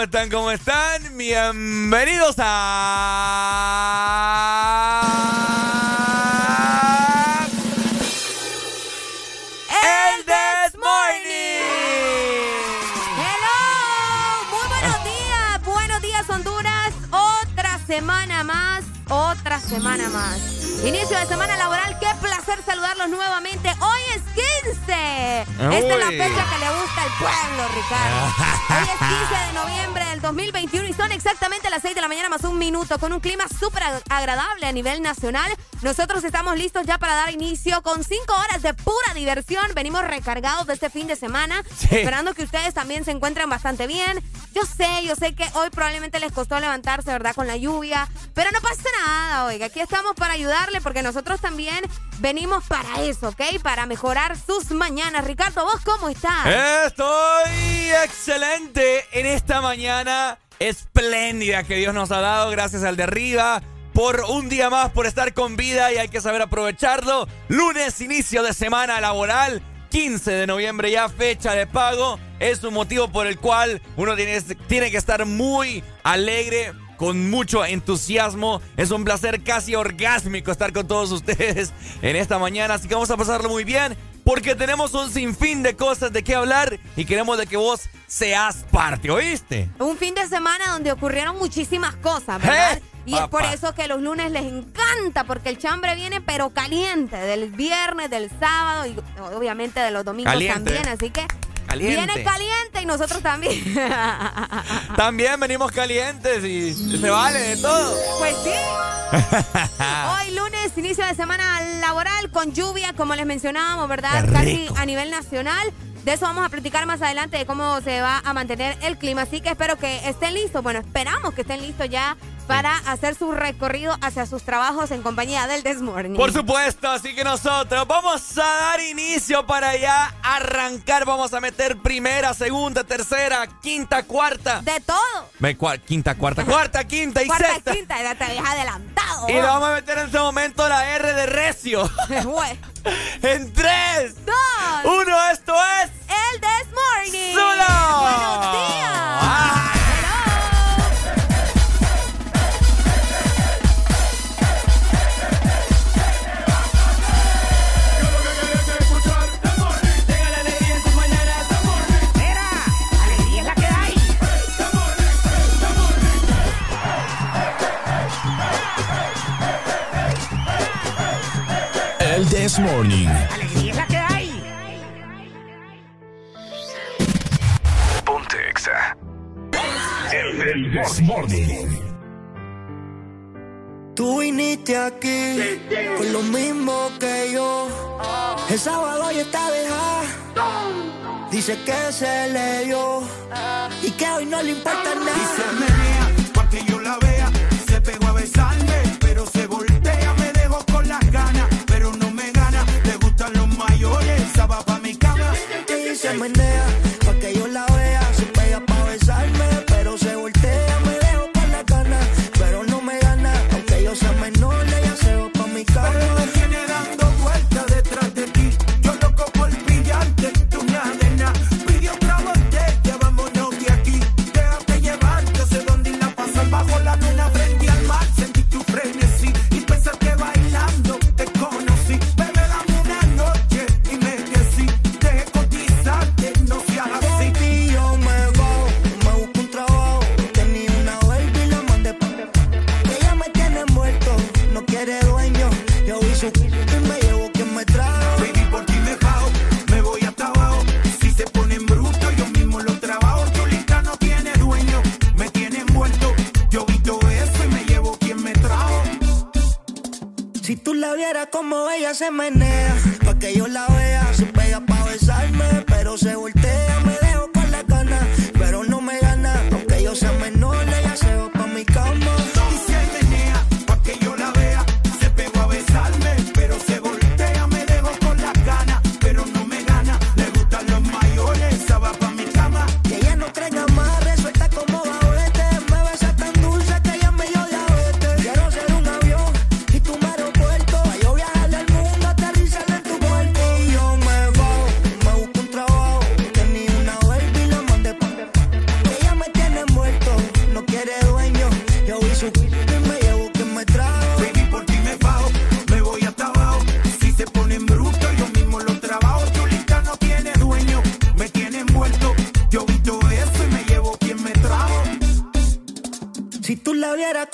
¿Cómo están? ¿Cómo están? Bienvenidos a... El This Morning. Hello, muy buenos días, buenos días Honduras. Otra semana más, otra semana más. Inicio de semana laboral, qué placer saludarlos nuevamente. Hoy es 15. Esta es la fecha que le gusta al pueblo, Ricardo. Hoy es 15 de noviembre del 2021 y son exactamente las 6 de la mañana más un minuto con un clima súper agradable a nivel nacional. Nosotros estamos listos ya para dar inicio con 5 horas de pura diversión. Venimos recargados de este fin de semana, esperando que ustedes también se encuentren bastante bien. Yo sé, yo sé que hoy probablemente les costó levantarse, ¿verdad? Con la lluvia, pero no pasa nada, oiga. Aquí estamos para ayudarle porque nosotros también venimos para eso, ¿ok? Para mejorar sus mañanas. Ricardo, ¿vos cómo estás? Estoy excelente en esta mañana espléndida que Dios nos ha dado gracias al de arriba. Por un día más, por estar con vida y hay que saber aprovecharlo. Lunes, inicio de semana laboral. 15 de noviembre ya fecha de pago. Es un motivo por el cual uno tiene, tiene que estar muy alegre, con mucho entusiasmo. Es un placer casi orgásmico estar con todos ustedes en esta mañana, así que vamos a pasarlo muy bien porque tenemos un sinfín de cosas de qué hablar y queremos de que vos seas parte, ¿oíste? Un fin de semana donde ocurrieron muchísimas cosas, ¿verdad? ¿Eh? Y es por eso que los lunes les encanta, porque el chambre viene pero caliente, del viernes, del sábado y obviamente de los domingos también, así que Viene caliente y nosotros también. también venimos calientes y se vale de todo. Pues sí. Hoy lunes, inicio de semana laboral con lluvia, como les mencionábamos, ¿verdad? Casi a nivel nacional. De eso vamos a platicar más adelante de cómo se va a mantener el clima. Así que espero que estén listos. Bueno, esperamos que estén listos ya para hacer su recorrido hacia sus trabajos en compañía del Desmorning. Por supuesto, así que nosotros vamos a dar inicio para ya arrancar. Vamos a meter primera, segunda, tercera, quinta, cuarta. De todo. Me, quinta, cuarta, cuarta, quinta y cuarta, sexta. quinta, ya te habías adelantado. Y vamos a meter en este momento la R de recio. en tres, dos, uno, esto es... El Desmorning. ¡Solo! ¡Buenos días! Ah. This Morning. Alegría es la que hay. Ponte Exa. El, el This Morning. Tú viniste aquí con lo mismo que yo. El sábado ya está dejada. Dice que se leyó y que hoy no le importa nada. Y se menea, pa' que yo la vea. se menea Si tú la vieras como ella se menea, pa' que yo la vea, se pega pa' besarme, pero se voltea.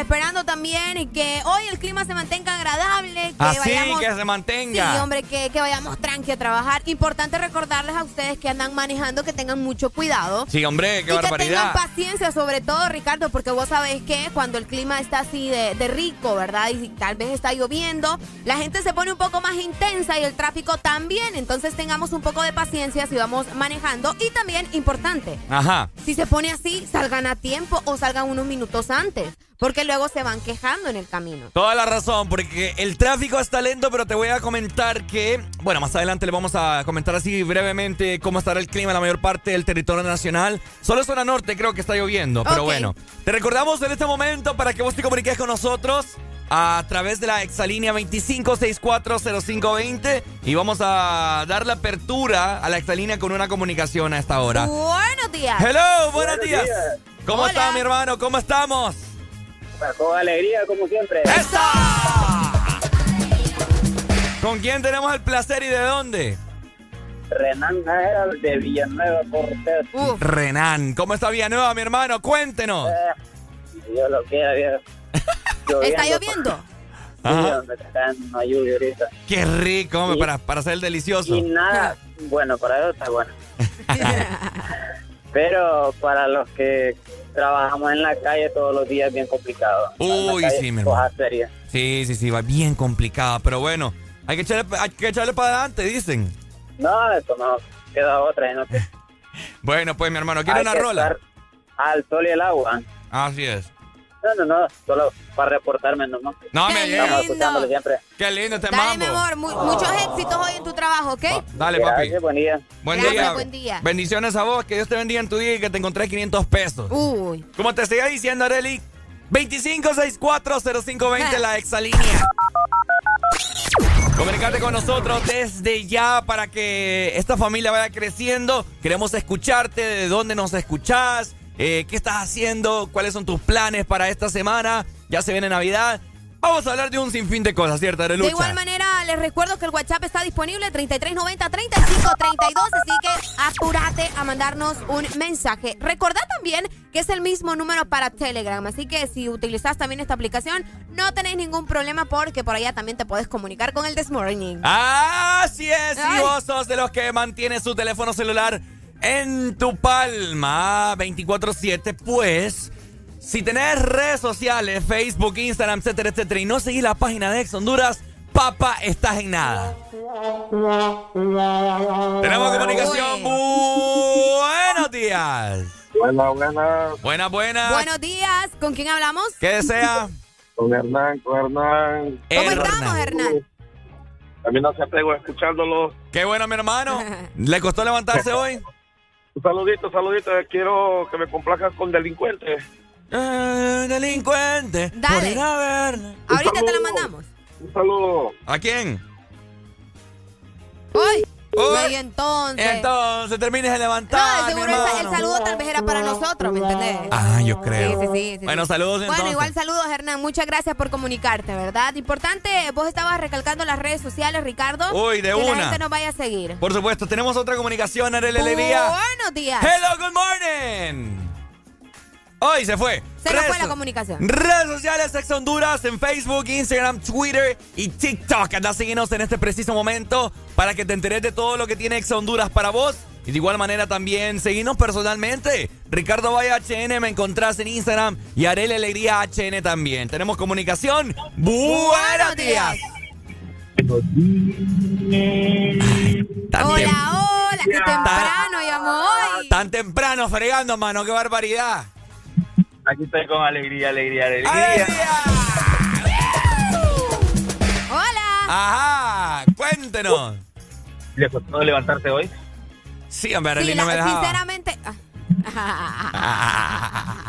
esperando también que hoy el clima se mantenga agradable, que Así vayamos... que se mantenga. Sí, hombre, que, que vayamos tranqui a trabajar. Importante recordarles a ustedes que andan manejando que tengan mucho cuidado. Sí, hombre, qué y que barbaridad. tengan paciencia, sobre todo, Ricardo, porque vos sabés que cuando el clima está así de, de rico, ¿verdad? Y tal vez está lloviendo, la gente se pone un poco más intensa y el tráfico también. Entonces tengamos un poco de paciencia si vamos manejando. Y también, importante, Ajá. si se pone así, salgan a tiempo o salgan unos minutos antes, porque luego se van quejando en el camino. Toda la razón, porque el tráfico está lento, pero te voy a comentar que, bueno, más adelante le vamos a comentar así brevemente cómo estará el clima en la mayor parte del territorio nacional. Solo zona norte creo que está lloviendo, pero bueno. Te recordamos en este momento para que vos te comuniques con nosotros a través de la exalínea 25640520 y vamos a dar la apertura a la exalínea con una comunicación a esta hora. Buenos días. Hello, buenos, días. ¿Cómo Hola. está mi hermano? ¿Cómo estamos? Con alegría, como siempre. ¡Esta! ¿Con quién tenemos el placer y de dónde? Renan Najera de Villanueva Cortés. Uf, Renan. ¿Cómo está Villanueva, mi hermano? Cuéntenos. Eh, Dios lo quiera, viejo. ¿Está lloviendo? Ajá. Qué rico, hombre, para, para ser delicioso. Y nada, bueno, para eso está bueno. Pero para los que trabajamos en la calle todos los días bien complicado. Uy, calle, sí, mi hermano. Sí, sí, sí, va bien complicado, pero bueno, hay que echarle, hay que echarle para adelante, dicen. No, esto no queda otra. ¿no? Bueno, pues mi hermano, ¿quiere Hay una que rola? estar Al sol y el agua. Así es. No, no, no, solo para reportarme nomás. No Qué me lindo. llega. Siempre. Qué lindo este Dale, mi mambo. amor, mu- muchos éxitos hoy en tu trabajo, ¿ok? Va, Dale, papi. Gracias, buen día. Buen Gracias, día. buen día. Bendiciones a vos, que Dios te bendiga en tu día y que te encontré 500 pesos. Uy. Como te seguía diciendo, Areli, 25640520, la exalínea. Comunicarte con nosotros desde ya para que esta familia vaya creciendo. Queremos escucharte, de dónde nos escuchás, eh, qué estás haciendo, cuáles son tus planes para esta semana. Ya se viene Navidad. Vamos a hablar de un sinfín de cosas, ¿cierto, De igual manera, les recuerdo que el WhatsApp está disponible 3390-3532, así que apúrate a mandarnos un mensaje. Recordá también que es el mismo número para Telegram, así que si utilizas también esta aplicación, no tenéis ningún problema porque por allá también te puedes comunicar con el This Morning. Así es, y vos sos de los que mantiene su teléfono celular en tu palma 24/7, pues si tenés redes sociales, Facebook, Instagram, etcétera, etcétera, y no seguís la página de Ex Honduras, papá, estás en nada. Tenemos comunicación. Buenos días. Buena, buena. Buenas, buenas. Buenos días, ¿con quién hablamos? ¿Qué desea? Con Hernán, con Hernán. ¿Cómo Hernán. estamos, Hernán? A mí no se apego escuchándolo. Qué bueno, mi hermano. ¿Le costó levantarse hoy? Un saludito, saludito. Quiero que me complazcas con delincuentes. Eh, delincuente. Dale. Por ir a verla. Ahorita te la mandamos. Un saludo ¿A quién? ¡Uy! Uy. Y entonces. Entonces termines de levantar. no, seguro el, saludo tal vez era para nosotros, ¿me entendés? Ah, yo creo. Sí, sí, sí, sí, bueno, sí. saludos Bueno, entonces. igual saludos, Hernán. Muchas gracias por comunicarte, ¿verdad? Importante, vos estabas recalcando las redes sociales, Ricardo. Uy, de que la una. gente nos vaya a seguir. Por supuesto, tenemos otra comunicación, Alegría. Buenos días. Hello, good morning. Hoy se fue. Se nos fue la comunicación. Redes sociales Ex Honduras en Facebook, Instagram, Twitter y TikTok. Anda a seguirnos en este preciso momento para que te enteres de todo lo que tiene Ex Honduras para vos. Y de igual manera también seguirnos personalmente. Ricardo Valle HN me encontrás en Instagram y Arely Alegría HN también. Tenemos comunicación. Buenos días. Hola, hola, qué temprano llamó hoy. Tan temprano fregando, mano, qué barbaridad. Aquí estoy con alegría, alegría, alegría. ¡Alegría! Hola. Ajá, cuéntenos. ¿Le costó levantarse hoy? Sí, hombre, Sí, Arely la- no me dejaba. sinceramente. ah.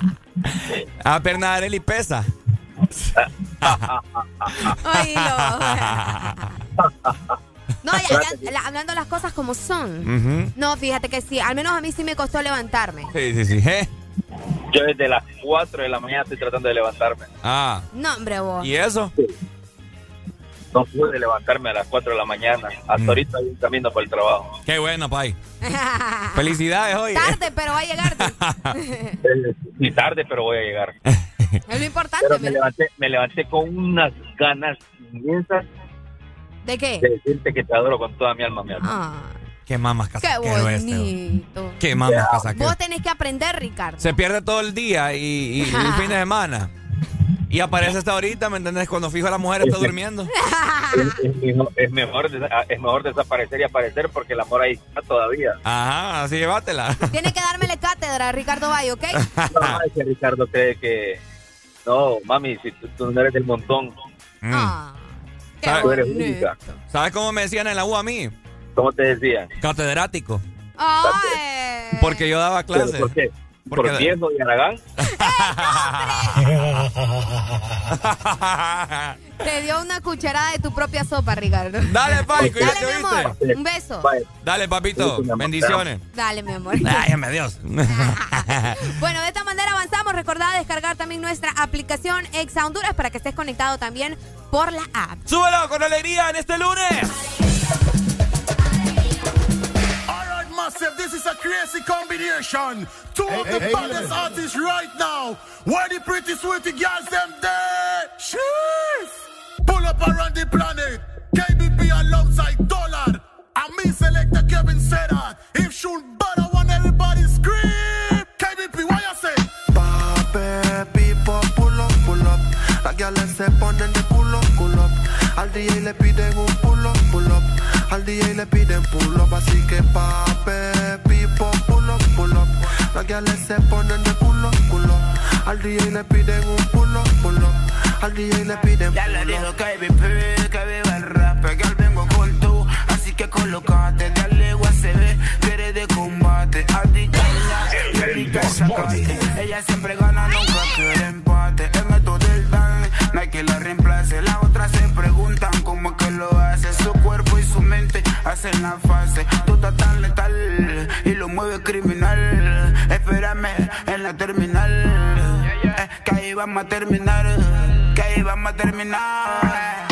Ah, perna de Arely pesa. Oílo. No, ya, ya, la- hablando las cosas como son. No, fíjate que sí, al menos a mí sí me costó levantarme. Sí, sí, sí. ¿eh? Yo desde las 4 de la mañana estoy tratando de levantarme. Ah, No, hombre, vos. ¿y eso? No pude levantarme a las 4 de la mañana. Hasta Mm. ahorita voy camino para el trabajo. Qué bueno, Pai. Felicidades hoy. Tarde, pero va a llegar. Ni tarde, pero voy a llegar. Es lo importante. Pero me levanté, me levanté con unas ganas inmensas ¿De qué? de decirte que te adoro con toda mi alma, mi alma. Ah, Qué mamas qué casaquero este. bonito. Qué mamas casaquero. Vos tenés que aprender, Ricardo. Se pierde todo el día y, y- y el fin de semana. Y aparece hasta ahorita, ¿me entendés? Cuando fijo a la mujer está durmiendo. Es, es mejor- es mejor, desa- es mejor desaparecer y aparecer porque el amor ahí está todavía. Ajá, así llévatela. Tienes que dármele cátedra a Ricardo Valle, ¿ok? No, es que Ricardo cree que... No, mami, si tú, tú no eres del montón, Mm. Ah, qué tú eres única. ¿Sabes cómo me decían en la U a mí? ¿Cómo te decía? Catedrático. Ay. Porque yo daba ¿Pero clases. ¿Por qué? Porque- ¿Por viejo y Aragán? Te dio una cucharada de tu propia sopa, Ricardo. Dale, Pai, Dale, cuídate, mi amor. ¿viste? Un beso. Dale, papito. Bendiciones. Dale, mi amor. Ay, me Dios. Bueno, de esta manera avanzamos. Recordá descargar también nuestra aplicación Exa Honduras para que estés conectado también por la app. Súbelo con alegría en este lunes. Alright, massive, this is a crazy combination. Two of the baddest artists right now. Where the pretty sweetie girls them there? Sheesh! Pull up around the planet. KBP alongside Dollar. And me selector Kevin said that. If shoot better, want everybody scream. KBP, what you say? Pape, people, pull up, pull up. Las gales se ponen de culo, pull up. Al DJ le piden un Al DJ le piden pull up. Así que pape, pipo, pull up, pull up. Las gales se ponen de culo, culo up. Al DJ le piden un pull up, pull up. Al DJ le piden Ya le pull dijo up. KBP que viva el rap, que al vengo con tú, así que colocate, dale USB, que eres de combate, adicta y adicta al sacate. Ella siempre gana, nunca quiere empate, el método del dan, no hay que la reemplace, las otras se preguntan hacen la fase, tú estás tan letal y lo mueve criminal, espérame en la terminal, eh, que ahí vamos a terminar, que ahí vamos a terminar.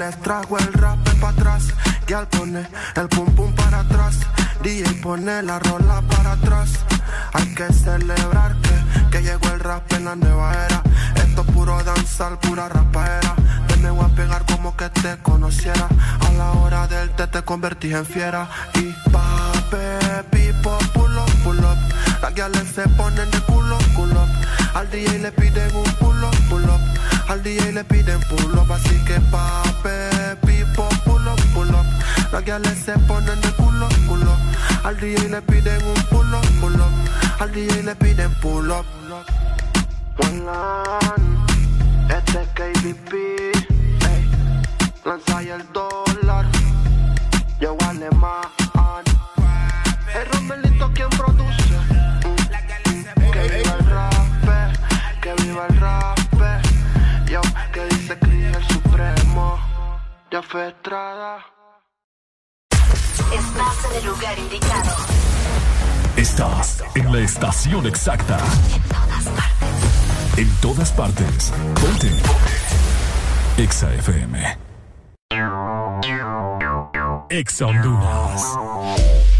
Les trajo el rap para atrás. Y al poner el pum pum para atrás. DJ pone la rola para atrás. Hay que celebrar que, que llegó el rap en la nueva era. Esto es puro danzar, pura rapaera. Te me voy a pegar como que te conociera. A la hora del té te convertís en fiera. Y pape, pipo, pull up, pull up. Las guiales se ponen de culo, culo. Al DJ le piden un pull up, pull up. Al DJ le piden pull up, así que pape, pipo, pull up, pull up. Las guiales se ponen de culo, culo. Al DJ le piden un pull up, pull up. Al DJ le piden pull up. One line. MVP. Ey, lanza el dólar. Yo vale más. El Romelito quien produce. Mm. Que viva el rap, que viva el rap. Ya fue Estrada. Estás en el lugar indicado. Estás en la estación exacta. En todas partes. Ponte. Exa FM. Exa Honduras.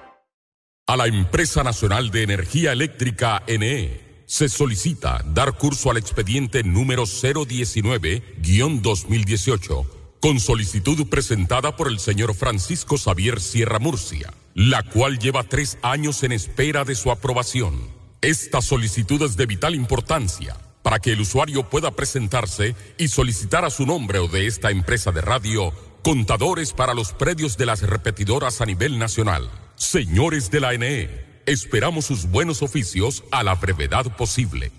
A la Empresa Nacional de Energía Eléctrica NE se solicita dar curso al expediente número 019-2018 con solicitud presentada por el señor Francisco Xavier Sierra Murcia, la cual lleva tres años en espera de su aprobación. Esta solicitud es de vital importancia para que el usuario pueda presentarse y solicitar a su nombre o de esta empresa de radio contadores para los predios de las repetidoras a nivel nacional. Señores de la NE, esperamos sus buenos oficios a la brevedad posible.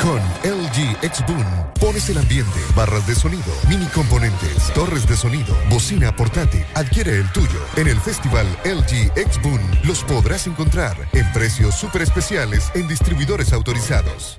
Con LG X Boom pones el ambiente, barras de sonido, mini componentes, torres de sonido, bocina portátil. Adquiere el tuyo. En el festival LG X Boom los podrás encontrar en precios súper especiales en distribuidores autorizados.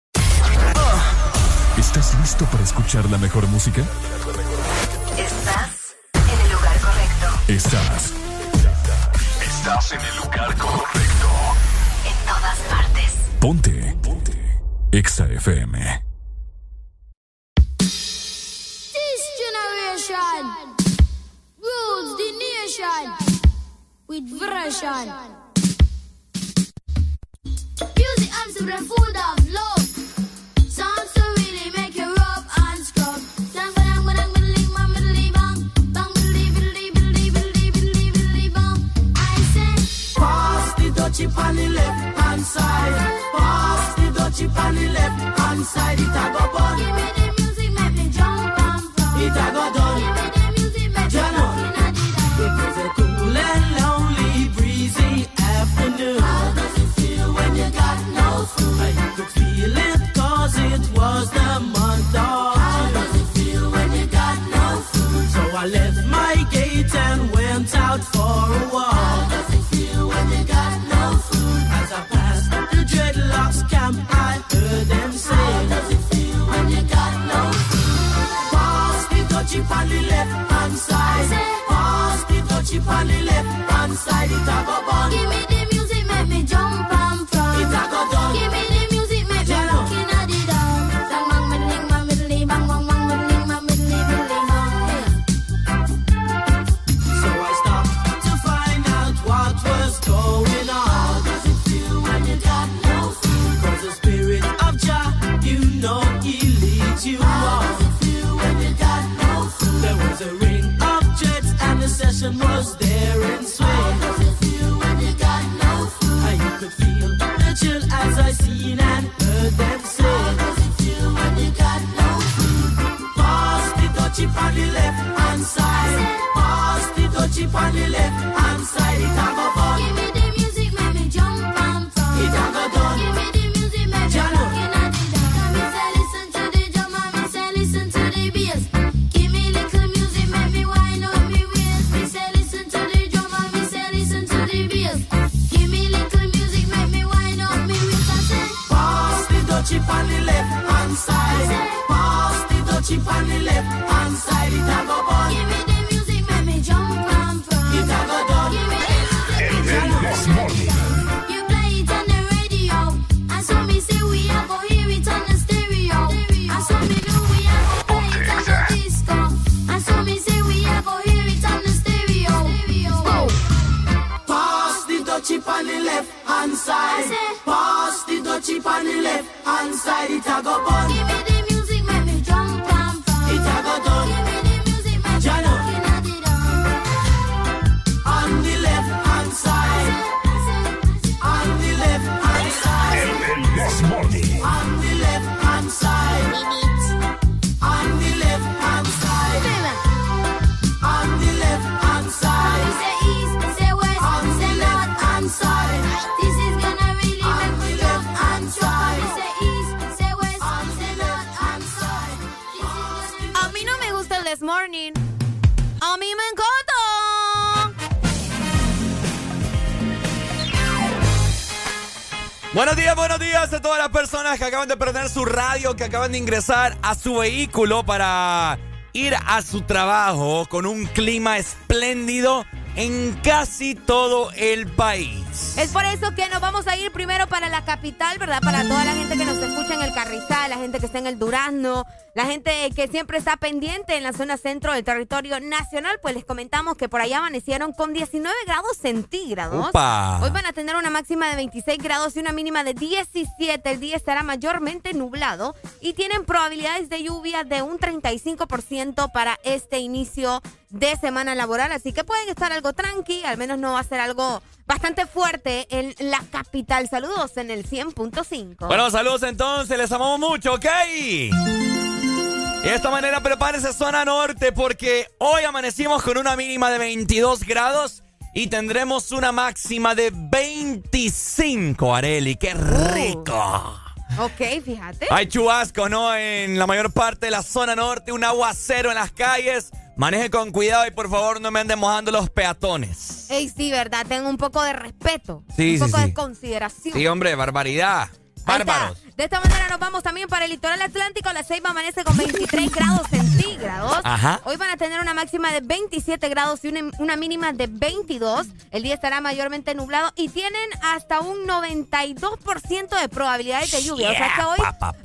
¿Estás listo para escuchar la mejor música? Estás en el lugar correcto. Estás. Estás en el lugar correcto. En todas partes. Ponte. Ponte. Exa FM. This generation rules the nation with version. Music the food of love. Feel it cause it was the month of How does it feel when you got no food? So I left my gate and went out for a walk How does it feel when you got no food? As I passed the dreadlocks camp, I heard them say, How does it feel when you got no food? Pass the dutchie on the left hand side. Pass the dutchie on the left hand side. It a session was there in How swing. does it feel when you got no food? And you could feel the chill as I seen and heard them How does it feel when you got no food? Pass the dutchie on the left hand side. Pass the dutchie on the left Buenos días, buenos días a todas las personas que acaban de prender su radio, que acaban de ingresar a su vehículo para ir a su trabajo con un clima espléndido en casi todo el país. Es por eso que nos vamos a ir primero para la capital, ¿verdad? Para toda la gente que nos escucha en el Carrizal, la gente que está en el Durazno, la gente que siempre está pendiente en la zona centro del territorio nacional, pues les comentamos que por allá amanecieron con 19 grados centígrados. ¡Upa! Hoy van a tener una máxima de 26 grados y una mínima de 17. El día estará mayormente nublado y tienen probabilidades de lluvia de un 35% para este inicio de semana laboral. Así que pueden estar algo tranqui, al menos no va a ser algo bastante fuerte en la capital. Saludos en el 100.5. Bueno, saludos entonces, les amamos mucho, ¿ok? De esta manera prepárese zona norte porque hoy amanecimos con una mínima de 22 grados y tendremos una máxima de 25, Areli. ¡Qué rico! Ok, fíjate. Hay chubasco, ¿no? En la mayor parte de la zona norte, un aguacero en las calles. Maneje con cuidado y por favor no me anden mojando los peatones. Ey, sí, ¿verdad? Tengo un poco de respeto. Sí, un sí, poco sí. de consideración. Sí, hombre, barbaridad. Bárbaros. De esta manera nos vamos también para el litoral atlántico. La Ceiba amanece con 23 grados centígrados. Ajá. Hoy van a tener una máxima de 27 grados y una, una mínima de 22. El día estará mayormente nublado y tienen hasta un 92% de probabilidades de lluvia. o sea que hoy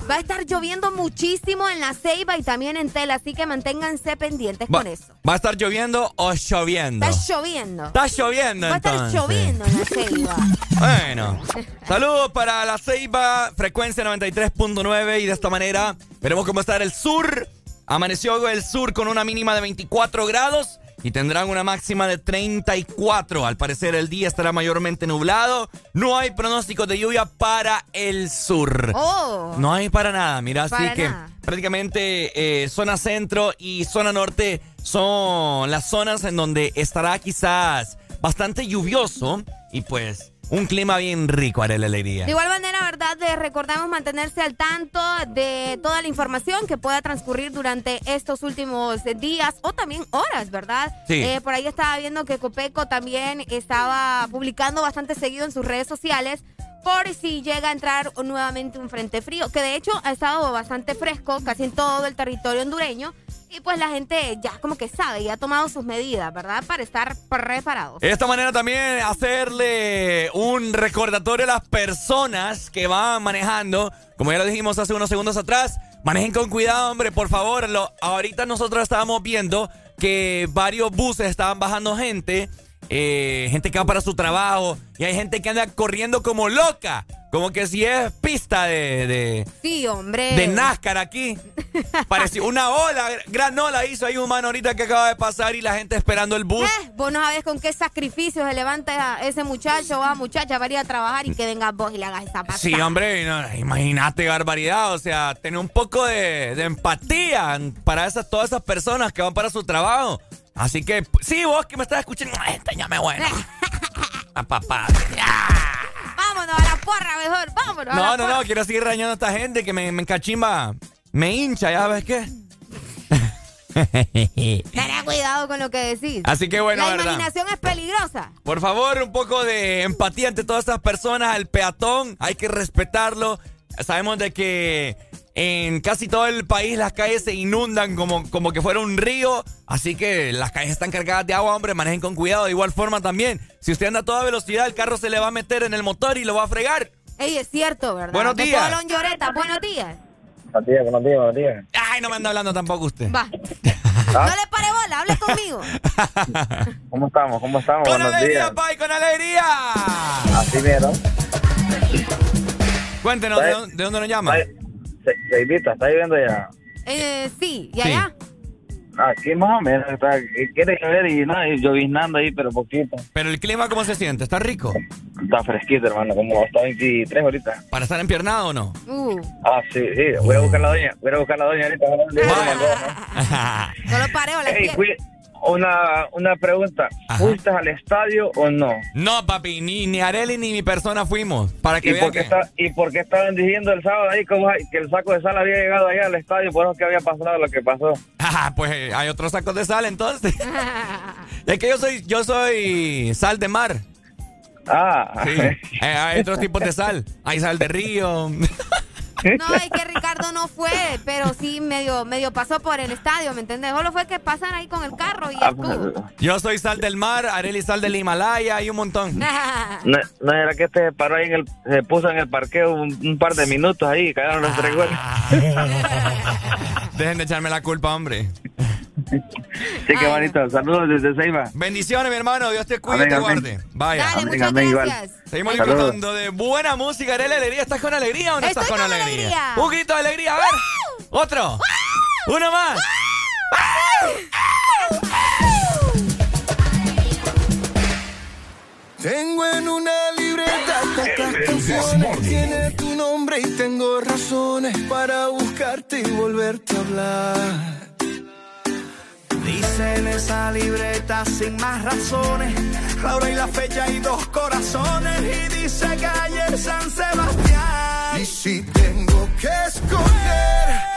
va a estar lloviendo muchísimo en la Ceiba y también en Tela. Así que manténganse pendientes Va, con eso. ¿Va a estar lloviendo o lloviendo? Está lloviendo. Está lloviendo Va a estar lloviendo en la Ceiba. Bueno, saludos para la Ceiba, frecuencia 93.9 y de esta manera veremos cómo está el sur. Amaneció el sur con una mínima de 24 grados y tendrán una máxima de 34. Al parecer el día estará mayormente nublado. No hay pronósticos de lluvia para el sur. Oh. No hay para nada, mira, así que prácticamente eh, zona centro y zona norte son las zonas en donde estará quizás bastante lluvioso y pues un clima bien rico, haré la alegría. De igual manera, ¿verdad? De recordamos mantenerse al tanto de toda la información que pueda transcurrir durante estos últimos días o también horas, ¿verdad? Sí. Eh, por ahí estaba viendo que Copeco también estaba publicando bastante seguido en sus redes sociales por si llega a entrar nuevamente un frente frío, que de hecho ha estado bastante fresco casi en todo el territorio hondureño. Y pues la gente ya como que sabe y ha tomado sus medidas, ¿verdad? Para estar preparados. De esta manera también hacerle un recordatorio a las personas que van manejando, como ya lo dijimos hace unos segundos atrás, manejen con cuidado, hombre, por favor. Lo- ahorita nosotros estábamos viendo que varios buses estaban bajando gente, eh, gente que va para su trabajo, y hay gente que anda corriendo como loca, como que si es pista de, de, Sí, hombre. de NASCAR aquí. Pareció una ola, gran ola hizo ahí un mano ahorita que acaba de pasar y la gente esperando el bus. Eh, vos no sabés con qué sacrificio se levanta ese muchacho o a muchacha para ir a trabajar y que vengas vos y le hagas esa pasada. Sí, hombre, no, imagínate barbaridad, o sea, tener un poco de, de empatía para esas, todas esas personas que van para su trabajo. Así que, sí, vos que me estás escuchando, enséñame bueno. A papá. Vámonos a la porra mejor, vámonos a No, la no, porra. no, quiero seguir regañando a esta gente que me, me encachimba, me hincha, ¿ya ves qué? Tené cuidado con lo que decís. Así que bueno, La verdad. imaginación es peligrosa. Por favor, un poco de empatía ante todas estas personas, el peatón, hay que respetarlo. sabemos de que en casi todo el país las calles se inundan como, como que fuera un río. Así que las calles están cargadas de agua, hombre. Manejen con cuidado. De igual forma también, si usted anda a toda velocidad, el carro se le va a meter en el motor y lo va a fregar. Ey, es cierto, ¿verdad? Buenos días. Lloreta, buenos días. Buenos días, buenos días, buenos días. Ay, no me anda hablando tampoco usted. Va. No le pare bola, hable conmigo. ¿Cómo estamos? ¿Cómo estamos? ¡Con buenos alegría, días. Pai! ¡Con alegría! Así vieron. Cuéntenos, ¿de dónde, de dónde nos llama? Se invita, está lloviendo ya. Eh, sí, ¿y Sí. allá? Aquí más o menos, está, quiere llover y nada, y lloviznando ahí, pero poquito. Pero el clima, ¿cómo se siente? ¿Está rico? Está fresquito, hermano, como hasta 23 ahorita. ¿Para estar empiernado o no? Uh, Ah, sí, sí, voy a buscar a la doña, voy a buscar a la doña ahorita. no lo pareo, le Ey, quiero. fui- una, una pregunta, ¿fuiste al estadio o no? No, papi, ni, ni Areli ni mi persona fuimos. Para que ¿Y por, qué que... está- ¿Y por qué estaban diciendo el sábado ahí como que el saco de sal había llegado allá al estadio? Por eso que había pasado lo que pasó. Ah, pues hay otros sacos de sal entonces. es que yo soy, yo soy sal de mar. Ah. Sí. Eh, hay otros tipos de sal. Hay sal de río. No, es que Ricardo no fue, pero sí medio, medio pasó por el estadio, ¿me entiendes? Solo fue que pasan ahí con el carro y Ah, estuvo. Yo soy sal del mar, Areli sal del Himalaya y un montón. No, no era que este se paró ahí en el, se puso en el parqueo un, un par de minutos ahí y cayeron los tres goles. Dejen de echarme la culpa, hombre. Sí, qué bonito. Saludos desde Ceiba. Bendiciones, mi hermano. Dios te cuide y te guarde. Vaya. Dale, Amén, muchas amén, igual. gracias. Seguimos Saludos. disfrutando de buena música. Arely Alegría. ¿Estás con alegría o no Estoy estás con, con alegría? alegría. Un grito de alegría. A ver. Otro. Uno más. Tengo en una libreta tantas canciones, tiene nombre y tengo razones para buscarte y volverte a hablar. Dice en esa libreta sin más razones, la hora y la fecha y dos corazones. Y dice calle San Sebastián. Y si tengo que escoger,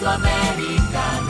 Ven a Espresso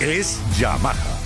es Yamaha.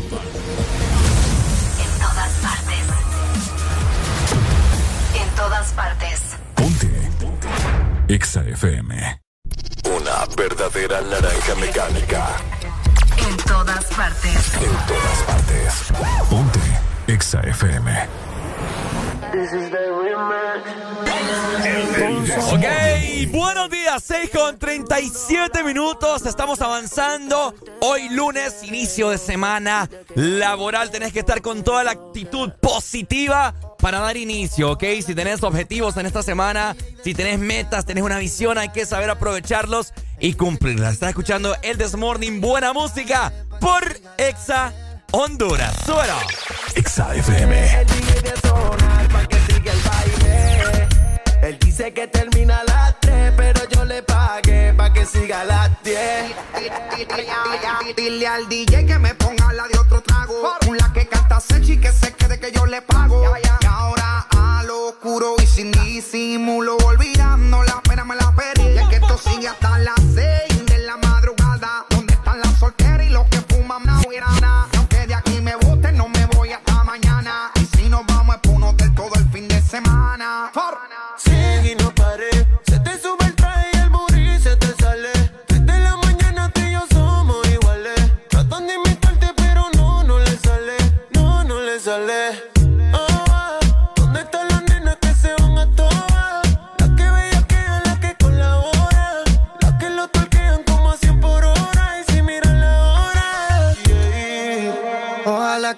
Todas partes. Exa FM. Una verdadera naranja mecánica. En todas partes. En todas partes. Ponte. Exa FM. Ok, buenos días, 6 con 37 minutos, estamos avanzando. Hoy lunes, inicio de semana laboral, tenés que estar con toda la actitud positiva para dar inicio, ¿ok? Si tenés objetivos en esta semana, si tenés metas, tenés una visión, hay que saber aprovecharlos y cumplirlas. Estás escuchando el This Morning, buena música por Exa Honduras. Suena. Exa FM. Él dice que termina a las 3, pero yo le pagué pa' que siga a las 10. Dile al DJ que me ponga trago. Un la que canta Sechi que se quede que yo le pago. Y ahora a lo oscuro y sin disimulo, olvidando la pena me la pedí. Y es que esto sigue hasta las 6 de la madrugada. ¿Dónde están las solteras y los que fuman na nada?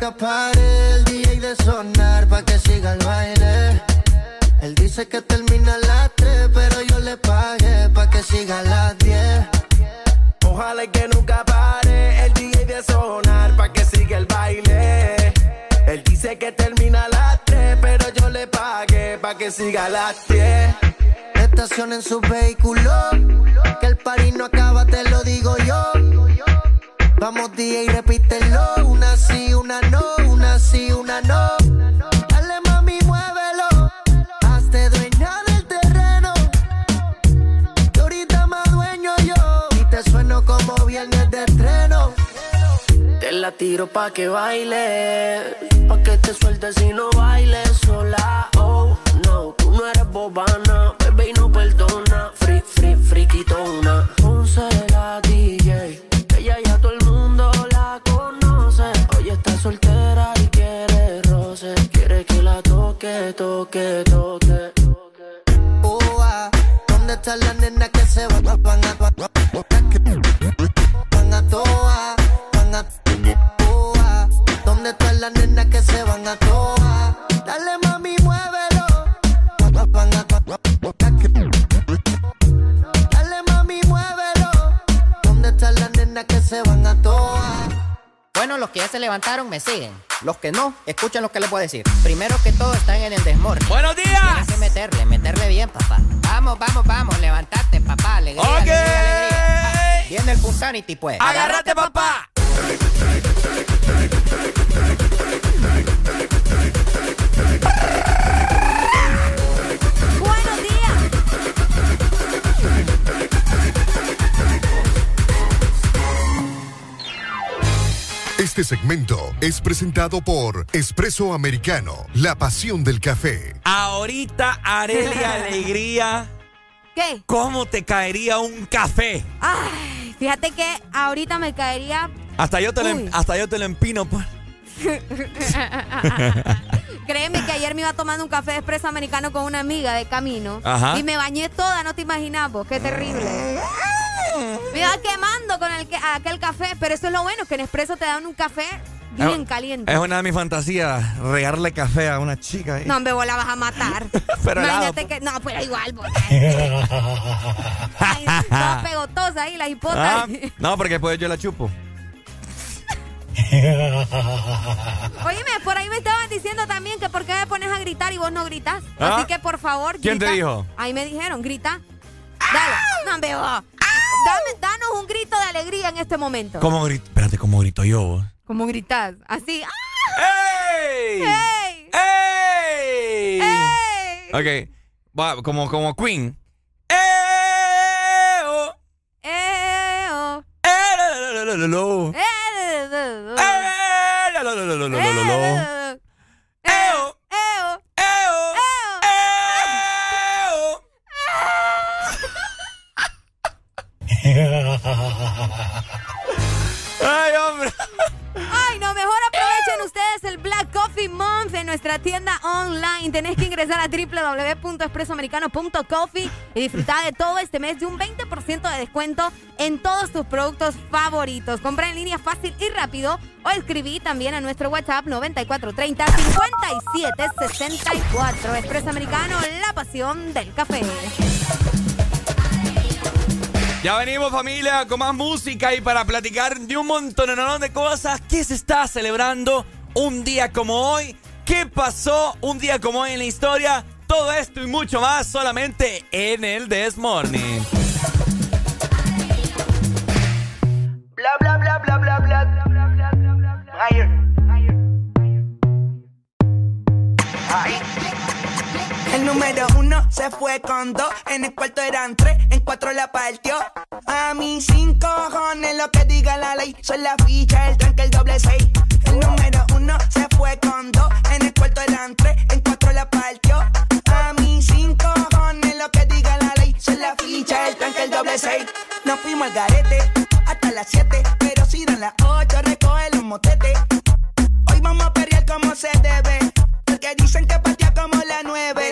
nunca pare el DJ de sonar pa' que siga el baile. Él dice que termina a las 3, pero yo le pagué pa' que siga a las 10. Ojalá y que nunca pare el DJ de sonar pa' que siga el baile. Él dice que termina a las 3, pero yo le pagué pa' que siga a las 10. Estacionen su vehículo, que el party no acaba, te lo digo yo. Vamos DJ, repítelo, una sí, una sí, una no. Dale mami, muévelo, hazte dueña del terreno. Que ahorita más dueño yo, y te sueno como viernes de estreno. Te la tiro pa' que baile, pa' que te sueltes y no bailes sola. Oh, no, tú no eres bobana, bebé y no perdona. Free, free, friquitona. Good. Los que ya se levantaron me siguen. Los que no, escuchen lo que les voy a decir. Primero que todo, están en el desmorning. ¡Buenos días! Tienes que meterle, meterle bien, papá. Vamos, vamos, vamos, levantate, papá. Alegría, Ok. alegría, alegría. Viene el Punsanity, pues. ¡Agárrate, papá! Este segmento es presentado por Espresso Americano, la pasión del café. Ahorita, Arelia Alegría, ¿Qué? ¿cómo te caería un café? Ay, fíjate que ahorita me caería. Hasta yo te, lo, em- hasta yo te lo empino, pues. Créeme que ayer me iba tomando un café de expreso americano con una amiga de camino. Ajá. Y me bañé toda, no te imaginas vos, qué terrible. Me iba quemando con el que- aquel café, pero eso es lo bueno, que en expreso te dan un café bien Es- caliente. Es una de mis fantasías, regarle café a una chica. ahí. No, hombre, vos la vas a matar. Pero helado, Imagínate que. No, pero igual, vos. Ay, toda pegotosa ahí, la hipota. Ah, no, porque después yo la chupo. Oíme, por ahí me estaban diciendo también que por qué me pones a gritar y vos no gritas. ¿Ah? Así que por favor, ¿Quién te grita. dijo? Ahí me dijeron, grita. Dale, no, hombre, vos. Dame, danos un grito de alegría en este momento. ¿Cómo grito? Espérate, ¿cómo grito yo? vos? ¿Cómo gritas? Así. ¡ah! ¡Ey! ¡Ey! ¡Ey! ¡Ey! Ok, va, como, como Queen. ¡Eh! oh, ¡Eh! oh, ¡Ay, hombre! Ay, no, mejor aprovechen ustedes el Black Coffee Month en nuestra tienda online. Tenés que ingresar a www.expresoamericano.coffee y disfrutar de todo este mes de un 20% de descuento en todos tus productos favoritos. Compra en línea fácil y rápido o escribí también a nuestro WhatsApp 9430-5764. Expreso Americano, la pasión del café. Ya venimos familia con más música y para platicar de un montón de cosas que se está celebrando un día como hoy. ¿Qué pasó un día como hoy en la historia? Todo esto y mucho más solamente en el This Morning. Bla bla bla bla bla bla. Ayer. El número uno se fue con dos, en el cuarto eran tres, en cuatro la partió. A mí cinco cojones lo que diga la ley, son la ficha, el tranque, el doble seis. El número uno se fue con dos, en el cuarto eran tres, en cuatro la partió. A mí cinco cojones lo que diga la ley, son la ficha, el tranque, el doble seis. Nos fuimos al garete hasta las siete, pero si dan las ocho recoge los motetes. Hoy vamos a perrear como se debe. Porque dicen que nueve.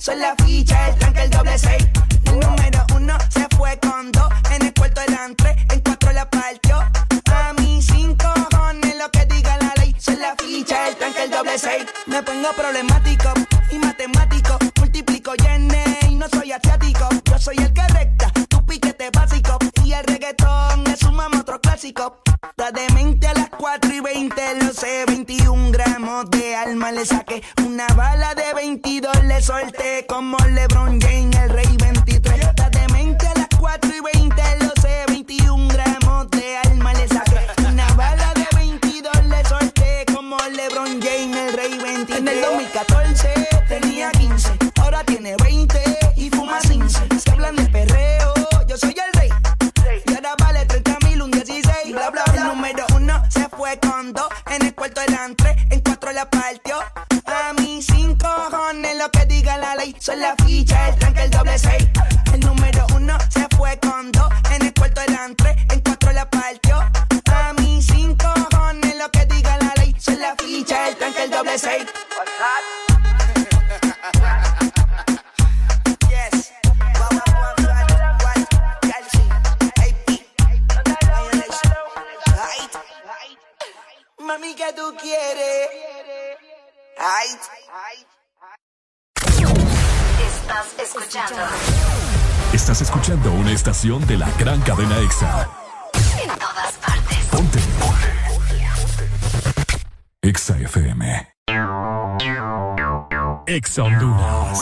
diga la ficha, el tranque, el doble seis. El número uno se fue con dos. En el cuarto eran tres, en cuatro la partió. A mí cinco cojones lo que diga la ley. Soy la ficha, el tranque, el doble seis. Me pongo problemático y matemático. Multiplico y y no soy asiático. Yo soy el que recta, tu piquete básico. Y el reggaetón es un mamo otro clásico. Está demente a las 4 y 20, lo sé. 21 gramos alma le saqué. Una bala de 22 le solté. Como LeBron James, el rey 23. Está demente a las 4 y 20, lo sé. 21 gramos de alma le saqué. Una bala de 22 le solté. Como LeBron James, el rey 23. En el 2014 tenía 15, ahora tiene 20 diga la ficha, el estación de la gran cadena EXA. en todas partes. Ponte. EXA FM. EXA Honduras.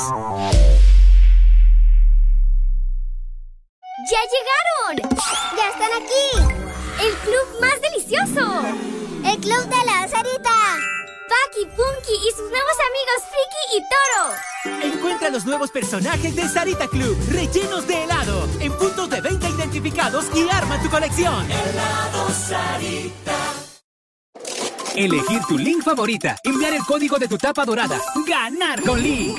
¡Ya llegaron! ¡Ya están aquí! ¡El club más delicioso! ¡El club de la Sarita! Paki, Punky y sus nuevos amigos Friki y Toro. Encuentra los nuevos personajes de Sarita Club, rellenos de helado, en puntos de venta identificados y arma tu colección. Helado Sarita. Elegir tu link favorita, enviar el código de tu tapa dorada, ganar con Link.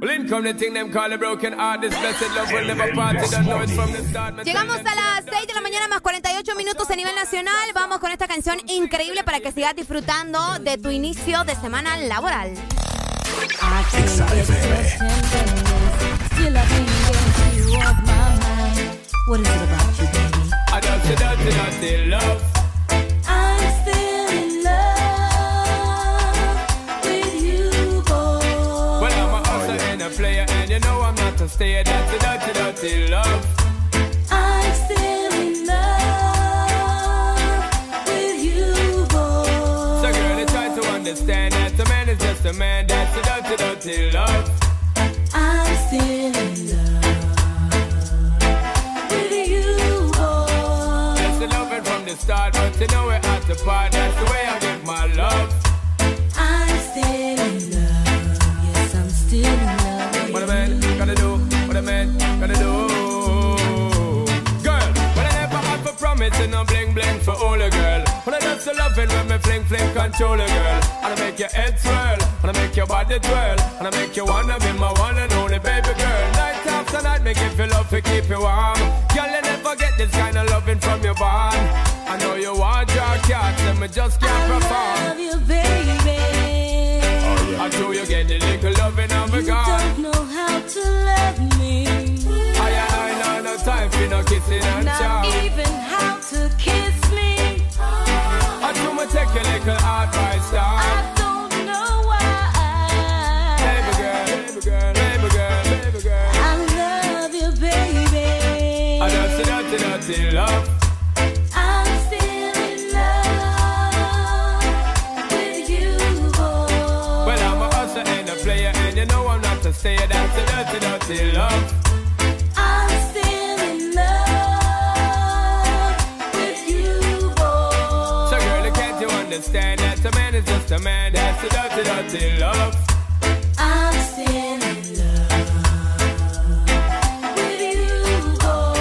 Well, in come the thing them call a broken heart. This blessed love will never part. They don't know it from the start. Me Llegamos a las 6 de la mañana más 48 minutos a nivel nacional. Vamos con esta canción increíble para que sigas disfrutando de tu inicio de semana laboral. What is it about you, baby? Know I'm a. Dirty, dirty, dirty love. I'm still in love with you, boy. So, girl, you try to understand that a man is just a man. That's a dirty, dirty love. I'm still in love with you, boy. That's the loving from the start, but you know we're at the part. That's the way I the loving when me fling fling control a girl. And I make your head swirl, and I make your body twirl, and I make you wanna be my one and only baby girl. Night after night, make you feel love to keep you warm. Girl, you never get this kind of loving from your bond. I know you want your cat, and me just can't perform. Love you, baby. I know you get the little loving of me You don't know how to love me. I ain't I no time for no kissing and Not chow. even how to kiss me. Take your little advice down. A man? That's a dirty, dirty love. I'm still in love with you, boy.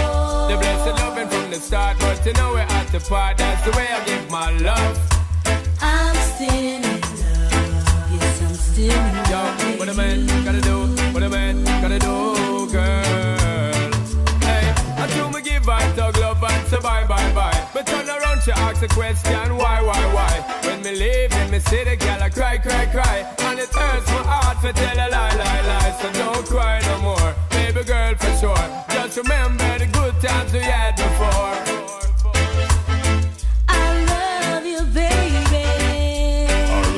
The oh. blessed loving from the start, but you know we're at the part. That's the way I give my love. I'm still in love. Yes, I'm still in love. Yo, what a man gotta do, what a man gotta do, girl. Hey, I do me give I tug love and say bye, bye, bye. But turn around, she ask a question, why? When me leave in me city, girl, I cry, cry, cry. And it hurts my heart to tell a lie, lie, lie. So don't cry no more, baby girl, for sure. Just remember the good times we had before. I love you, baby. Oh,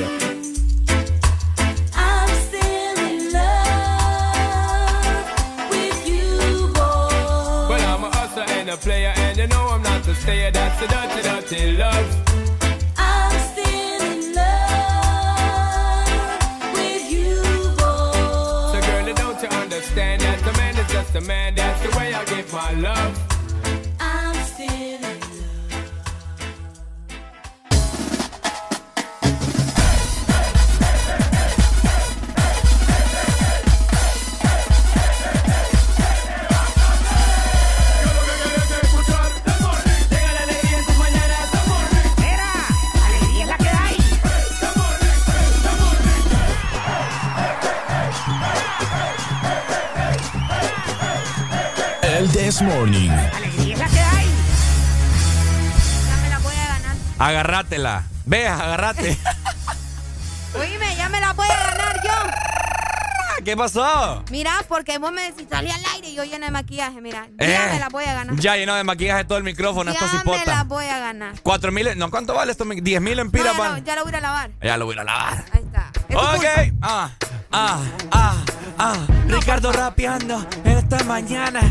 I'm still in love with you, boy. Well, I'm a hustler and a player, and you know I'm not to stay. That's the dirty, dirty love. El This Morning. Agárratela. Ve, agárrate. Oíme, ya me la voy a ganar yo. ¿Qué pasó? Mira, porque vos me decís, salí al aire y yo llena de maquillaje, mira. Eh, Ya me la voy a ganar. Ya llenó de maquillaje todo el micrófono, esta ya me la cipota. voy a ganar. Cuatro mil, no, ¿cuánto vale esto? Diez mil empiras, No, no, ya lo voy a a lavar. Ya lo voy a a lavar. Ahí está. Es Ok. Ah, ah, ah, ah. Ricardo rapeando esta mañana.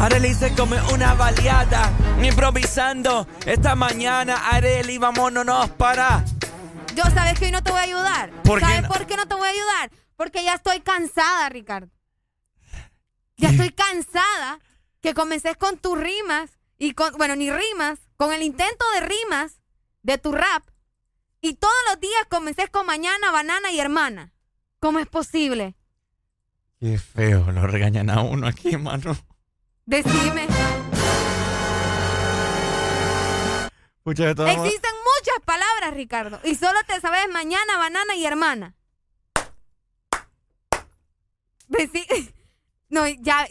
Areli se come una baleada. Improvisando esta mañana. Areli, vámonos para. Yo sabes que hoy no te voy a ayudar. ¿Por qué ¿Sabes no? por qué no te voy a ayudar? Porque ya estoy cansada, Ricardo. Ya estoy cansada que comences con tus rimas y con, bueno, ni rimas, con el intento de rimas de tu rap y todos los días comences con mañana, banana y hermana. ¿Cómo es posible? Qué feo, lo regañan a uno aquí, mano. Decime. Pucha, Existen muchas palabras, Ricardo, y solo te sabes mañana, banana y hermana. Deci- No, ya.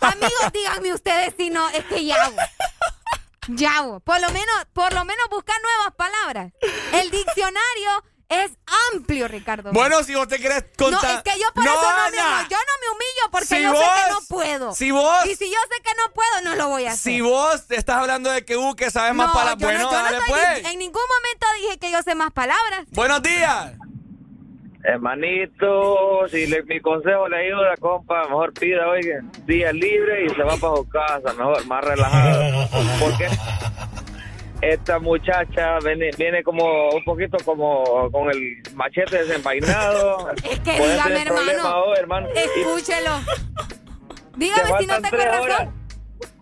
Amigos, díganme ustedes si no, es que ya. Ya, por lo menos, por lo menos buscar nuevas palabras. El diccionario es amplio, Ricardo. Bueno, si vos te querés contar. No, es que yo por No, eso no me, no, yo no me humillo porque Si yo sé que no puedo. si vos- Y si yo sé que no puedo, no lo voy a hacer. Si vos te estás hablando de que uh, que sabes más palabras, yo bueno, yo no dale estoy pues. En ningún momento dije que yo sé más palabras. Buenos días. Hermanito, si le- mi consejo le ayuda, compa, mejor pida, oiga, día libre y se va para su casa, mejor, más relajado. Porque esta muchacha viene, viene como un poquito como con el machete desenvainado. Es que Puede dígame, hermano. hoy, hermano. Escúchelo. Dígame Te si no faltan tengo tres razón. horas.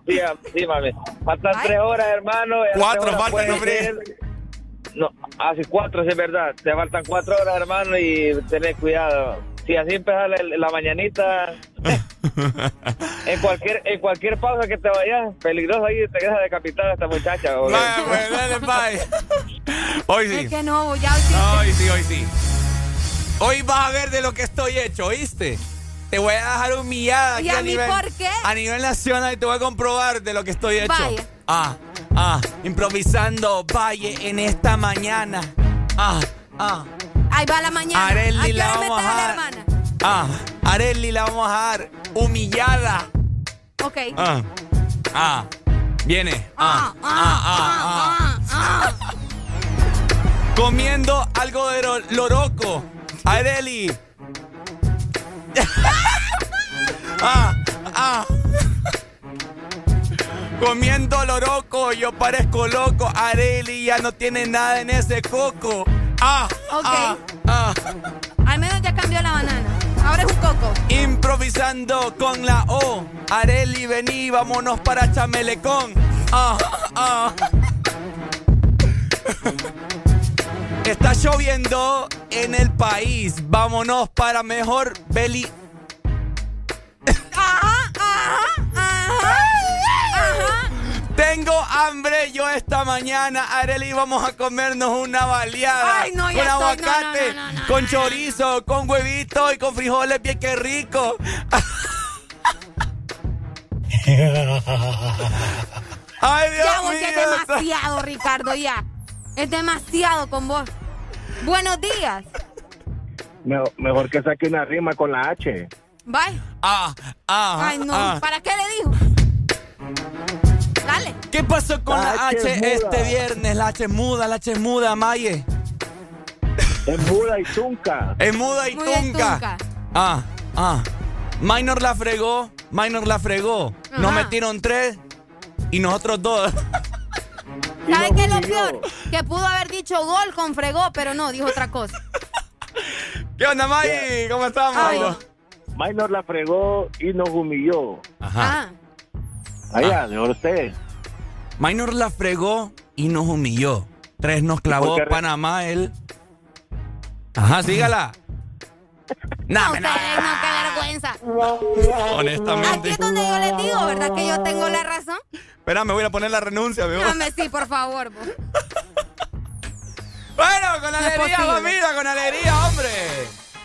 Sí, ah, sí, mami. Faltan Ay. tres horas, hermano. Cuatro faltan, hombre. No, hace cuatro, sí es verdad. Te faltan cuatro horas, hermano, y tenés cuidado. Si así empezar la, la mañanita, en cualquier en cualquier pausa que te vayas, peligroso ahí, te deja decapitar esta muchacha. Vaya, pues, dale, bye. Hoy sí. Es que no, ya hoy sí. No, hoy sí, hoy sí. Hoy vas a ver de lo que estoy hecho, ¿oíste? Te voy a dejar humillada ¿Y aquí a mí nivel, por qué? a nivel nacional y te voy a comprobar de lo que estoy hecho. Vaya. Ah, ah, improvisando Valle en esta mañana. Ah, ah. Ahí va la mañana. Areli ¿A qué la vamos a la dejar. Ah, Areli la vamos a dejar humillada. Ok. Ah, ah, viene. Ah, ah, ah, ah. Comiendo algo de lo- loroco. Areli. ah, ah. Comiendo loroco, yo parezco loco. Areli ya no tiene nada en ese coco. Ah, Ok. ah, ah. Al menos ya cambió la banana. Ahora es un coco. Improvisando con la O. Areli, vení, vámonos para Chamelecón. Ah, ah. Está lloviendo en el país. Vámonos para mejor Beli. Ajá, Tengo hambre yo esta mañana. Areli, vamos a comernos una baleada. Ay, no, ya con aguacate, No, no, no, no, con no. chorizo, con huevito y con frijoles. Bien que rico. Ay, Dios Ya vos que es mío. demasiado, Ricardo, ya. Es demasiado con vos. Buenos días. Mejor, mejor que saque una rima con la H. Bye. Ah, ah, Ay, no. ah. ¿Para qué le dijo? Dale. ¿Qué pasó con la La H H, es muda. este viernes? La H es muda, la H es muda, Maye. Es muda y tunca. Es muda y tunca. tunca. Ah, ah. Minor la fregó, Minor la fregó. Nos metieron tres y nosotros dos. ¿Sabes qué es lo peor? Que pudo haber dicho gol con fregó, pero no, dijo otra cosa. ¿Qué onda, Maye? ¿Cómo estamos? Ay. Minor la fregó y nos humilló. Ajá. Ah, Allá, mejor usted. Minor la fregó y nos humilló. Tres nos clavó Panamá, él. Ajá, sígala. Nah, no, ustedes no, qué vergüenza. Aquí Honestamente. es donde yo les digo, ¿verdad? Que yo tengo la razón. Espera, me voy a poner la renuncia, voy. Dame sí, por favor. Bueno, con No alegría, familia, con alegría, hombre.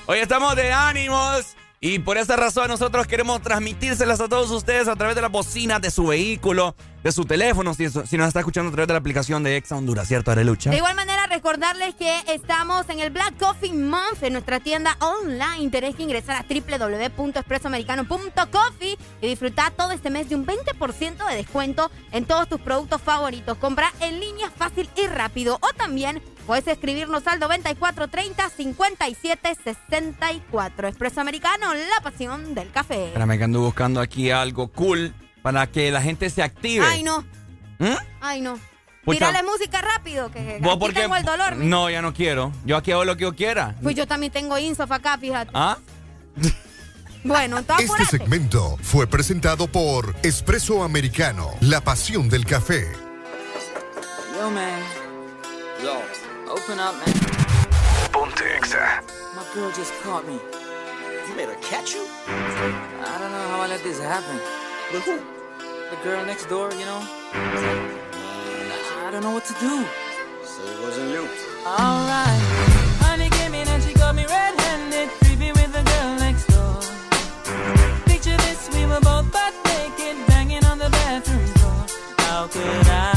Hoy estamos de ánimos y por esa razón nosotros queremos transmitírselas a todos ustedes a través de las bocinas de su vehículo, de su teléfono, si, si nos está escuchando a través de la aplicación de Exa Honduras, ¿cierto, Arelucha? De igual manera, recordarles que estamos en el Black Coffee Month en nuestra tienda online. Tenés que ingresar a www.expresoamericano.coffee y disfrutar todo este mes de un 20% de descuento en todos tus productos favoritos. Compra en línea fácil y rápido o también puedes escribirnos al 9430-5764. Expreso Americano, la pasión del café. Espérame que ando buscando aquí algo cool para que la gente se active. Ay, no. ¿Mm? Ay, no. Pucha. Tírale música rápido, que ¿Vos aquí por qué? tengo el dolor. No, ya no quiero. Yo aquí hago lo que yo quiera. Pues yo también tengo Insof acá, fíjate. ¿Ah? Bueno, entonces Este segmento fue presentado por Espresso Americano, la pasión del café. Yo, man. Yo. Open up, man. Ponte Exa. My girl just caught me. You made her catch you? I don't know how I let this happen. With who? The girl next door, you know? I don't know what to do. So it wasn't you. Alright. Honey came in and she got me red-handed, creepy with the girl next door. Picture this, we were both butt naked, banging on the bathroom door. How could I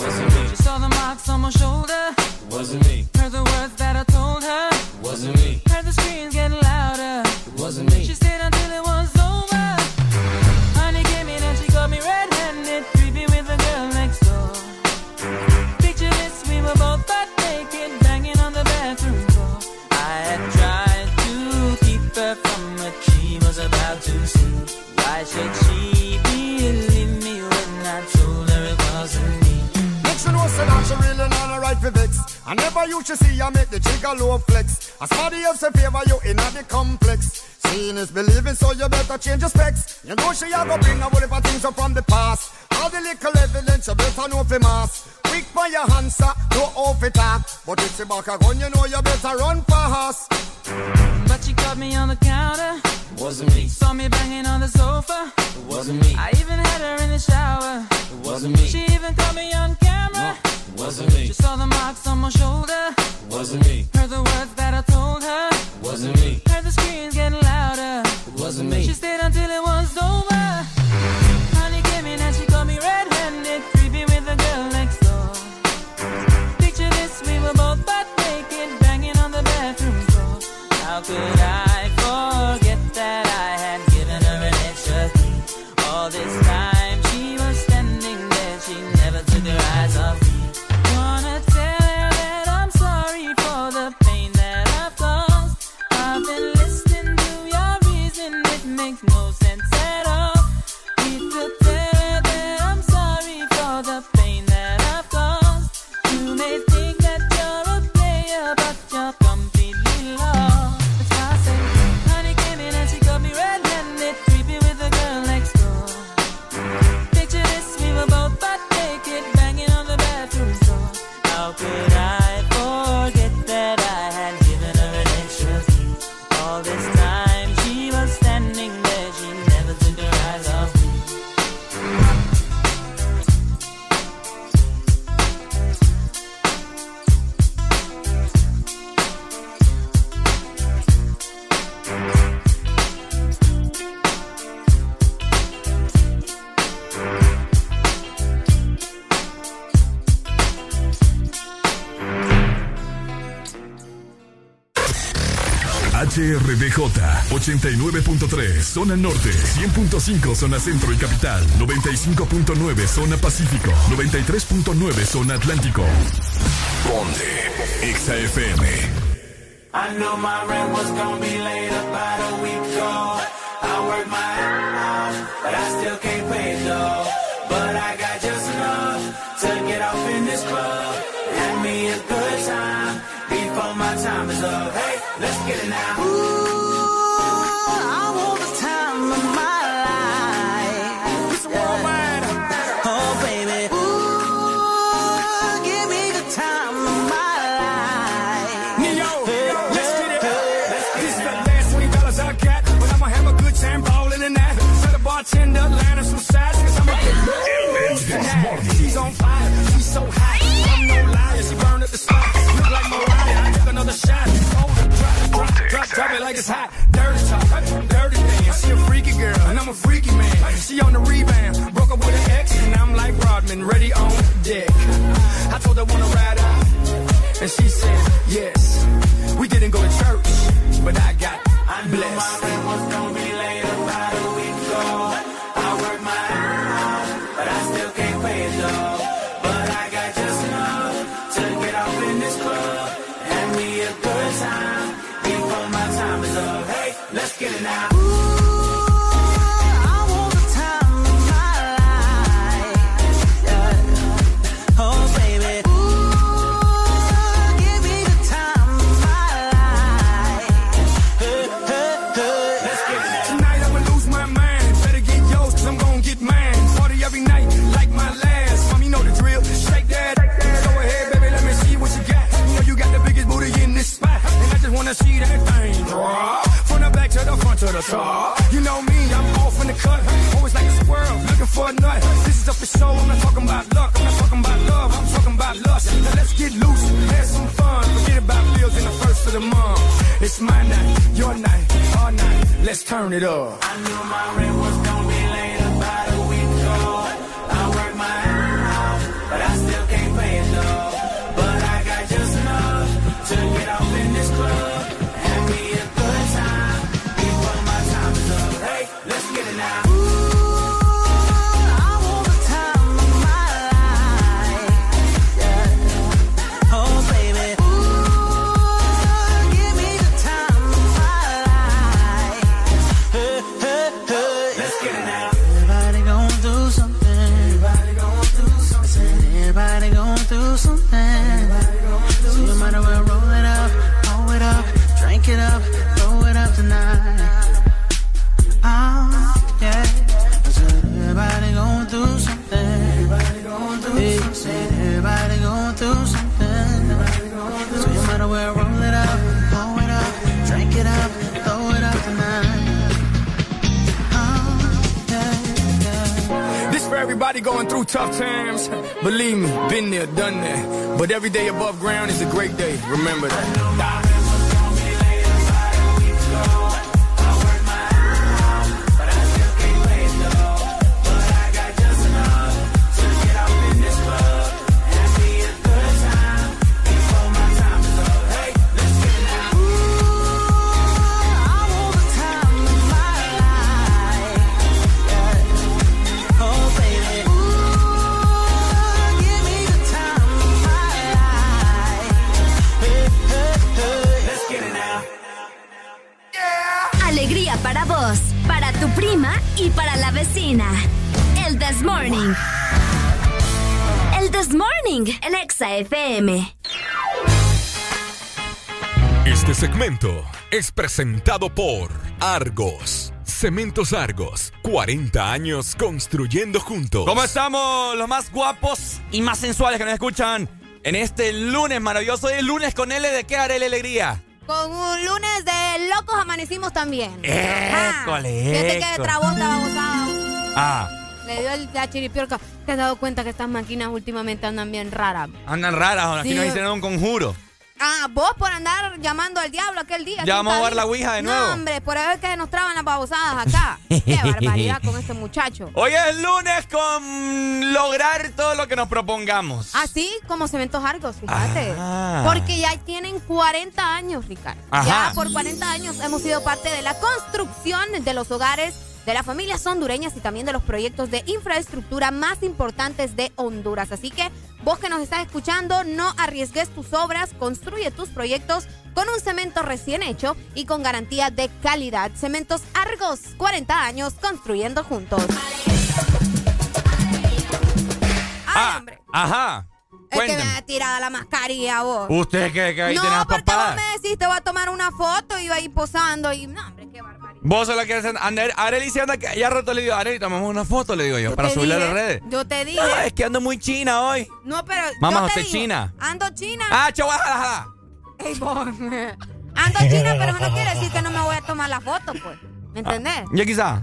Wasn't me. She saw the marks on my shoulder. Wasn't me. Heard the words that I told her. Wasn't me. Heard the screams getting I never you should see I make the low flex. As somebody else a favor you in a the complex. Seeing is believing, so you better change your specs. You know she a go bring a whole of things up from the past. All the little evidence you better know fi mass. Quick for your answer, no off it talk. But if she back a gun, you know you better run fast. But she caught me on the counter. Wasn't me. Saw me banging on the sofa. It wasn't me. I even had her in the shower. It wasn't me. She even caught me on camera. It wasn't me. She saw the marks on my shoulder. It wasn't me. Heard the words that I told her. It wasn't me. Heard the screams getting louder. It wasn't me. She stayed until it was over. HRDJ 89.3 zona norte, 100.5 zona centro y capital, 95.9 zona pacífico, 93.9 zona atlántico. Ponte XAFM. I knew my rent was gonna be late about a week ago. I worked my drop, it like it's hot. Dirty talk, dirty dance. She a freaky girl, and I'm a freaky man. She on the rebound, broke up with an ex, and I'm like Rodman, ready on deck. I told her wanna ride out. And she said, yes. We didn't go to church, but I got I knew my rent was gonna be late about a week ago. Top. You know me, I'm off in the cut. Always like a squirrel, looking for a nut. This is up for show, I'm not talking about luck. I'm not talking about love, I'm talking about lust. Now let's get loose, have some fun. Forget about bills in the first of the month. It's my night, your night, our night. Let's turn it up. I knew my rent was gonna be been there, done that. But every day above ground is a great day. Remember that. Es presentado por Argos. Cementos Argos. 40 años construyendo juntos. ¿Cómo estamos los más guapos y más sensuales que nos escuchan en este lunes maravilloso? El lunes con L de qué haré la alegría. Con un lunes de locos amanecimos también. École, Fíjate que trabó estaba botado. Ah, Le dio el, la chiripiorca. ¿Te has dado cuenta que estas máquinas últimamente andan bien raras? andan raras, aquí Sí. nos hicieron un conjuro. Ah, vos por andar llamando al diablo aquel día. Ya vamos a ¿quién jugar la ouija de No, nuevo. hombre, por eso es que nos traban las babosadas acá. Qué barbaridad con este muchacho. Hoy es lunes con lograr todo lo que nos propongamos. Así como Cementos Argos, fíjate. Ah. Porque ya tienen 40 años, Ricardo. Ajá. Ya por 40 años hemos sido parte de la construcción de los hogares de las familias hondureñas y también de los proyectos de infraestructura más importantes de Honduras. Así que vos que nos estás escuchando, no arriesgues tus obras, construye tus proyectos con un cemento recién hecho y con garantía de calidad. Cementos Argos, 40 años construyendo juntos. Ah, ajá. Es que me ha tirado la mascarilla vos. ¿Usted qué, qué ahí no, las porque vos me decís, te voy a tomar una foto y iba ahí posando y no, hombre, qué barbaridad. Vos sos la que hacen. Ander- Areli se anda. que- Ya rato le digo, Areli, tomamos una foto, le digo yo, para subirla a las redes. Yo te dije. No, es que ando muy china hoy. No, pero. Mamá, yo te usted digo, china. Ando china. Ah, chaval. Ey, vos. Ando china, pero eso no quiere decir que no me voy a tomar la foto, pues. ¿Me entendés? Ya quizá.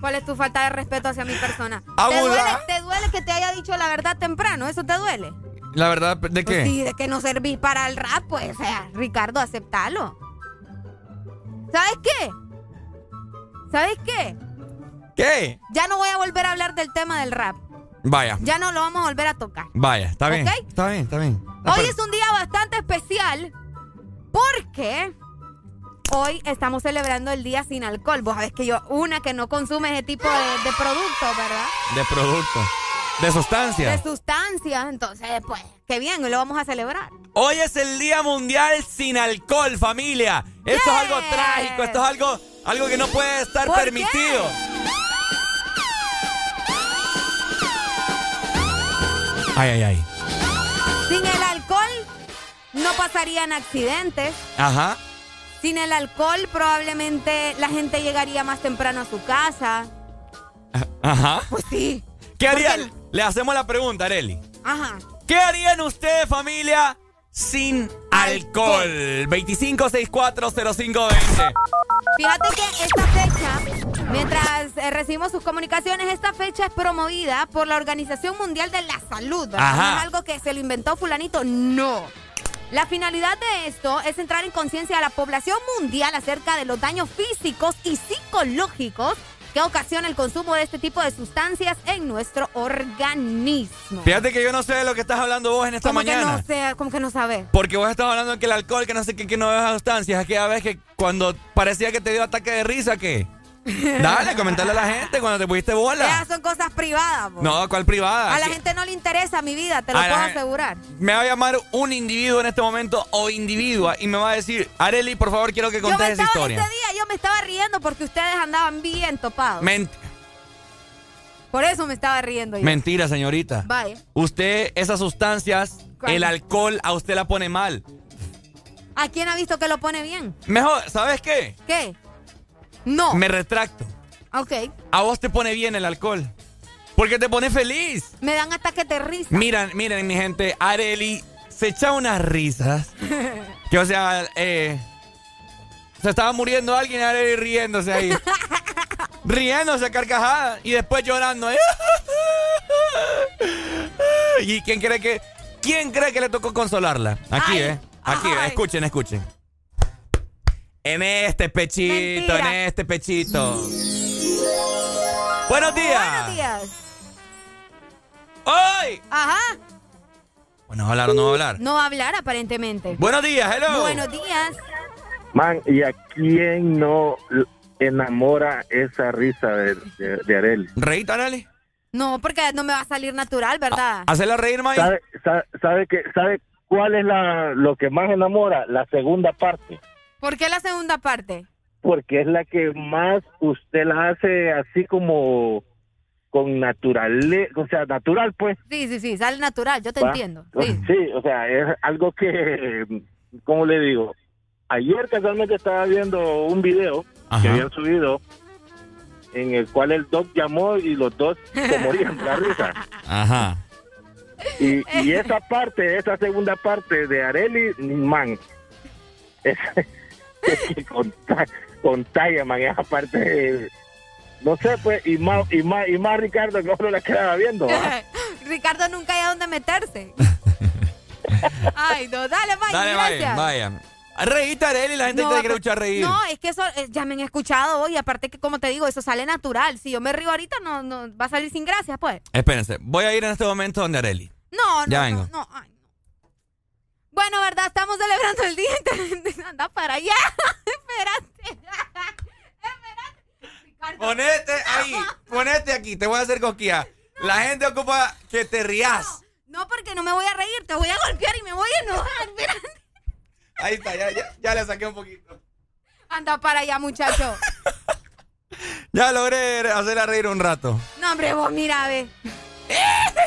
¿Cuál es tu falta de respeto hacia mi persona? ¿Te duele, ¿Te duele que te haya dicho la verdad temprano? ¿Eso te duele? La verdad, ¿de Pues qué? sí, de que no servís para el rap, pues. O sea, Ricardo, aceptalo. ¿Sabes qué? ¿Sabes qué? ¿Qué? Ya no voy a volver a hablar del tema del rap. Vaya, Ya no lo vamos a volver a tocar. vaya, está bien. Está bien, está bien. Hoy es un día bastante especial porque hoy estamos celebrando el día sin alcohol. Vos sabés que yo, una que no consume ese tipo de, de productos, ¿verdad? De producto. De sustancia. De sustancias. Entonces, pues, qué bien, hoy lo vamos a celebrar. Hoy es el Día Mundial sin Alcohol, familia. Esto es algo trágico, esto es algo, algo que no puede estar permitido. Ay, ay, ay. Sin el alcohol no pasarían accidentes. Ajá. Sin el alcohol probablemente la gente llegaría más temprano a su casa. Ajá. Pues sí. ¿Qué harían? Le hacemos la pregunta, Areli. Ajá. ¿Qué harían ustedes, familia, sin alcohol? 25640520. Fíjate que esta fecha, mientras eh, recibimos sus comunicaciones, esta fecha es promovida por la Organización Mundial de la Salud. ¿verdad? Ajá. No es algo que se lo inventó fulanito, no. La finalidad de esto es entrar en conciencia a la población mundial acerca de los daños físicos y psicológicos que ocasiona el consumo de este tipo de sustancias en nuestro organismo. Fíjate que yo no sé de lo que estás hablando vos en esta ¿Cómo que mañana. no sé? ¿Cómo que no sabes? Porque vos estás hablando de que el alcohol, que no sé qué, que no es sustancias. Aquella vez que cuando parecía que te dio ataque de risa, ¿qué? Dale, comentarle a la gente cuando te pusiste bola. Esas son cosas privadas. No, ¿cuál privada? A la gente no le interesa mi vida, te lo A puedo asegurar. Me va a llamar un individuo en este momento o individua y me va a decir, Areli, por favor, quiero que Yo me contes esa estaba, historia. ese día yo me estaba riendo porque ustedes andaban bien topados. Ment- Por eso me estaba riendo yo. mentira, señorita. Vaya. Usted, esas sustancias, ¿Cuál? el alcohol, a usted la pone mal. ¿A quién ha visto que lo pone bien? Mejor, ¿sabes qué? ¿Qué? No. Me retracto. Ok. A vos te pone bien el alcohol. Porque te pone feliz. Me dan ataques de risa. Miren, miren, mi gente, Areli se echa unas risas. Que, o sea, eh, se estaba muriendo alguien y Areli riéndose ahí. riéndose a carcajadas y después llorando. ¿eh? ¿Y quién cree que quién cree que le tocó consolarla? Aquí, Ay, ¿eh? Aquí, ay. escuchen, escuchen. En este pechito, Mentira. en este pechito. Buenos días. Buenos días. ¡Hoy! Ajá. Bueno, ¿va a hablar o no va a hablar? No va a hablar aparentemente. Buenos días, hello. Buenos días. Man, ¿y a quién no enamora esa risa de, de, de Arely? ¿Reíta, Arely? No, porque no me va a salir natural, ¿verdad? ¿Hacerla reír, May? ¿Sabe, sabe, sabe que, ¿Sabe cuál es la, lo que más enamora? La segunda parte. ¿Por qué la segunda parte? Porque es la que más usted la hace así como con natural, o sea, natural pues. Sí, sí, sí, sale natural, yo te ¿va? entiendo. Sí. Sí. o sea, es algo que, ¿cómo le digo? Ayer casualmente estaba viendo un video Ajá. que habían subido en el cual el doc llamó y los dos se morían de la risa. Ajá. Y, y esa parte, esa segunda parte de Areli, man, es, es que conta- contaglia, man, esa parte, no sé, pues, y más, y más, y más Ricardo que uno la quedaba viendo. Ricardo nunca hay a dónde meterse. Ay, no, dale, Dale, gracias. vaya, vaya. Reíte, Arely, la gente No, te quiere escuchar reír. No, es que eso eh, ya me han escuchado hoy. Aparte que, como te digo, eso sale natural. Si yo me río ahorita, no, no va a salir sin gracia, pues. Espérense, voy a ir en este momento donde Arely. No, no, Ya no, vengo. no, ay, no. Bueno, ¿verdad? Estamos celebrando el Día Internacional. Anda para allá. Espérate. Ponete ahí, ponete aquí, te voy a hacer coquilla. La gente ocupa que te rías. No, porque no me voy a reír. Te voy a golpear y me voy a enojar. Espérate. Ahí está, ya, ya, ya le saqué un poquito. Anda para allá, muchacho. Ya logré hacerla reír un rato. No, hombre, vos mira, ve.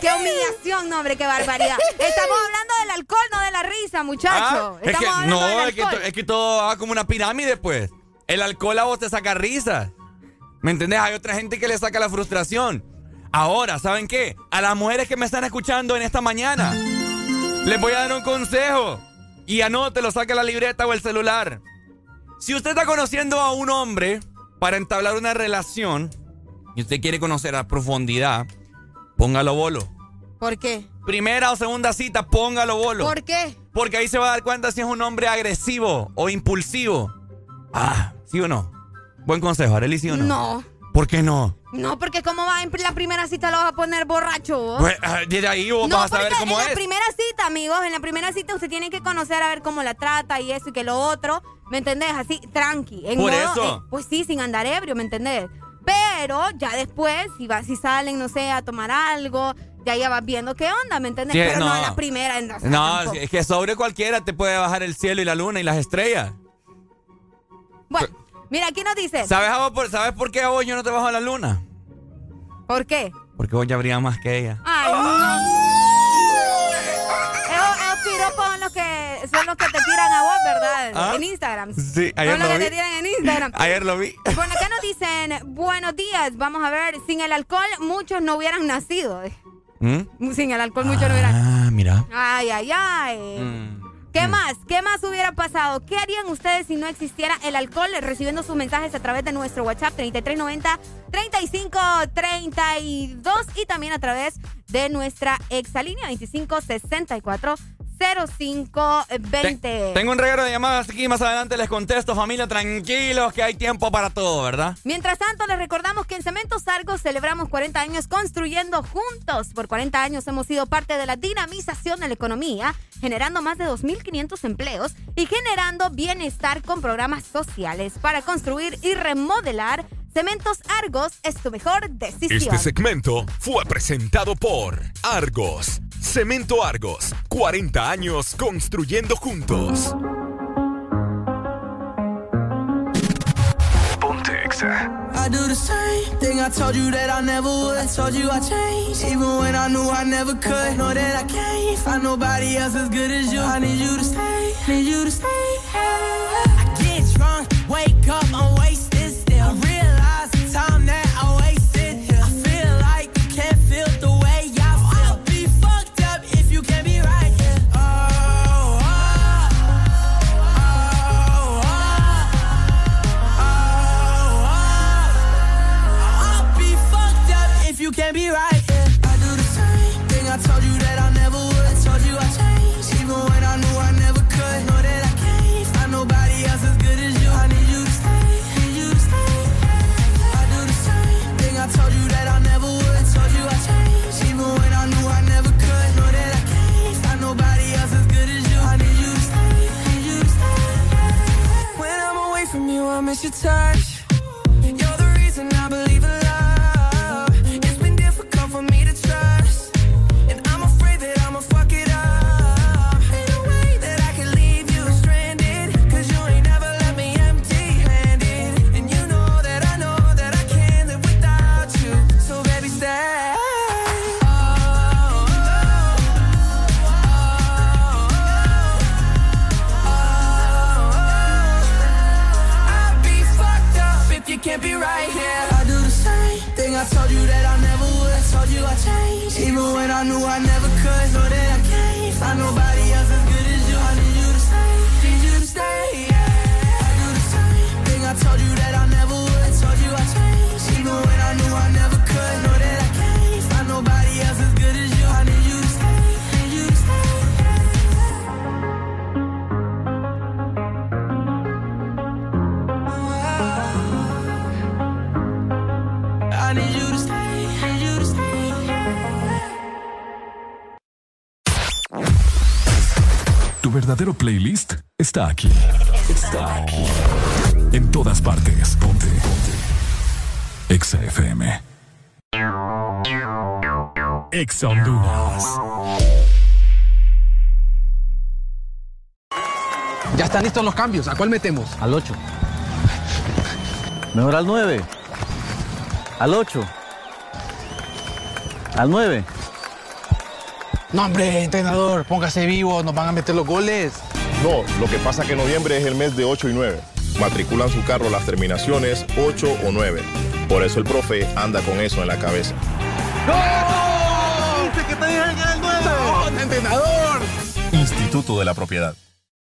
Qué humillación, no, hombre, qué barbaridad. Estamos hablando del alcohol, no de la risa, muchacho. Ah, es que, Estamos hablando no, del es que, alcohol. to- es que todo va como una pirámide, pues. El alcohol a vos te saca risa. ¿Me entendés? Hay otra gente que le saca la frustración. Ahora, ¿saben qué? A las mujeres que me están escuchando en esta mañana, les voy a dar un consejo. Y anótelo, saque la libreta o el celular. Si usted está conociendo a un hombre para entablar una relación y usted quiere conocer a profundidad, póngalo bolo. ¿Por qué? Primera o segunda cita, póngalo bolo. ¿Por qué? Porque ahí se va a dar cuenta si es un hombre agresivo o impulsivo. Ah, ¿sí o no? Buen consejo, Arely, ¿sí o no? No. ¿Por qué no? No, porque ¿cómo va en la primera cita lo vas a poner borracho? vos? Pues, ah, desde ahí vos no, vas a saber cómo en es. la primera cita, amigos, en la primera cita usted tiene que conocer a ver cómo la trata y eso y que lo otro, ¿me entendés? Así, tranqui. en Por modo, eso. eh, pues sí, sin andar ebrio, ¿me entendés? Pero ya después, si, va, si salen, no sé, a tomar algo, ya ya vas viendo qué onda, ¿me entendés? Sí, Pero no, no. en la primera. en- o sea, No, tampoco. es que sobre cualquiera te puede bajar el cielo y la luna y las estrellas. Bueno, mira, aquí nos dice. ¿Sabes, a vos por, ¿Sabes por qué a vos yo no te bajo la luna? ¿Por qué? Porque vos ya habrías más que ella. Ay, no. Los que te tiran a vos, ¿verdad? ¿Ah? En Instagram. Sí, ayer son los lo que vi. te tiran en Instagram. Ayer lo vi. Bueno, acá nos dicen, buenos días, vamos a ver, sin el alcohol muchos no hubieran nacido. ¿Mm? Sin el alcohol muchos no hubieran... Ah, mira. Ay, ay, ay. Mm. ¿Qué más? ¿Qué más hubiera pasado? ¿Qué harían ustedes si no existiera el alcohol? Recibiendo sus mensajes a través de nuestro WhatsApp 3390 3532 y también a través de nuestra exalínea 2564 0520. Tengo un regalo de llamadas aquí, más adelante les contesto, familia, tranquilos, que hay tiempo para todo, ¿verdad? Mientras tanto, les recordamos que en Cementos Argos celebramos 40 años construyendo juntos. Por 40 años hemos sido parte de la dinamización de la economía, generando más de 2.500 empleos y generando bienestar con programas sociales. Para construir y remodelar, Cementos Argos es tu mejor decisión. Este segmento fue presentado por Argos. Cemento Argos. 40 años construyendo juntos. Ponte Exa. I do the same thing I told you that I never would. I told you I changed, even when I knew I never could. Know that I can't find nobody else as good as you. I need you to stay, need you to stay. I get drunk, wake up, I'm wasted miss your touch. Even when I verdadero playlist está aquí. Está aquí. En todas partes. Ponte. Ponte. Exa FM. Exa Honduras. Ya están listos los cambios. ¿A cuál metemos? Al 8. Mejor al 9. Al 8. Al 9. No, hombre, entrenador, póngase vivo, nos van a meter los goles. No, lo que pasa que noviembre es el mes de 8 y 9. Matriculan su carro las terminaciones 8 o 9. Por eso el profe anda con eso en la cabeza. ¡Dice que te dejan el 9! ¡No, entrenador! Instituto de la Propiedad.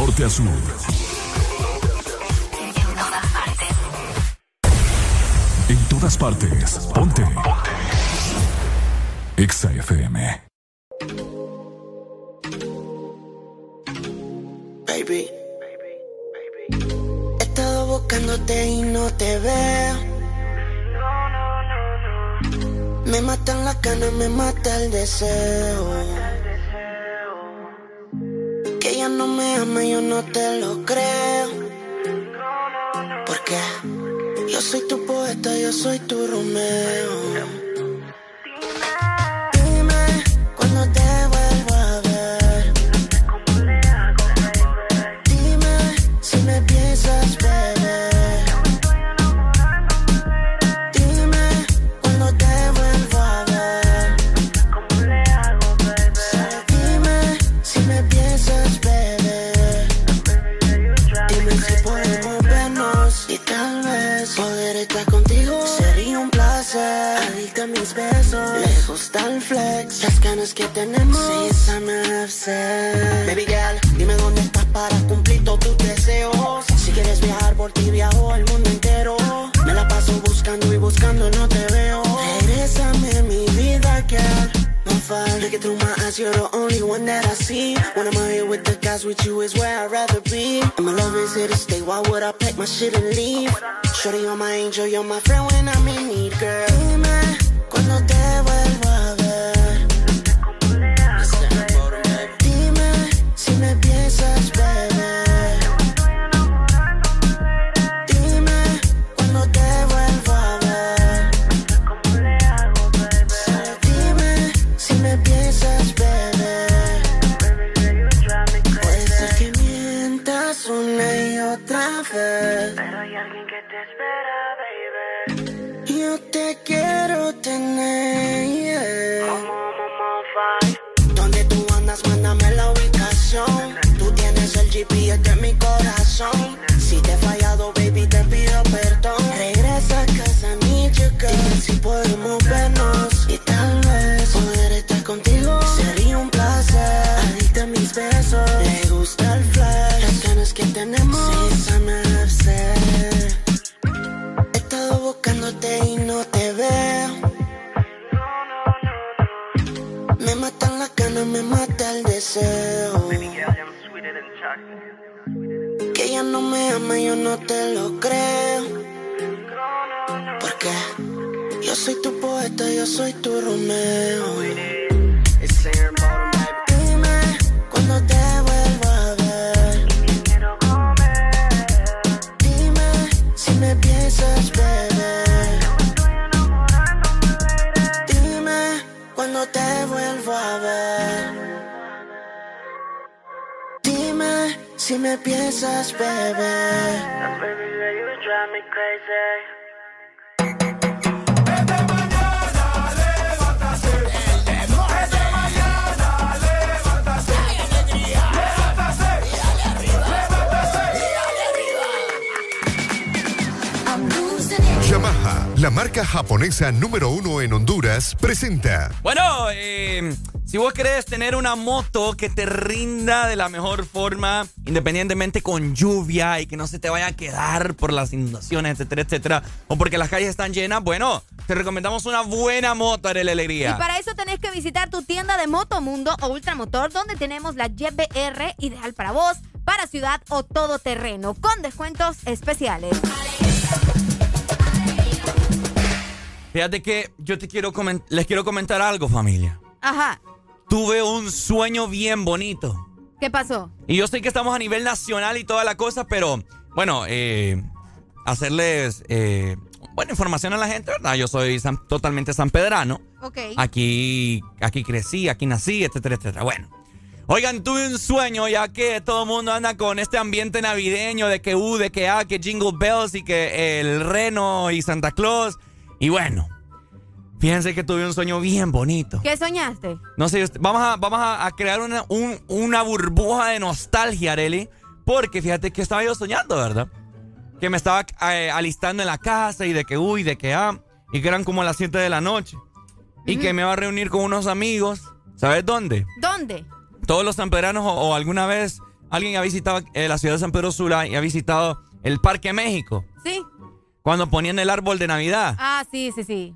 Norte a sur. En todas partes. Ponte. Ponte. Exa FM. Baby. He estado buscándote y no te veo. Me matan las ganas, me mata el deseo. Ella no me ama, yo no te lo creo. Porque yo soy tu poeta, yo soy tu Romeo. Que tenemos. Baby girl, dime dónde estás para cumplir todos tus deseos. Si quieres viajar por ti, viajo al mundo entero. Me la paso buscando y buscando, no te veo. Regrésame mi vida, girl. Look it through my eyes, you're the only one that I see. When I'm out here with the guys, with you is where I'd rather be. And my love is here to stay, why would I pack my shit and leave? Shorty, you're my angel, you're my friend when I'm in need, girl. Dime cuando te vuelvo Donde tú andas, mándame el GPS de mi corazón. Si te he fallado, baby, te pido perdón. Regresa a casa, girl. Dime si podemos vernos. Y tal vez poder estar contigo sería un placer. Adicta a mis besos. Le gusta el flash. Las ganas que tenemos. Sí, sana He estado buscándote y no te veo. Me matan las ganas, me mata el deseo. Que ella no me ama, yo no te lo creo. Porque yo soy tu poeta, yo soy tu Romeo. Dime cuando te vuelvo a ver. Dime si me piensas, bebé. Dime cuando te vuelvo a ver. Si me piensas, bebé. Yamaha, la marca japonesa número uno en Honduras, presenta Bueno, eh, si vos querés tener una moto que te rinda de la mejor forma, independientemente con lluvia y que no se te vaya a quedar por las inundaciones, etcétera, etcétera, o porque las calles están llenas, bueno, te recomendamos una buena moto, Arely Alegría. Y para eso tenés que visitar tu tienda de Motomundo o Ultramotor, donde tenemos la YBR ideal para vos, para ciudad o todoterreno, con descuentos especiales. Fíjate que yo te quiero les quiero comentar algo, familia. Ajá, Tuve un sueño bien bonito. ¿qué pasó? Y yo sé que estamos a nivel nacional y toda la cosa, pero bueno, eh, hacerles eh, buena información a la gente, ¿verdad? Yo soy san- totalmente sanpedrano. Ok. Aquí, aquí crecí, aquí nací, etcétera, etcétera. Bueno. Oigan, tuve un sueño ya que todo el mundo anda con este ambiente navideño de que U, de que A, que Jingle Bells y que el Reno y Santa Claus. Y bueno, fíjense que tuve un sueño bien bonito. ¿Qué soñaste? No sé, vamos a, vamos a, crear una, un- una burbuja de nostalgia, Areli. Porque fíjate que estaba yo soñando, ¿verdad? Que me estaba eh, alistando en la casa y de que uy, de que ah, y que eran como las 7 de la noche. Y que me iba a reunir con unos amigos. ¿Sabes dónde? ¿Dónde? Todos los sanpedranos o, o alguna vez alguien ha visitado eh, la ciudad de San Pedro Sula y ha visitado el Parque México. Sí. Cuando ponían el árbol de Navidad. Ah, sí, sí, sí.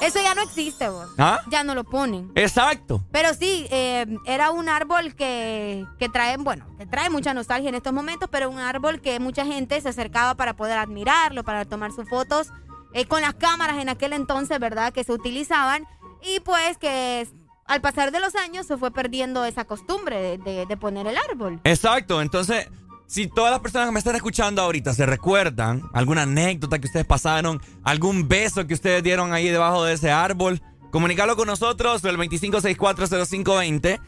Eso ya no existe, vos. ¿Ah? Ya no lo ponen. Exacto. Pero sí, eh, era un árbol que, que trae, bueno, que trae mucha nostalgia en estos momentos, pero un árbol que mucha gente se acercaba para poder admirarlo, para tomar sus fotos eh, con las cámaras en aquel entonces, ¿verdad? Que se utilizaban y pues que al pasar de los años se fue perdiendo esa costumbre de, de- de poner el árbol. Exacto, entonces, si todas las personas que me están escuchando ahorita se recuerdan alguna anécdota que ustedes pasaron, algún beso que ustedes dieron ahí debajo de ese árbol, comunicarlo con nosotros el 25640520.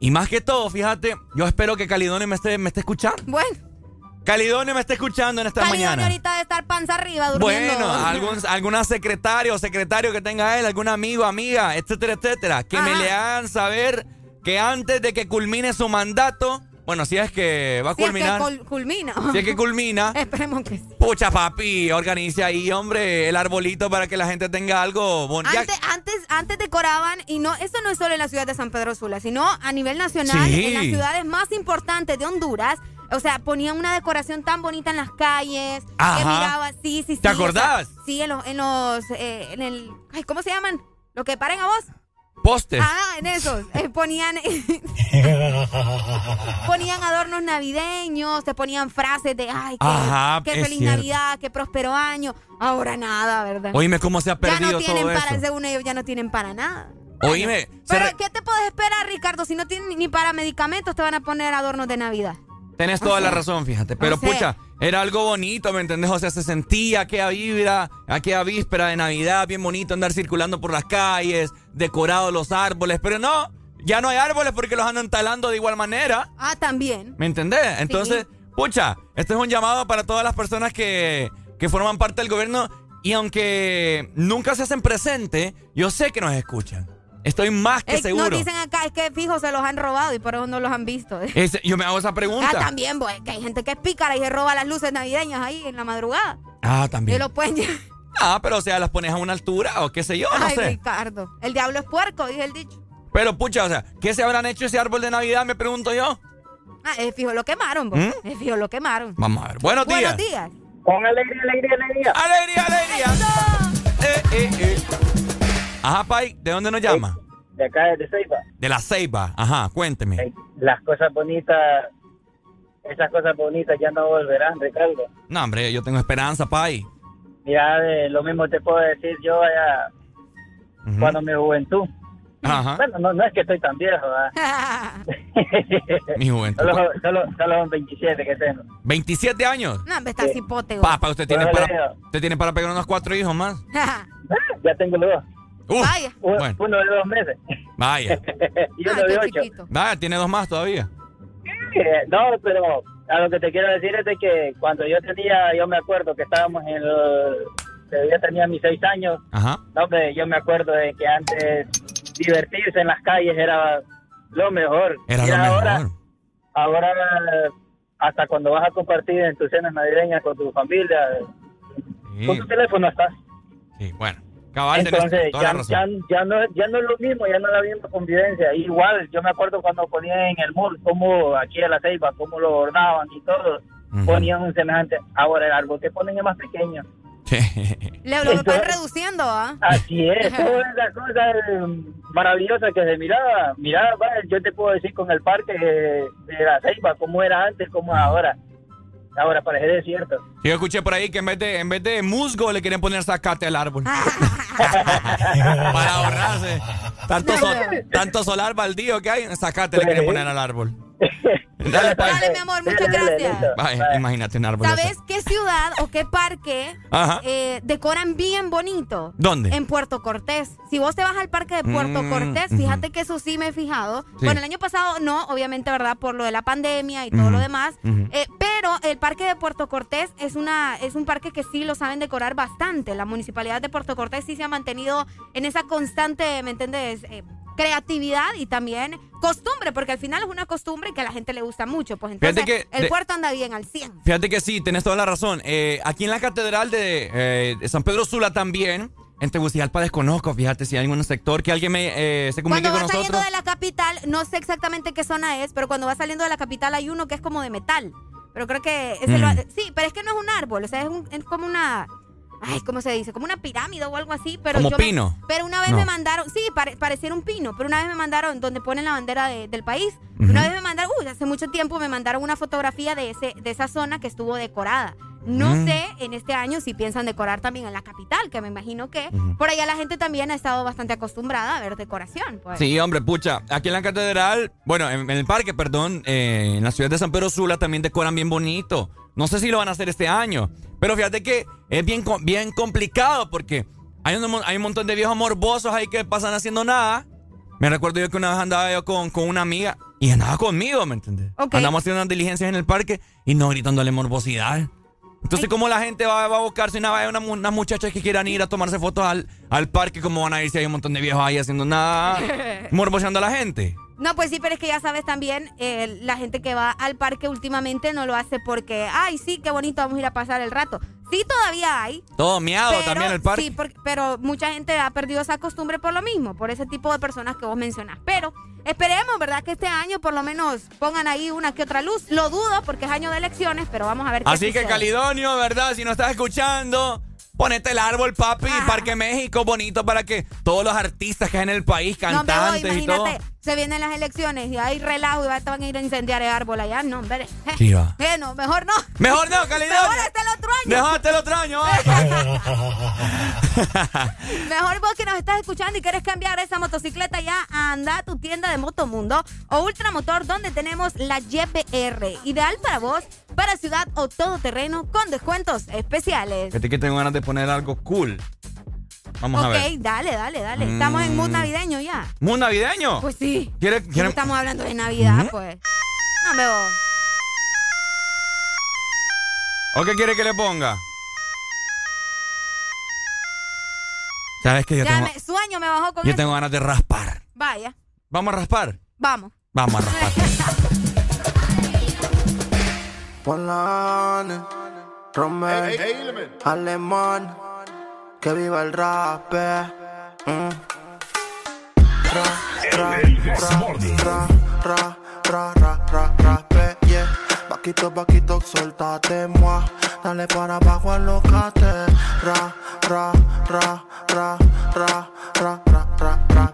Y más que todo, fíjate, yo espero que Calidonio me esté, me esté escuchando. Bueno, Calidonio me esté escuchando en esta Calidonio mañana. ahorita de estar panza arriba durmiendo. Bueno, algún, alguna secretaria o secretario que tenga él, algún amigo, amiga, etcétera, etcétera, que me le hagan saber que antes de que culmine su mandato, bueno, si es que va a Si es que culminar, cul- culmina. si es que culmina, Esperemos que sí. pucha papi, organice ahí, hombre, el arbolito para que la gente tenga algo bonito. Antes, antes, antes decoraban, y no, eso no es solo en la ciudad de San Pedro Sula, sino a nivel nacional, Sí. en las ciudades más importantes de Honduras. O sea, ponían una decoración tan bonita en las calles. Ajá. Que miraba, sí, sí, sí. ¿Te o sea, acordás? sí, en los, en los, eh, en el, ay, ¿cómo se llaman? Lo que paren a vos. Postes. Ah, en esos. eh, ponían, ponían adornos navideños, te ponían frases de, ay, qué, Ajá, qué feliz cierto. Navidad, qué próspero año. Ahora nada, ¿verdad? Oíme cómo se ha ya perdido no tienen todo para, eso. según ellos, ya no tienen para nada. Oíme, Pero, re- ¿qué te puedes esperar, Ricardo? Si no tienen ni para medicamentos, te van a poner adornos de Navidad. Tenés O toda la razón, fíjate. Pero sea. pucha, era algo bonito, ¿me entendés? O sea, se sentía aquella vibra, aquella víspera de Navidad, bien bonito andar circulando por las calles, decorados los árboles. Pero no, ya no hay árboles porque los andan talando de igual manera. Ah, también. ¿Me entendés? Entonces, Pucha, este es un llamado para todas las personas que, que forman parte del gobierno y aunque nunca se hacen presente, yo sé que nos escuchan. Estoy más que Eh, seguro. Nos dicen acá, es que fijo se los han robado y por eso no los han visto. Yo me hago esa pregunta. Ah, también, pues, que hay gente que es pícara y se roba las luces navideñas ahí en la madrugada. Ah, Y también. lo pueden llevar. Ah, pero o sea, las pones a una altura o qué sé yo, no Ay, sé. Ricardo. El diablo es puerco, dice el dicho. Pero pucha, o sea, ¿qué se habrán hecho ese árbol de Navidad? Me pregunto yo. Ah, es fijo, lo quemaron, pues. ¿Mm? Es fijo, lo quemaron. Vamos a ver. Buenos días. Buenos días. Con alegría, alegría, alegría. Alegría, alegría. Eh, eh, eh. Ajá, Pai, ¿de dónde nos llama? De acá, de Ceiba. De la Ceiba. Ajá, cuénteme. Las cosas bonitas, esas cosas bonitas ya no volverán, Ricardo. No, hombre, yo tengo esperanza, Pai. Mira, de lo mismo te puedo decir yo allá cuando mi juventud. Ajá. Bueno, no, no es que estoy tan viejo, ¿verdad? Mi juventud. solo, solo, solo son 27 que tengo. 27 años. No, hombre, está cipote. Papá, usted tiene para, usted tiene para pegar unos cuatro hijos más. Ya tengo los dos. Vaya. Uno, bueno. uno de dos meses Vaya. y uno de ocho. Vaya, tiene dos más todavía. Eh, no, pero a lo que te quiero decir es de que cuando yo tenía, yo me acuerdo que estábamos en el, que yo tenía mis seis años, Ajá. no, hombre, yo me acuerdo de que antes divertirse en las calles era lo mejor. Era Y lo ahora, mejor. ahora hasta cuando vas a compartir en tus cenas navideñas con tu familia, Sí, con tu teléfono estás. sí, bueno. Cabal, Entonces toda ya, la razón. ya, ya no, ya no es lo mismo, ya no es la misma convivencia. Igual, yo me acuerdo cuando ponían en el mall, como aquí en la ceiba, cómo lo bordaban y todo, ponían un semejante. Ahora el árbol que ponen es más pequeño. Le lo están reduciendo, ¿ah? Así es, toda esa cosa eh, maravillosa que se miraba. Miraba, yo te puedo decir con el parque de, de la ceiba, cómo era antes, cómo es ahora. Ahora parece desierto. Yo escuché por ahí que en vez de, en vez de musgo le quieren poner zacate al árbol. Para ahorrarse. Tanto, sol- tanto solar baldío que hay, zacate le quieren poner al árbol. Dale, Pai. Dale, mi amor, muchas gracias. Vaya, imagínate un árbol. ¿Sabes qué ciudad o qué parque eh, decoran bien bonito? ¿Dónde? En Puerto Cortés. Si vos te vas al parque de Puerto Mm, Cortés, fíjate que eso sí me he fijado. Sí. Bueno, el año pasado no, obviamente, ¿verdad? Por lo de la pandemia y todo lo demás. Eh, pero el parque de Puerto Cortés es, una, es un parque que sí lo saben decorar bastante. La municipalidad de Puerto Cortés sí se ha mantenido en esa constante, ¿me entiendes? Eh, creatividad y también costumbre, porque al final es una costumbre que a la gente le gusta mucho. Pues entonces que el de- puerto anda bien al 100. Fíjate que sí, tenés toda la razón. Eh, aquí en la catedral de, eh, de San Pedro Sula también, en Tegucigalpa desconozco, fíjate si hay algún sector que alguien me, eh, se comunique Cuando con vas saliendo de la capital, no sé exactamente qué zona es, pero cuando vas saliendo de la capital hay uno que es como de metal. Pero creo que ese Mm. lo- sí, pero es que no es un árbol, o sea, es, un- es como una ay, ¿cómo se dice? Como una pirámide o algo así, pero ¿Como yo me- pino? pero una vez No. me mandaron, sí, pare- pareciera un pino, pero una vez me mandaron donde ponen la bandera de- del país. Ujú. Una vez me mandaron, uy, hace mucho tiempo me mandaron una fotografía de ese de esa zona que estuvo decorada. No Mm. sé en este año si piensan decorar también en la capital, que me imagino que por allá la gente también ha estado bastante acostumbrada a ver decoración. Pues. Sí, hombre, pucha. Aquí en la catedral, bueno, en, en el parque, perdón, eh, en la ciudad de San Pedro Sula también decoran bien bonito. No sé si lo van a hacer este año, pero fíjate que es bien, bien complicado porque hay un, hay un montón de viejos morbosos ahí que pasan haciendo nada. Me recuerdo yo que una vez andaba yo con, con una amiga y andaba conmigo, ¿me entiendes? Ok. Andamos haciendo unas diligencias en el parque y no gritándole morbosidad. Entonces, ¿cómo la gente va, va a buscarse una, una, mu- unas muchachas que quieran ir a tomarse fotos al, al parque? ¿Cómo van a ir si hay un montón de viejos ahí haciendo nada? morboseando a la gente. No, pues sí, pero es que ya sabes también, eh, la gente que va al parque últimamente no lo hace porque, ay, sí, qué bonito, vamos a ir a pasar el rato. Sí, todavía hay. Todo miado pero- también el parque. Sí, porque- pero mucha gente ha perdido esa costumbre por lo mismo, por ese tipo de personas que vos mencionas. Pero esperemos, ¿verdad? Que este año por lo menos pongan ahí una que otra luz. Lo dudo porque es año de elecciones, pero vamos a ver qué Así que. Calidonio, ¿verdad? Si no estás escuchando, ponete el árbol, papi, Parque México, bonito para que todos los artistas que hay en el país, No, cantantes y todo. Se vienen las elecciones y hay relajo y van a ir a incendiar el árbol allá. No, hombre. Sí, va. Eh, no, mejor no. Mejor no, Calidonio. Mejor hasta el otro año. Mejor hasta el otro año. Mejor vos que nos estás escuchando y quieres cambiar esa motocicleta ya, anda a tu tienda de Motomundo o Ultramotor donde tenemos la YPR. Ideal para vos, para ciudad o todoterreno con descuentos especiales. Fíjate que tengo ganas de poner algo cool. Vamos ok, a ver. dale, dale, dale. Estamos en mood Mm. navideño ya. ¿Muy navideño? Pues sí. ¿Quiere, Si quiere- no estamos hablando de Navidad, pues. No me. ¿O qué quiere que le ponga? ¿Sabes que yo Ya tengo, me, sueño me bajó con yo eso. tengo ganas de raspar? Vaya, ¿Vamos a raspar? vamos. Vamos a raspar. Polane, Alemán, que viva el rap. eh. Mm. Ra, ra, ra, ra, ra, ra, ra, yeah. Vaquito, vaquito, soltate, moi. Dale para abajo, alocate. Ra, ra, ra, ra, ra, ra, ra, ra, rape, yeah.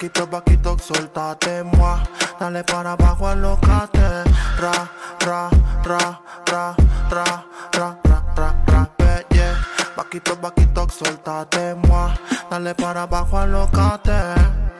Vaquito, vaquito, soltate, moi. Dale para abajo, alocate. Ra, ra, ra, ra, ra, ra, ra, ra, rape, yeah. Vaquito, vaquito, soltate, moi. Dale para abajo, alocate.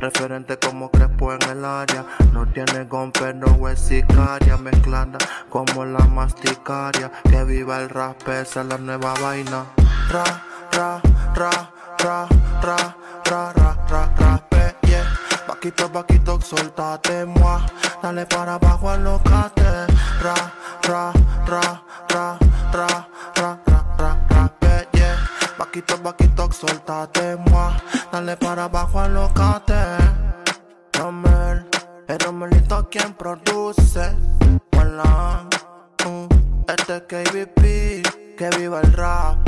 Referente como Crespo en el área. No tiene gon, pero es sicaria. Mezclada como la masticaria. Que viva el rap, esa es la nueva vaina. Ra, ra, ra, ra, ra, ra, ra, ra, rape, yeah. Vaquito, vaquito, soltate, moi. Dale para abajo, alocate. Ra, ra, ra, ra, ra, ra, ra, ra. Vaquito, vaquito, soltate, moi. Dale para abajo, alocate. Romel, el Romelito quien produce. Hola, mm, este es KBP, que viva el rap.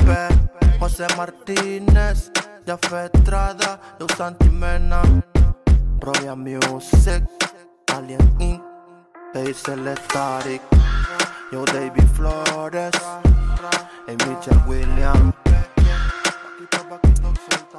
José Martínez, Jafé Estrada, Luz Santimena, Royal Music, Alien Inc., Hazel Static, Yo David Flores, y Mitchell Williams.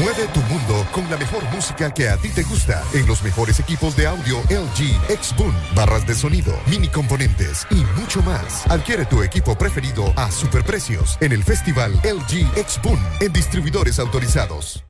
Mueve tu mundo con la mejor música que a ti te gusta en los mejores equipos de audio LG, X-Boom, barras de sonido, mini componentes y mucho más. Adquiere tu equipo preferido a superprecios en el festival LG X-Boom en distribuidores autorizados.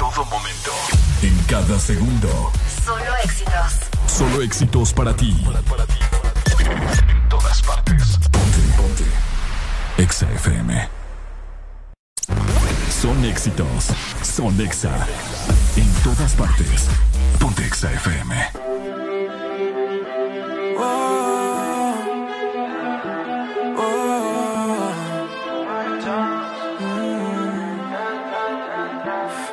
En todo momento. En cada segundo. Solo éxitos. Solo éxitos para ti. En todas partes. Ponte, ponte. Exa FM. Son éxitos. Son Exa. En todas partes. Ponte Exa FM.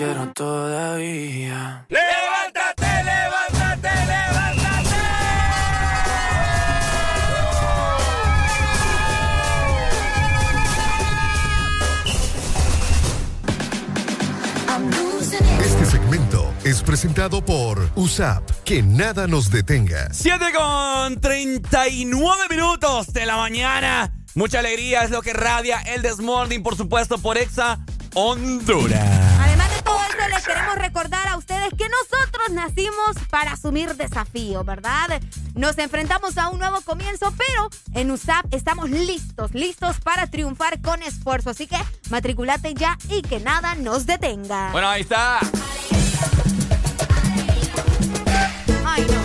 Quiero todavía ¡Levántate, levántate, levántate! Este segmento es presentado por USAP. Que nada nos detenga. 7 con 39 minutos de la mañana. Mucha alegría es lo que radia el Desmorning, por supuesto, por Exa Honduras. Les queremos recordar a ustedes que nosotros nacimos para asumir desafíos, ¿verdad? Nos enfrentamos a un nuevo comienzo, pero en USAP estamos listos, listos para triunfar con esfuerzo. Así que matriculate ya y que nada nos detenga. Bueno, ahí está. Ay, no.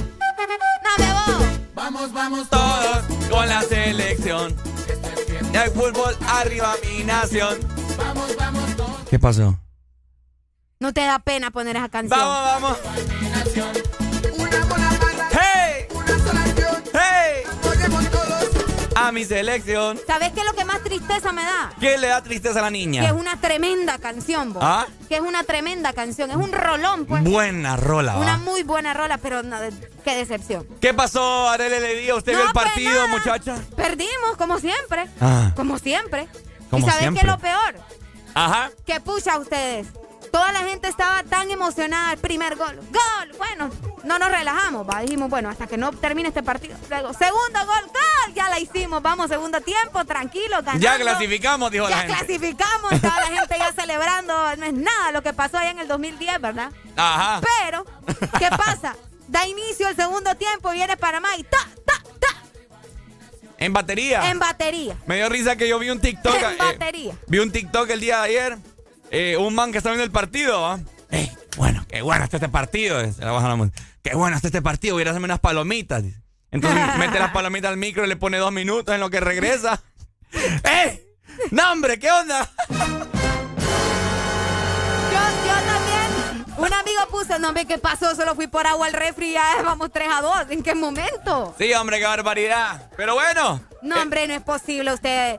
No me voy. Vamos, vamos todos con la selección. El fútbol arriba mi nación. Vamos, vamos todos. ¿Qué pasó? No te da pena poner esa canción. Vamos, vamos. ¡Hey! ¡Hey! A mi selección. ¿Sabes qué es lo que más tristeza me da? ¿Qué le da tristeza a la Que es niña? una tremenda canción, vos. ¿Ah? Que es una tremenda canción. Es un rolón, pues. Buena rola, Una va. muy buena rola, pero no, qué decepción. ¿Qué pasó, Arele Ledía? ¿Usted vio el pues, partido, nada. muchacha? Perdimos, como siempre. Ah. Como siempre. Como ¿Y sabes qué es lo peor? Ajá. Que pucha ustedes. Toda la gente estaba tan emocionada el primer gol. ¡Gol! Bueno, no nos relajamos, va. Dijimos, bueno, hasta que no termine este partido. Luego, segundo gol, ¡gol! Ya la hicimos. Vamos, segundo tiempo, tranquilo, ganando. Ya clasificamos, dijo Ya la gente. clasificamos, estaba la gente ya celebrando. No es nada lo que pasó allá en el 2010, ¿verdad? Ajá. Pero, ¿qué pasa? Da inicio el segundo tiempo, viene Panamá y ta, ta, En batería. en batería. Me dio risa que yo vi un TikTok. En eh, batería. vi un TikTok el día de ayer. Eh, un man que está viendo el partido. Ey, bueno, qué bueno está este partido. eh, se la baja la música. Qué bueno está este partido. Voy a hacerme unas palomitas. Entonces mete las palomitas al micro y le pone dos minutos en lo que regresa. ¡Ey! No, hombre, ¿qué onda? Yo, yo también. Un amigo puso, no, hombre, ¿qué pasó? Solo fui por agua al refri y ya vamos 3 a 2. ¿En qué momento? Sí, hombre, qué barbaridad. Pero bueno. No, hombre, no es posible usted.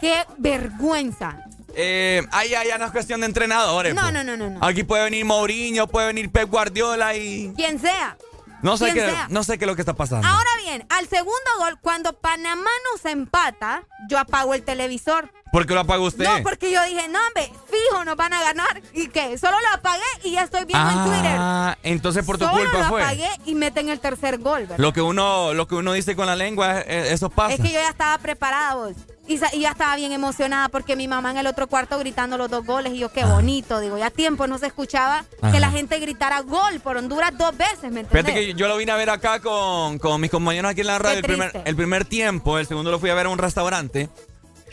Qué vergüenza. Eh, ahí ya, ya no es cuestión de entrenadores. No, no, no, no, no. Aquí puede venir Mourinho, puede venir Pep Guardiola y... Quien sea. No sé, qué, sea. no sé qué es lo que está pasando. Ahora bien, al segundo gol, cuando Panamá nos empata, yo apago el televisor. ¿Por qué lo apaga usted? No, porque yo dije, no, hombre, fijo, nos van a ganar. ¿Y qué? Solo lo apagué y ya estoy viendo en Twitter. Ah, entonces por tu Solo culpa lo fue. apagué y meten el tercer gol, ¿verdad? Lo que uno, lo que uno dice con la lengua, eh, eso pasa. Es que yo ya estaba preparada, vos. Y, ya estaba bien emocionada porque mi mamá en el otro cuarto gritando los dos goles. Y yo, qué bonito. Digo, ya tiempo no se escuchaba Ajá. que la gente gritara gol por Honduras dos veces, ¿me Fíjate entendés? que yo lo vine a ver acá con, con mis compañeros aquí en la radio el primer, el primer tiempo, el segundo lo fui a ver a un restaurante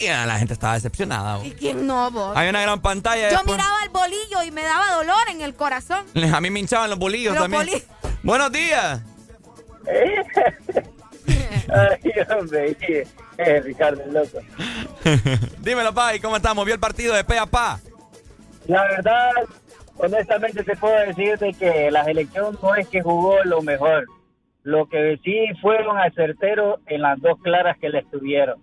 y la gente estaba decepcionada. vos. ¿Y quién no, vos? Hay una gran pantalla. Yo después- miraba el bolillo y me daba dolor en el corazón. A mí me hinchaban los bolillos Los también. Buenos días. Ay, hombre, eh, Ricardo, loco. Dímelo, pa, ¿y cómo estamos? ¿Vio el partido de pe a pa? La verdad, honestamente te puedo decir de que la selección no es que jugó lo mejor. Lo que sí fueron acerteros en las dos claras que le estuvieron.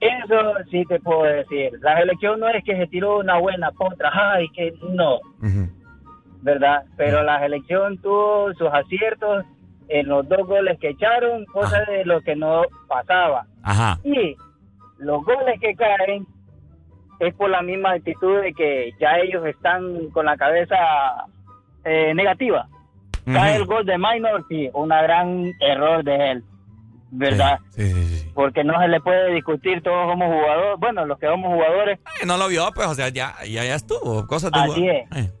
Eso sí te puedo decir. La selección no es que se tiró una buena contra, ay, que no, ¿verdad? Pero la selección tuvo sus aciertos en los dos goles que echaron, cosa de lo que no pasaba. Ajá. Y los goles que caen es por la misma actitud de que ya ellos están con la cabeza eh, negativa. Cae el gol de Minor, sí, un gran error de él, ¿verdad? Porque no se le puede discutir, todos somos jugadores, bueno, los que somos jugadores, Eh, No lo vio, pues, o sea, ya, ya, ya estuvo. Cosas de Así es.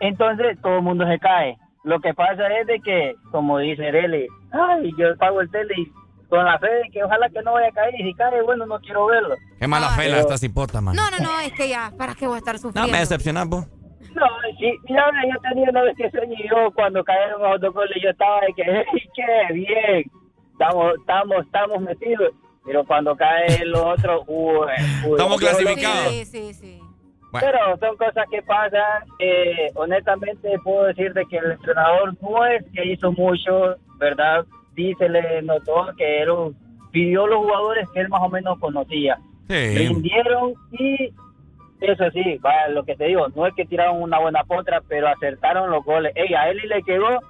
entonces todo el mundo se cae. Lo que pasa es de que, como dice Rele, ay, yo pago el tele y con la fe de que ojalá que no vaya a caer y si cae, bueno, no quiero verlo. Qué mala fe la Pero- esta cipota, man. No, no, no, es que ya, ¿para qué voy a estar No, sufriendo? me decepcionas, vos. No, sí, mira, yo tenía una vez que soñé yo cuando cayeron los dos goles, yo estaba de que, hey, qué bien, estamos, estamos, estamos metidos. Pero cuando caen los otros, uy, uy, Estamos clasificados. Sí, sí, sí. Pero son cosas que pasan. Eh, honestamente, puedo decirte que el entrenador no es que hizo mucho, ¿verdad? Sí se le notó que él pidió los jugadores que él más o menos conocía. Sí. Rindieron y eso sí, va, lo que te digo, no es que tiraron una buena potra, pero acertaron los goles. Ey, a él le quedó,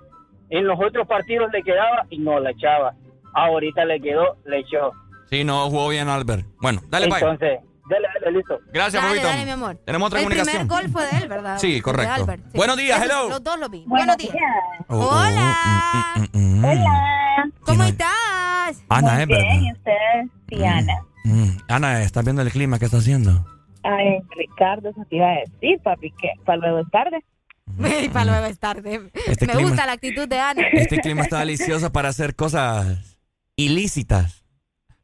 en los otros partidos le quedaba y no le echaba. Ahorita le quedó, le echó. Sí, no jugó bien Albert. Bueno, dale, bye. Entonces, dale, dale, listo. Gracias, Dale, dale, mi amor. Tenemos otra el comunicación. primer gol fue de él, ¿verdad? Sí, De correcto. Albert, sí. Buenos días, hello. Los dos lo vi. Buenos días. Oh, oh, Hola. mm, mm, mm, mm. ¿Cómo estás? Ana, es verdad. ustedes? Sí, Ana. Mm, Ana, ¿estás viendo el clima que está haciendo? Ay, Ricardo, eso te iba a decir, papi, que para luego es tarde. Y para luego es tarde. Este Me clima- gusta la actitud de Ana. Este clima está delicioso para hacer cosas ilícitas.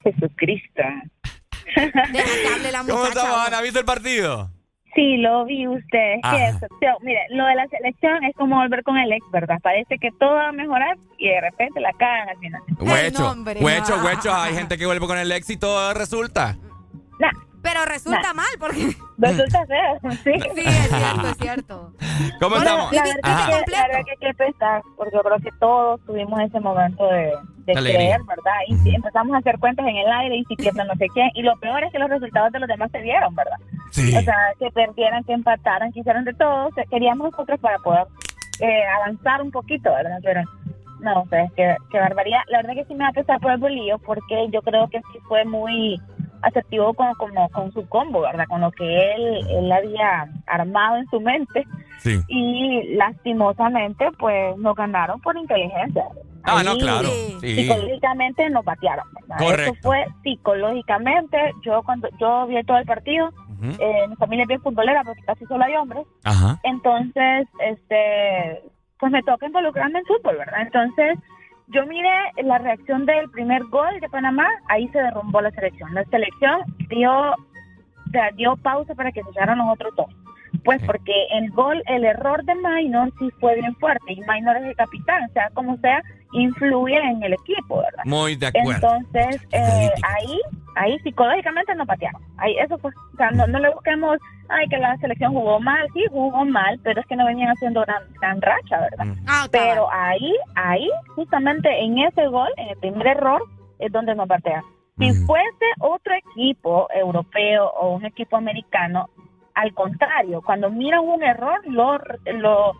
Jesucristo. Deja que hable la ¿Cómo muchacha. estamos, Ana? ¿Viste el partido? Sí, lo vi usted. Ajá. Que eso, pero, mire, lo de la selección es como volver con el ex, ¿verdad? Parece que todo va a mejorar y de repente la cagan al final. Huecho, huecho, huecho. Hay gente que vuelve con el éxito, resulta. Pero resulta mal porque... Resulta feo, sí. Sí, es cierto, es cierto. ¿Cómo Bueno, estamos? La verdad, que, la verdad que qué pesar, porque yo creo que todos tuvimos ese momento de, de creer, ¿verdad? Y si empezamos a hacer cuentas en el aire y si pierden no sé quién. Y lo peor es que los resultados de los demás se vieron, ¿verdad? Sí. O sea, que perdieran, que empataran, que hicieran de todo. O sea, queríamos nosotros para poder eh, avanzar un poquito, ¿verdad? Pero no, o sea, es que, que barbaridad. La verdad que sí me va a pesar por el bolillo porque yo creo que sí fue muy asertivo con, como, con su combo, ¿verdad? Con lo que él, él había armado en su mente. Sí. Y lastimosamente, pues nos ganaron por inteligencia. Ah, no, claro. Sí. Psicológicamente nos batearon. ¿verdad? Correcto. Eso fue psicológicamente. Yo cuando yo vi todo el partido, eh, mi familia es bien futbolera porque casi solo hay hombres. Ajá. Entonces, este, pues me toca involucrarme en fútbol, ¿verdad? Entonces, yo miré la reacción del primer gol de Panamá, ahí se derrumbó la selección. La selección dio, dio pausa para que se echaran los otros dos. pues, porque el gol, el error de Minor sí fue bien fuerte y Minor es el capitán, o sea, como sea, influye en el equipo, ¿verdad? Muy de acuerdo. Entonces, eh, ahí, ahí psicológicamente no patearon. Ahí, eso fue, o sea, no, no le busquemos, ay, que la selección jugó mal, sí, jugó mal, pero es que no venían haciendo gran, gran racha, ¿verdad? Ah, pero ahí, ahí, justamente en ese gol, en el primer error, es donde nos patean. Si fuese otro equipo europeo o un equipo americano, al contrario, cuando miran un error, lo, lo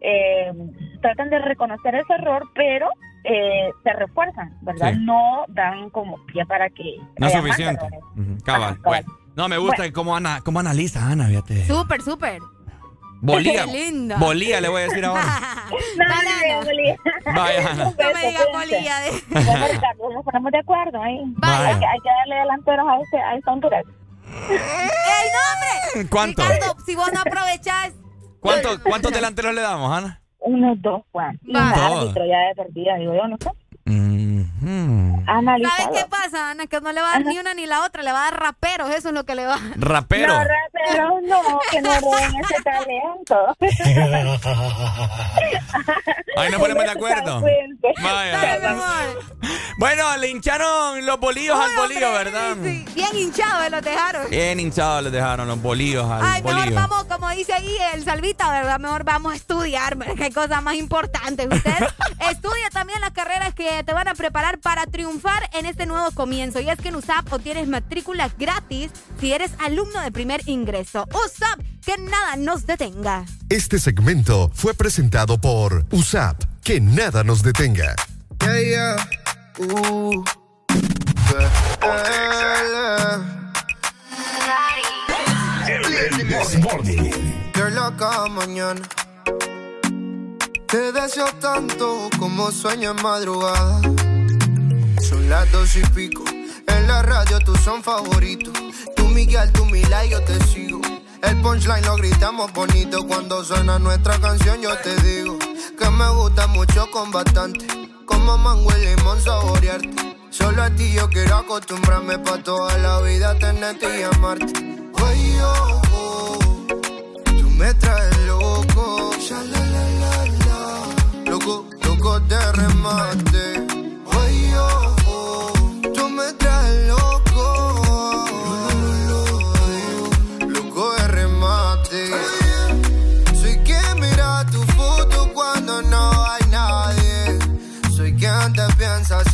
eh, tratan de reconocer ese error, pero eh, se refuerzan, ¿verdad? Sí. No dan como pie para que... No es suficiente. Cabal. Bueno. No, me gusta cómo, ana, cómo analiza Ana, fíjate. Súper, súper. Bolía. Bolía, le voy a decir ahora. No, no, no, Bolía. Vaya, Ana. No me digas bolilla de... Bueno, nos ponemos de acuerdo ahí. Vaya. Hay, que, hay que darle delanteros a ese, a ese Honduras. ¡Ey, no, hombre! ¿Cuánto? Ricardo, si vos no aprovechás... ¿Cuánto- ¿Cuántos delanteros le damos, Ana? Unos dos, Juan. Y un árbitro ya de perdida, digo yo, no sé. Mhm. Analizado. ¿Sabes qué pasa, Ana? Que no le va a dar ni una ni la otra, le va a dar raperos, eso es lo que le va a dar. Rapero. No, rapero, no, que no roben ese talento. Ahí nos ponemos de acuerdo. Vaya. Bueno, le hincharon los bolillos al bolillo, ¿verdad? Sí, bien hinchados los dejaron. Bien hinchados les dejaron los bolillos al Ay, mejor bolillo. vamos, como dice ahí el Salvita, ¿verdad? Mejor vamos a estudiar, ¿verdad? qué cosa más importante. Usted estudia también las carreras que te van a preparar para triunfar en este nuevo comienzo. Y es que en USAP obtienes matrícula gratis si eres alumno de primer ingreso. USAP, que nada nos detenga. Este segmento fue presentado por USAP. Que nada nos detenga. Yeah, yeah. Uh. Mañana. Te deseo tanto como sueño en madrugada. Son las dos y pico. En la radio tú son favoritos. Tú Miguel, tú Mila y yo te sigo. El punchline lo gritamos bonito. Cuando suena nuestra canción yo te digo que me gusta mucho con bastante. Como mango y limón saborearte. Solo a ti yo quiero acostumbrarme pa' toda la vida tenerte y amarte. Oye, oh, oh, tú me traes loco. Loco, loco de remate.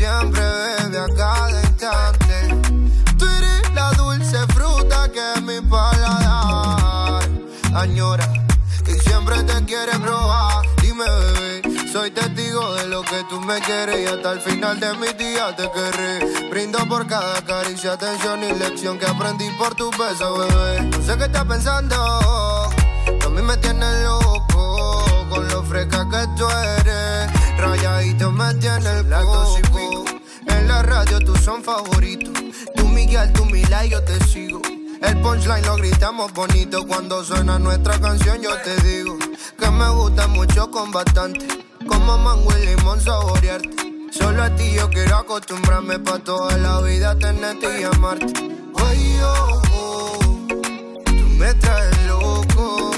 Siempre, bebe a cada instante. Tú eres la dulce fruta que mi paladar añora y siempre te quiere probar. Dime, bebé, soy testigo de lo que tú me quieres y hasta el final de mis días te querré. Brindo por cada caricia, atención y lección que aprendí por tu beso, bebé. No sé qué estás pensando, a mí me tienes loco con lo fresca que tú eres. Rayadito me tiene el coco. La radio tú son favoritos. Tú Miguel, tú Mila y yo te sigo. El punchline lo gritamos bonito cuando suena nuestra canción. Yo te digo que me gusta mucho con bastante. Como mango y limón saborearte. Solo a ti yo quiero acostumbrarme pa' toda la vida tenerte y amarte. Oye, oh, oh, tú me traes loco.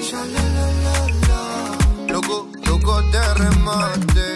Loco, loco de remate.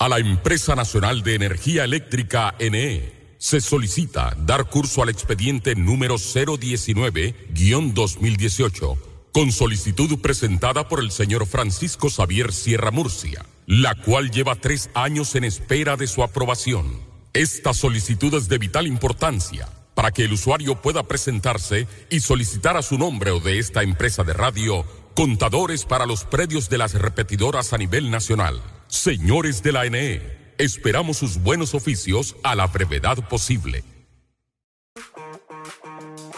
A la Empresa Nacional de Energía Eléctrica NE se solicita dar curso al expediente número 019-2018 con solicitud presentada por el señor Francisco Xavier Sierra Murcia, la cual lleva tres años en espera de su aprobación. Esta solicitud es de vital importancia para que el usuario pueda presentarse y solicitar a su nombre o de esta empresa de radio contadores para los predios de las repetidoras a nivel nacional. Señores de la NE, esperamos sus buenos oficios a la brevedad posible.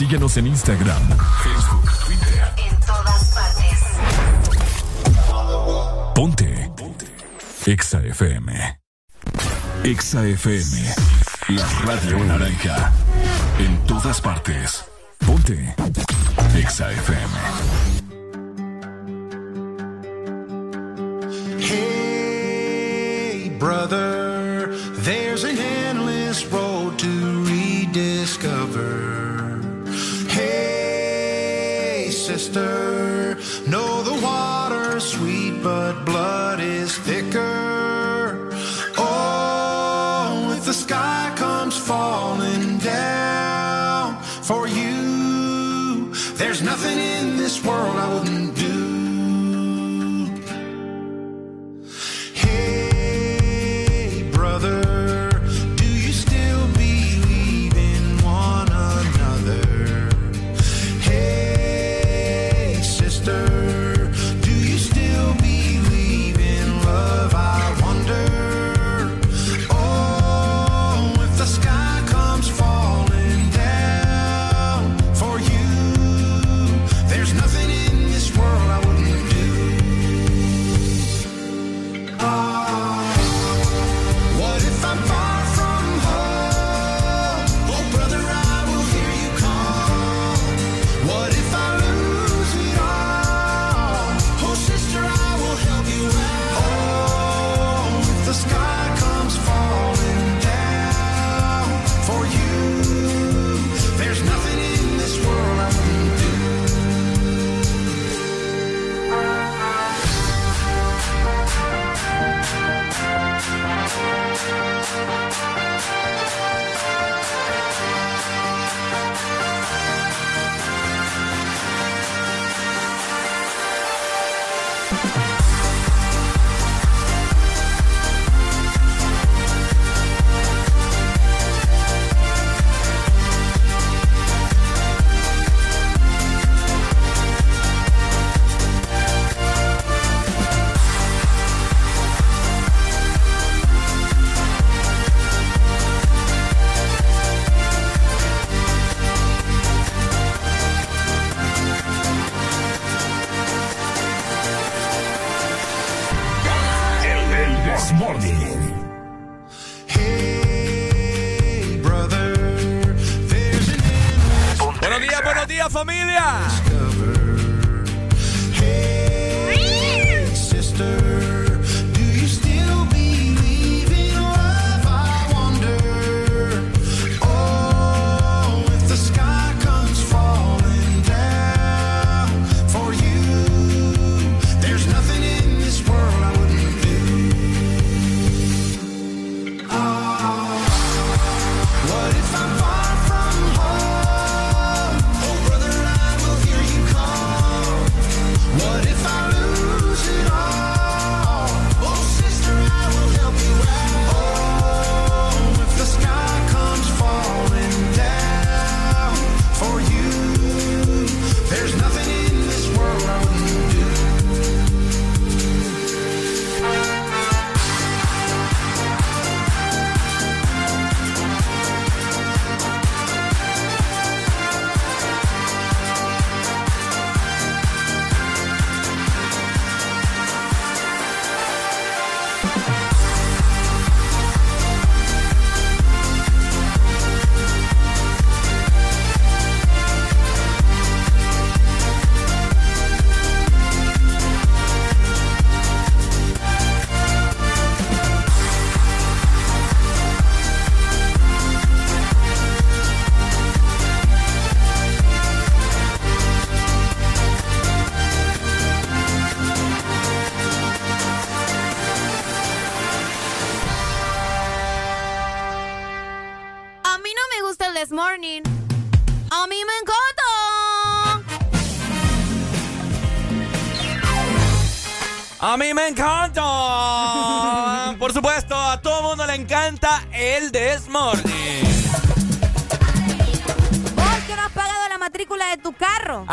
Síguenos en Instagram, Facebook, Twitter. En todas partes. Ponte. Ponte. Exa FM. Exa FM. La radio naranja. En todas partes. Ponte. Exa FM. Hey, brother,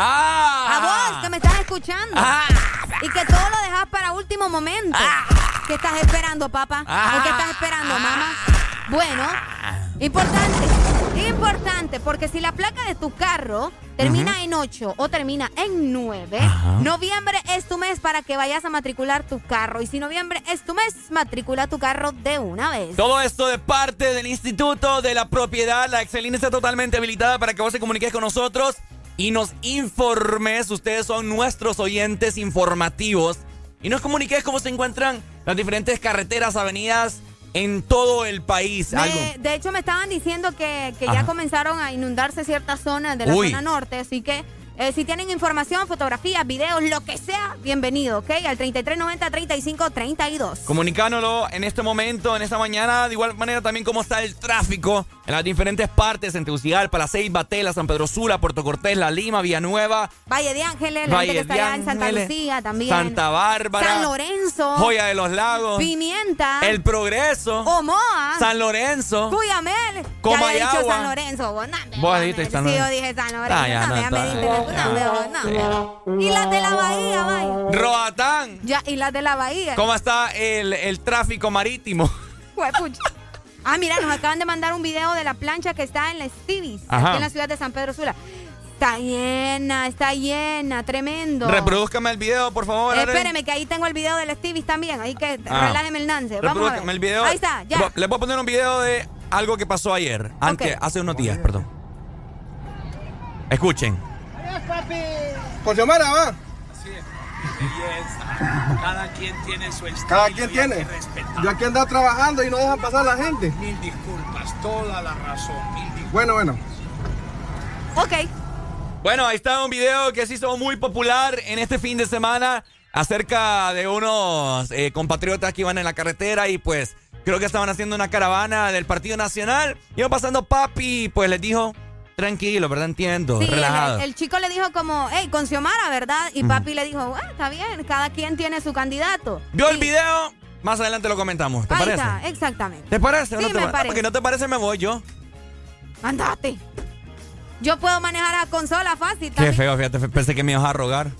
Ah. A vos que me estás escuchando. Ah. Y que todo lo dejas para último momento. ¿Qué estás esperando, papá? Ah. ¿O qué estás esperando, mamá? Bueno, importante, importante, porque si la placa de tu carro termina en 8 o termina en 9, Ajá. noviembre es tu mes para que vayas a matricular tu carro. Y si noviembre es tu mes, matricula tu carro de una vez. Todo esto de parte del Instituto de la Propiedad. La Excelina está totalmente habilitada para que vos te comuniques con nosotros y nos informes. Ustedes son nuestros oyentes informativos. Y nos comuniques cómo se encuentran las diferentes carreteras, avenidas en todo el país. Me- Algo. de hecho, me estaban diciendo que, que ya comenzaron a inundarse ciertas zonas de la Uy. zona norte, así que eh, si tienen información, fotografías, videos, lo que sea, bienvenido, ¿ok? Al 3390-3532. Comunicándolo en este momento, en esta mañana, de igual manera también cómo está el tráfico en las diferentes partes, en Tegucigalpa, La Ceiba, Tela, San Pedro Sula, Puerto Cortés, La Lima, Villanueva, Valle de Ángeles, la Valle gente que está de allá en Santa Lucía también. Santa Bárbara, San Lorenzo. Joya de los Lagos, Pimienta. El Progreso, Omoa. San Lorenzo. Cuyamel. Ya Comayagua. había dicho San Lorenzo. vos, no, Vos dijiste San Sí, yo Lorenzo. dije San Lorenzo. Ah, ya, no, no, ya me no, veo. Y las de la Bahía, vaya. Roatán. Ya, y las de la Bahía. ¿Cómo está el, el tráfico marítimo? Juepucha. Ah, mira, nos acaban de mandar un video de la plancha que está en la Stevie's, aquí en la ciudad de San Pedro Sula. Está llena, está llena, tremendo. Reproduzcame el video, por favor. Eh, espéreme, que ahí tengo el video del Stevie's también. Ahí que Ah. relájeme el nance. Vamos a ver. Reproduzcame el video. Ahí está, ya. Les voy- Les voy a poner un video de algo que pasó ayer. Antes, hace unos días, perdón. Escuchen. Con Xiomara, va. Cada quien tiene su estilo. Cada quien y hay tiene. que. Yo aquí andaba trabajando y no dejan pasar a la gente. Mil disculpas, toda la razón. Mil disculpas. Bueno, bueno. Ok. Bueno, ahí está un video que se hizo muy popular en este fin de semana acerca de unos eh, compatriotas que iban en la carretera y pues creo que estaban haciendo una caravana del Partido Nacional. Iba pasando papi y pues les dijo, tranquilo, ¿verdad? Entiendo, Sí, relajado. el chico le dijo como, hey, con Xiomara, ¿verdad? Y papi le dijo, ah, está bien, cada quien tiene su candidato. ¿Vio el video? Más adelante lo comentamos, ¿te Ahí parece? está, exactamente. ¿Te parece Sí, no te me parece? parece. Porque no te parece, me voy yo. Andate. Yo puedo manejar la consola fácil Qué feo, fíjate, pensé que me ibas a rogar.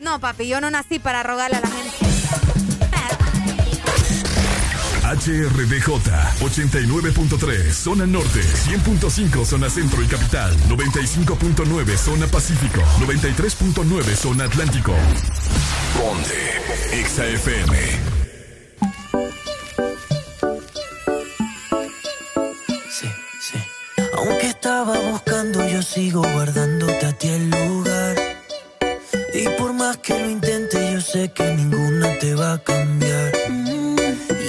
No, papi, yo no nací para rogarle a la gente. HRDJ 89.3 Zona Norte 100.5 Zona Centro y Capital 95.9 Zona Pacífico 93.9 Zona Atlántico Ponte Exa FM Sí, sí. Aunque estaba buscando, yo sigo guardándote a ti el lugar. Y por más que lo intente, yo sé que ninguna te va a cambiar.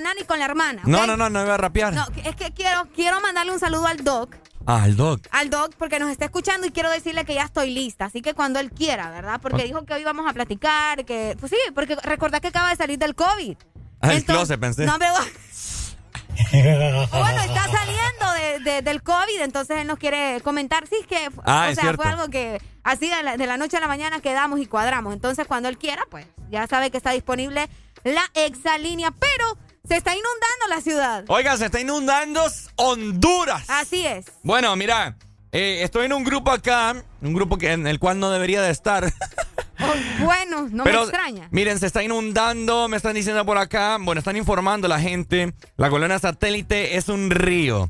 Banana y con la hermana. ¿ok? No, no, no, no iba a rapear. No, es que quiero, quiero mandarle un saludo al Doc. Ah, el doc. Al Doc porque nos está escuchando y quiero decirle que ya estoy lista. Así que cuando él quiera, ¿verdad? Porque dijo que hoy vamos a platicar, que... Pues sí, porque recordá que acaba de salir del COVID. Ah, el Entonces- closet, pensé. No, pero... bueno, está saliendo de- de- del COVID, entonces él nos quiere comentar. Sí, es que, Ah, o es sea, cierto. fue algo que así de la, de la noche a la mañana quedamos y cuadramos. Entonces, cuando él quiera, pues ya sabe que está disponible la exalínea, pero se está inundando la ciudad. Oiga, se está inundando Honduras. Así es. Bueno, mira, eh, estoy en un grupo acá, un grupo que, en el cual no debería de estar. Bueno, no Pero, me extraña. Miren, se está inundando, me están diciendo por acá, bueno, están informando la gente, la colonia satélite es un río.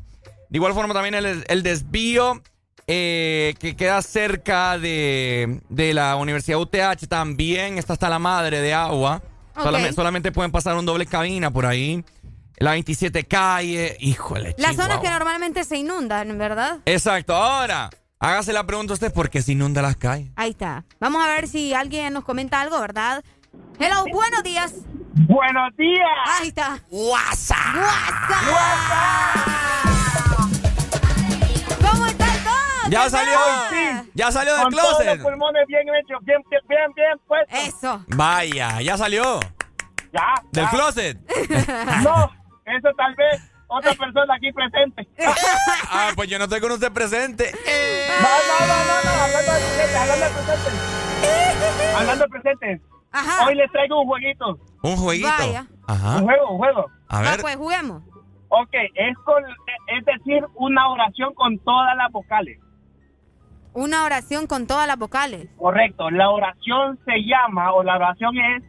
De igual forma también el, el desvío eh, que queda cerca de, de la Universidad UTH también está hasta la madre de agua. Solamente, solamente pueden pasar un doble cabina por ahí. La 27 calle, híjole. Las zonas que normalmente se inundan, ¿verdad? Exacto, ahora, hágase la pregunta a usted, ¿por qué se inunda las calles? Ahí está. Vamos a ver si alguien nos comenta algo, ¿verdad? Hello, buenos días. Buenos días. Ahí está. WhatsApp. ¿Cómo está el Doc? Ya ¿Qué salió, tal? ya salió del Con todos closet. los pulmones bien hechos, bien, bien, bien, bien puestos. Eso. Vaya, ya salió. Ya. Del ya. closet. No, eso tal vez otra persona aquí presente. Ah, pues yo no estoy con usted presente. No, no, no, no, no, hablando de presente, hablando de presente. Hablando de presente. Ajá. Hoy les traigo un jueguito. Un jueguito. Vaya. Ajá. Un juego, un juego. A Ah, ver. pues juguemos. Ok, es, con, es decir, una oración con todas las vocales. Una oración con todas las vocales. Correcto, la oración se llama, o la oración es,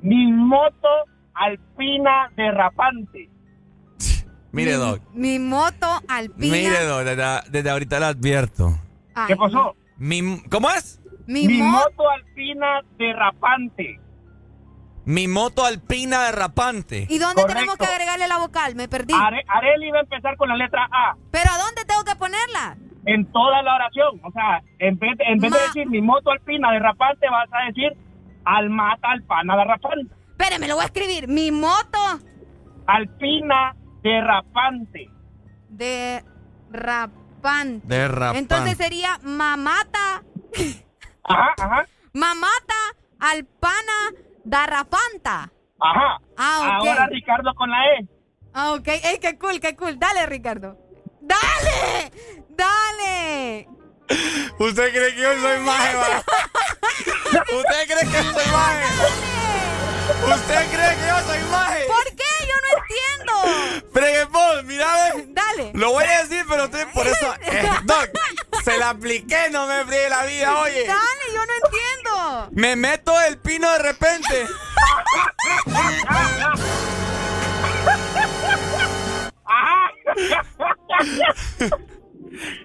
mi moto alpina derrapante. Mire, Doc. Mi moto alpina. Mire, Doc, desde, desde ahorita le advierto. Ay, ¿Qué pasó? Mi, ¿Cómo es? Mi, Mi mo- moto alpina derrapante. Mi moto alpina derrapante. ¿Y dónde Correcto. tenemos que agregarle la vocal? Me perdí. Are- Areli va a empezar con la letra A ¿Pero a dónde tengo que ponerla? En toda la oración. O sea, en vez, de- en vez de Ma- decir mi moto alpina derrapante, vas a decir almata alpana derrapante. Espérame, lo voy a escribir. Mi moto Alpina derrapante. de rapante. Derrapante. Entonces sería mamata, Ajá, ajá, mamata, alpana, darrapanta. ajá. Ah. Ahora Ricardo con la E. Ah, ok. Ey, qué cool, qué cool. Dale, Ricardo. ¡Dale! ¡Dale! ¿Usted cree que yo soy maje? ¿Usted cree que yo soy maje? ¿Usted cree que yo soy maje? ¿Por qué? Yo no entiendo. Freguepón, mira, ve. Dale. Lo voy a decir, pero usted por eso. Eh, Doc, se la apliqué, no me fríe la vida, oye. Dale, yo no entiendo. Me meto el pino de repente.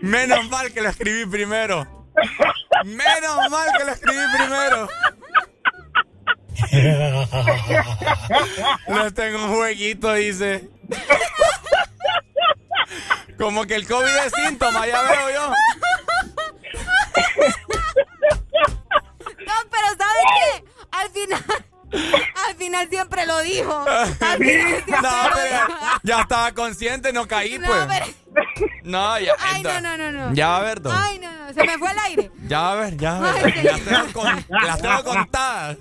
Menos mal que lo escribí primero. Menos mal que lo escribí primero. Les tengo un jueguito, dice. Como que el COVID es síntoma, ya veo yo. No, pero ¿sabes qué? Al final, al final siempre lo dijo. Al final siempre No, lo pero dijo. ya estaba consciente, no caí, No, pues. pero- No, ya. Ay, no, entonces- no, no, no. Ya va a ver, Don. Ay, no, no, se me fue el aire. Ya va a ver, ya va a Ay, ver. qué Las tengo, con- las tengo contadas.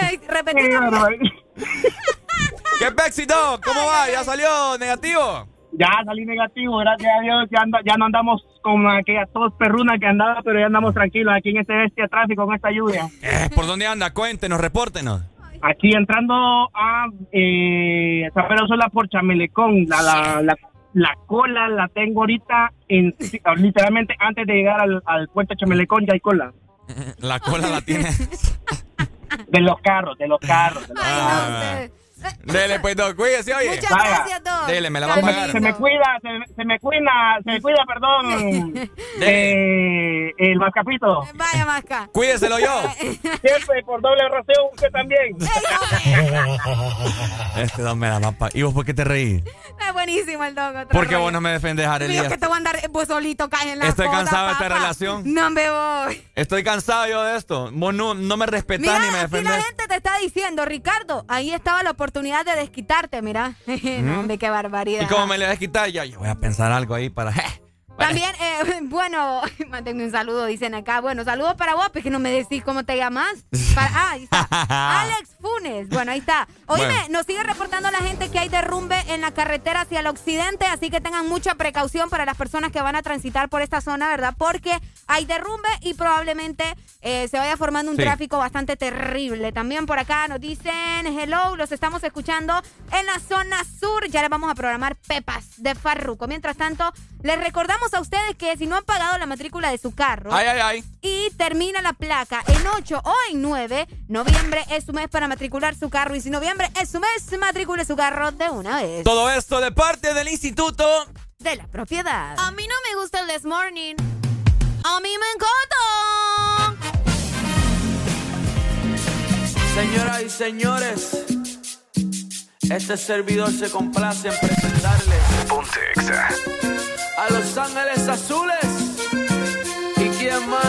Ay. ¿Qué éxito? ¿Cómo va? ¿Ya salió negativo? Ya salí negativo, gracias a Dios. Ya, anda- ya no andamos con aquella tos perruna que andaba, pero ya andamos tranquilos aquí en este bestia tráfico con esta lluvia. Eh, ¿Por dónde anda? Cuéntenos, repórtenos. Aquí entrando a eh, San Pedro Sola por Chamelecón. La, la, la, la cola la tengo ahorita, en, literalmente antes de llegar al, al puerto de Chamelecón ya hay cola. La cola la tiene. De los carros, de los carros. de los Ah. Dele, pues, Doc, cuídese, oye. Muchas Vaya. gracias, Doc. Dele, me la va a pagar. Se me cuida, se, se me cuida, se me cuida, perdón. Eh, el mascapito. Vaya masca. Cuídeselo yo. Siempre por doble ración, usted también. Este don me da mapa. ¿Y vos por qué te reí? Es buenísimo el dog. otra ¿Por qué rollo. vos no me defendés, Mío, Arelia? que te voy a andar pues solito cae en la Estoy cansado de esta relación. No me voy. Estoy cansado yo de esto. Vos no, no me respetás Mira, ni me aquí la defendés. gente te está diciendo, Ricardo, ahí estaba la oportunidad de desquitarte, mira. no, hombre, qué barbaridad. ¿Y cómo me le vas a quitar? Ya, yo voy a pensar algo ahí para... También, eh, bueno, mándenme un saludo, dicen acá. Bueno, saludos para vos, porque no me decís cómo te llamas. Para- ah, ahí está. Alex Funes. Bueno, ahí está. Oíme, Bueno. nos sigue reportando la gente que hay derrumbe en la carretera hacia el occidente, así que tengan mucha precaución para las personas que van a transitar por esta zona, ¿verdad? Porque hay derrumbe y probablemente eh, se vaya formando un Sí. tráfico bastante terrible. También por acá nos dicen, hello, los estamos escuchando en la zona sur. Ya les vamos a programar Pepas de Farruco. Mientras tanto, les recordamos a ustedes que si no han pagado la matrícula de su carro Ay, ay, ay. y termina la placa en 8 o en 9, noviembre es su mes para matricular su carro y si noviembre es su mes, matricule su carro de una vez. Todo esto de parte del Instituto de la Propiedad. A mí no me gusta el This Morning. A mí me encanta. Señoras y señores, este servidor se complace en presentarles a Los Ángeles Azules. ¿Y quién más?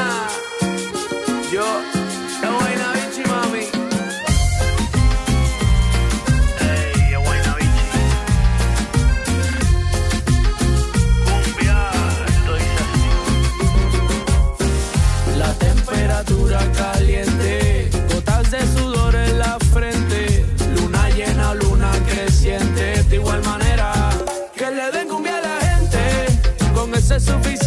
Es suficiente,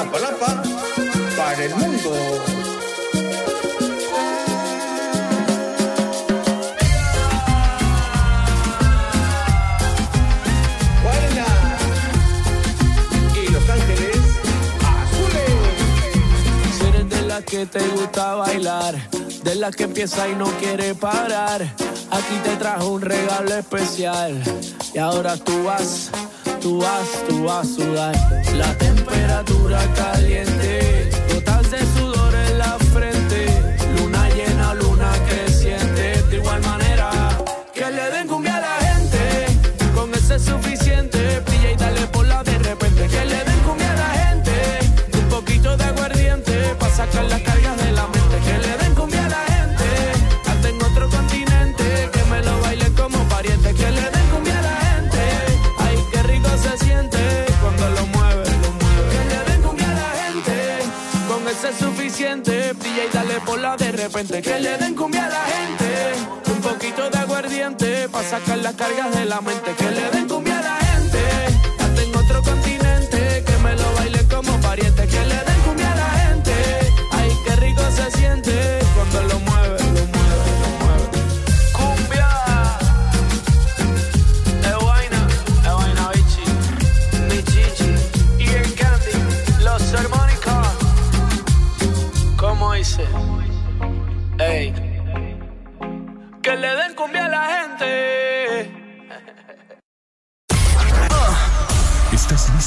Iztapalapa para el mundo. Guayna y Los Ángeles Azules. Eres de las que te gusta bailar, de las que empieza y no quiere parar, aquí te trajo un regalo especial. Y ahora tú vas, tú vas, tú vas a sudar. La temperatura caliente, y dale por la de repente. Que le den cumbia a la gente, un poquito de aguardiente, pa' sacar las cargas de la mente. Que le den cumbia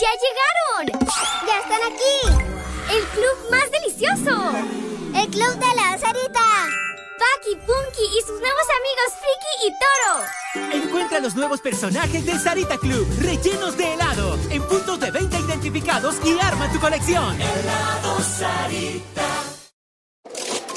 ¡Ya llegaron! ¡Ya están aquí! ¡El club más delicioso! ¡El club de la Sarita! Paki, Punky y sus nuevos amigos Friki y Toro. Encuentra los nuevos personajes del Sarita Club, rellenos de helado, en puntos de venta identificados y arma tu colección. Helado Sarita.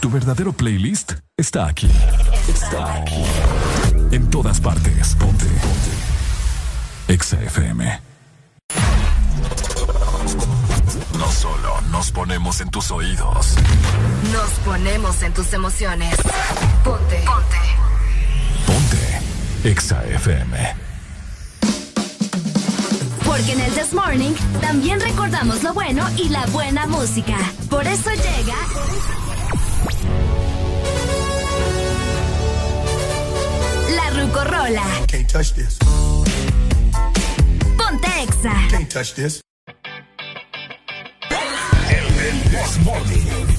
Tu verdadero playlist está aquí. Está aquí. En todas partes. Ponte. Ponte. Exa FM. No solo nos ponemos en tus oídos. Nos ponemos en tus emociones. Ponte. Ponte. Exa FM. Porque en el This Morning también recordamos lo bueno y la buena música. Por eso llega. La Rucorola. Can't touch this. Ponte Exa. Can't touch this. La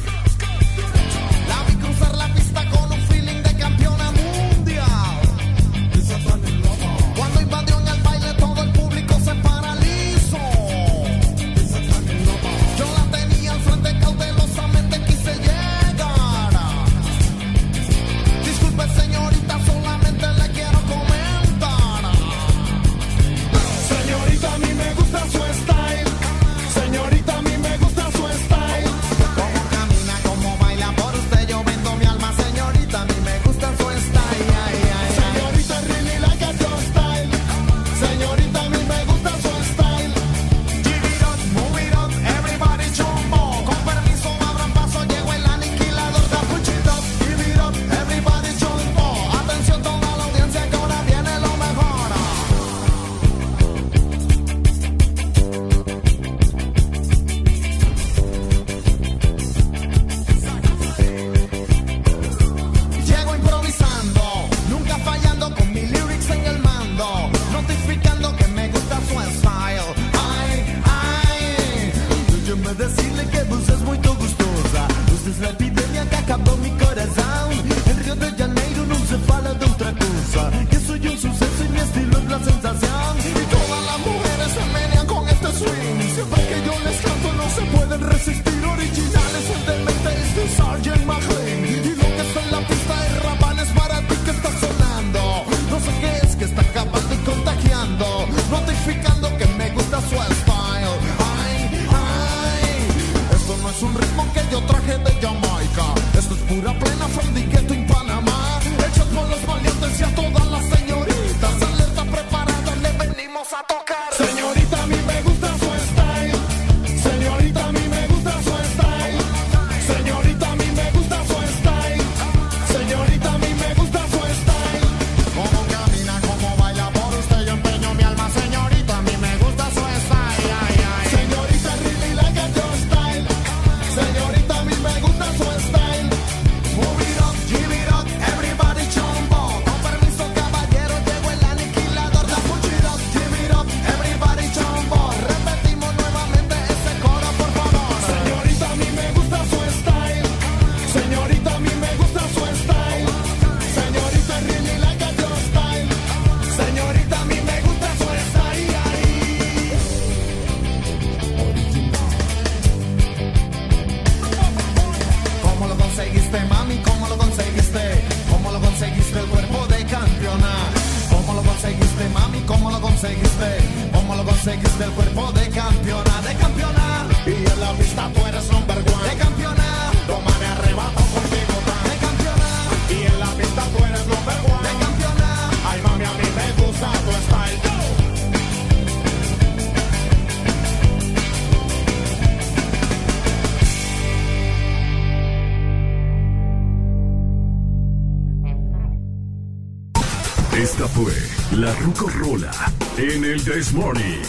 This Morning.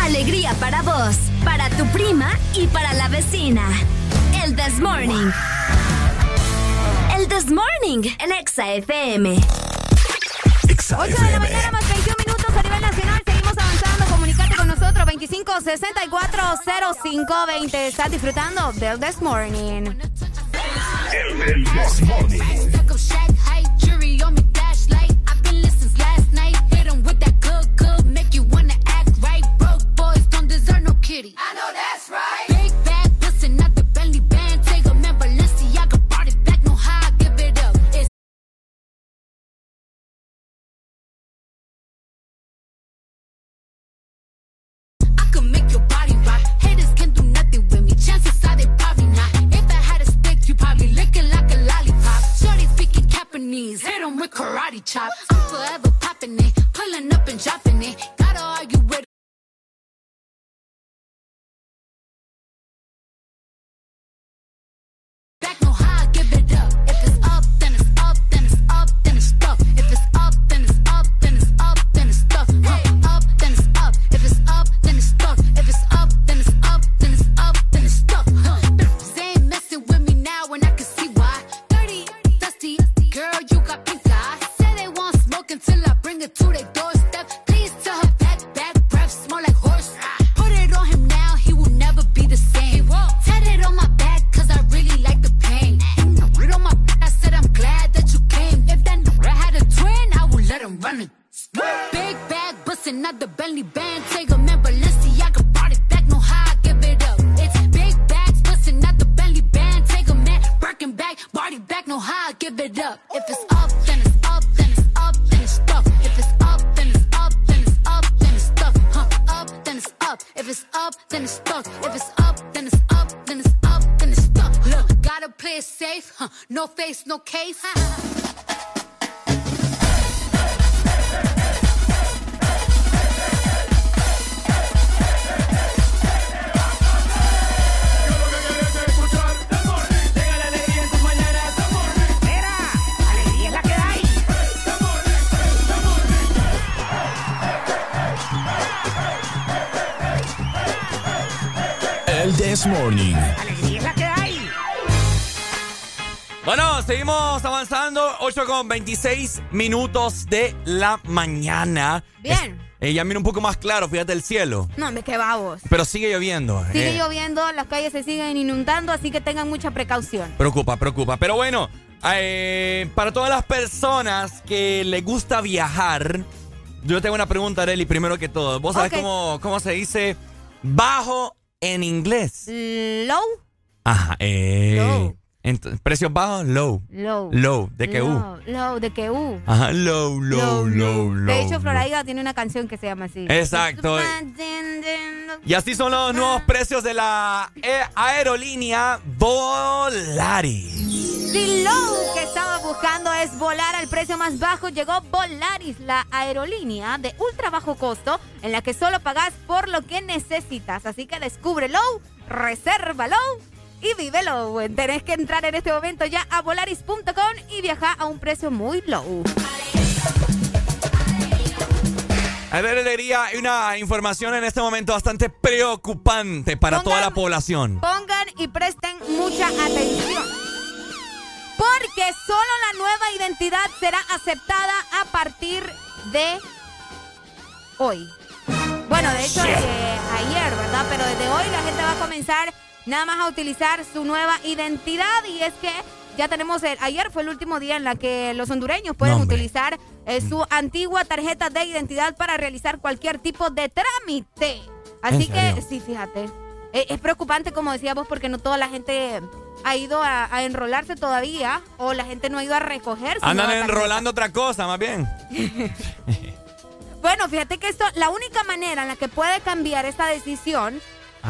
Alegría para vos, para tu prima y para la vecina. El This Morning. El This Morning, el Exa FM. 8 de la mañana más 21 minutos a nivel nacional. Seguimos avanzando. Comunicate con nosotros 25 64 05 20. Estás disfrutando del This Morning. El This Morning. 8 con 26 minutos de la mañana. Bien. Eh, ya mira un poco más claro, fíjate el cielo. No, me que vamos. Pero sigue lloviendo. Sigue eh. lloviendo, las calles se siguen inundando, así que tengan mucha precaución. Preocupa, preocupa. Pero bueno, eh, para todas las personas que les gusta viajar, yo tengo una pregunta, Areli, primero que todo. ¿Vos sabés Ok. cómo, cómo se dice bajo en inglés? Low, Ajá, eh. Low. Ent- precios bajos, low. low. Low, de que U. Low, low, de que U. Ajá, low, low, low, low. De hecho, low. Florida tiene una canción que se llama así. Exacto. Y así son los nuevos precios de la eh, aerolínea Volaris. Si lo que estaba buscando es volar al precio más bajo, llegó Volaris, la aerolínea de ultra bajo costo en la que solo pagas por lo que necesitas. Así que descúbrelo, resérvalo y vívelo. Tenés que entrar en este momento ya a volaris.com y viajar a un precio muy low. A ver, alegría, hay una información en este momento bastante preocupante para toda la población. Pongan y presten mucha atención. Porque solo la nueva identidad será aceptada a partir de hoy. Bueno, de hecho, eh, ayer, ¿verdad? Pero desde hoy la gente va a comenzar nada más a utilizar su nueva identidad y es que ya tenemos, el, ayer fue el último día en la que los hondureños pueden utilizar eh, su antigua tarjeta de identidad para realizar cualquier tipo de trámite. Así ¿En que, sí, fíjate. Eh, Es preocupante, como decía vos, porque no toda la gente ha ido a, a enrolarse todavía o la gente no ha ido a recoger. su Andan enrolando otra cosa, más bien. Bueno, fíjate que esto, la única manera en la que puede cambiar esta decisión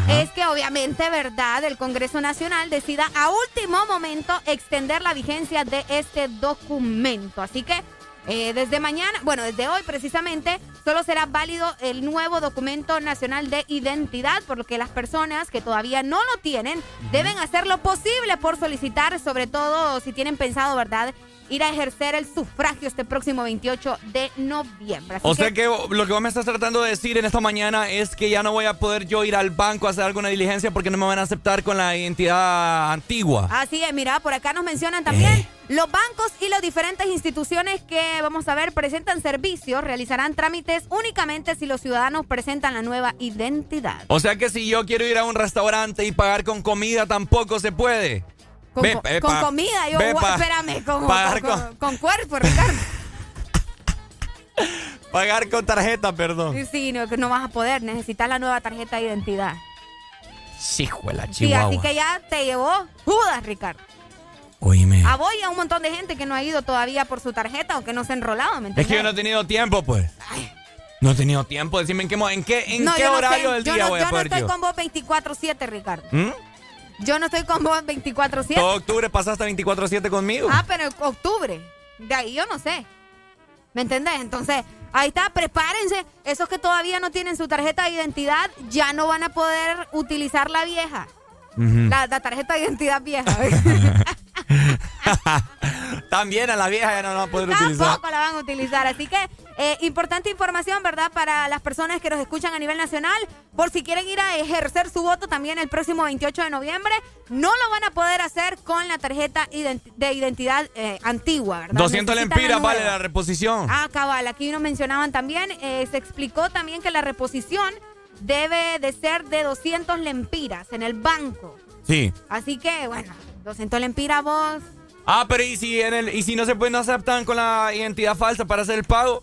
es que obviamente, ¿verdad?, el Congreso Nacional decida a último momento extender la vigencia de este documento. Así que eh, desde mañana, bueno, desde hoy precisamente, solo será válido el nuevo documento nacional de identidad, por lo que las personas que todavía no lo tienen deben hacer lo posible por solicitar, sobre todo si tienen pensado, ¿verdad?, ir a ejercer el sufragio este próximo 28 de noviembre. Así O sea que lo que vos me estás tratando de decir en esta mañana es que ya no voy a poder yo ir al banco a hacer alguna diligencia porque no me van a aceptar con la identidad antigua. Así es, mira, por acá nos mencionan también los bancos y las diferentes instituciones que, vamos a ver, presentan servicios, realizarán trámites únicamente si los ciudadanos presentan la nueva identidad. O sea que si yo quiero ir a un restaurante y pagar con comida tampoco se puede. Con, Ve, co- ve, con pa- comida, yo, ve, gua- pa- espérame, con, pagar con- con- con cuerpo, Ricardo. Pagar con tarjeta, perdón. Sí, no, no vas a poder, necesitas la nueva tarjeta de identidad. Sí, juela, Sí, chihuahua. así que ya te llevó Judas, Ricardo. Oíme. A vos y a un montón de gente que no ha ido todavía por su tarjeta o que no se ha enrolado, ¿me Es que entiendes? yo no he tenido tiempo, pues. No he tenido tiempo. Decime en qué, en qué, en No, qué yo no horario sé. del Yo día no- voy yo a poder no estoy yo. con vos 24-7, Ricardo. ¿Mm? Yo no estoy con vos 24-7. Todo octubre pasaste 24-7 conmigo. Ah, pero octubre. De ahí yo no sé. ¿Me entendés? Entonces, ahí está, prepárense. Esos que todavía no tienen su tarjeta de identidad ya no van a poder utilizar la vieja. La, la tarjeta de identidad vieja. También a la vieja ya no la va a poder utilizar. Tampoco la van a utilizar. Así que, eh, importante información, ¿verdad? Para las personas que nos escuchan a nivel nacional. Por si quieren ir a ejercer su voto también el próximo 28 de noviembre, no lo van a poder hacer con la tarjeta de identidad eh, antigua, ¿verdad? 200 Necesitan lempiras vale la reposición. Ah, cabal, aquí nos mencionaban también, eh, se explicó también que la reposición debe de ser de 200 lempiras en el banco. Sí. Así que, bueno, 200 lempiras vos. Ah, pero ¿y si, en el, y si no se pueden no aceptan con la identidad falsa para hacer el pago?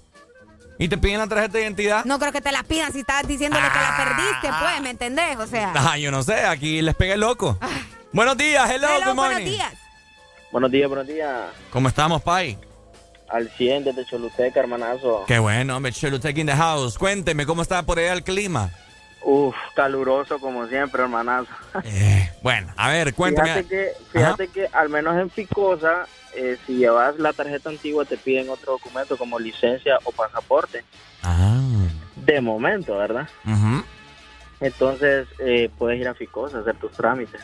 ¿Y te piden la tarjeta de identidad? No creo que te la pidan si estás diciéndole que la perdiste, pues, ¿me entendés? O sea. Ah, yo no sé, aquí les pegué loco. Buenos días, hello, Hello, good buenos morning. días. Buenos días, buenos días. ¿Cómo estamos, Pai? Al 100 desde Choluteca, hermanazo. Qué bueno, hombre, Choluteca in the house. Cuénteme, ¿cómo está por allá el clima? Uf, caluroso como siempre, hermanazo. Bueno, a ver, cuénteme. Fíjate que, fíjate que al menos en Ficosa, eh, si llevas la tarjeta antigua te piden otro documento como licencia o pasaporte. Ah. De momento, ¿verdad? Entonces eh, puedes ir a Ficosa a hacer tus trámites.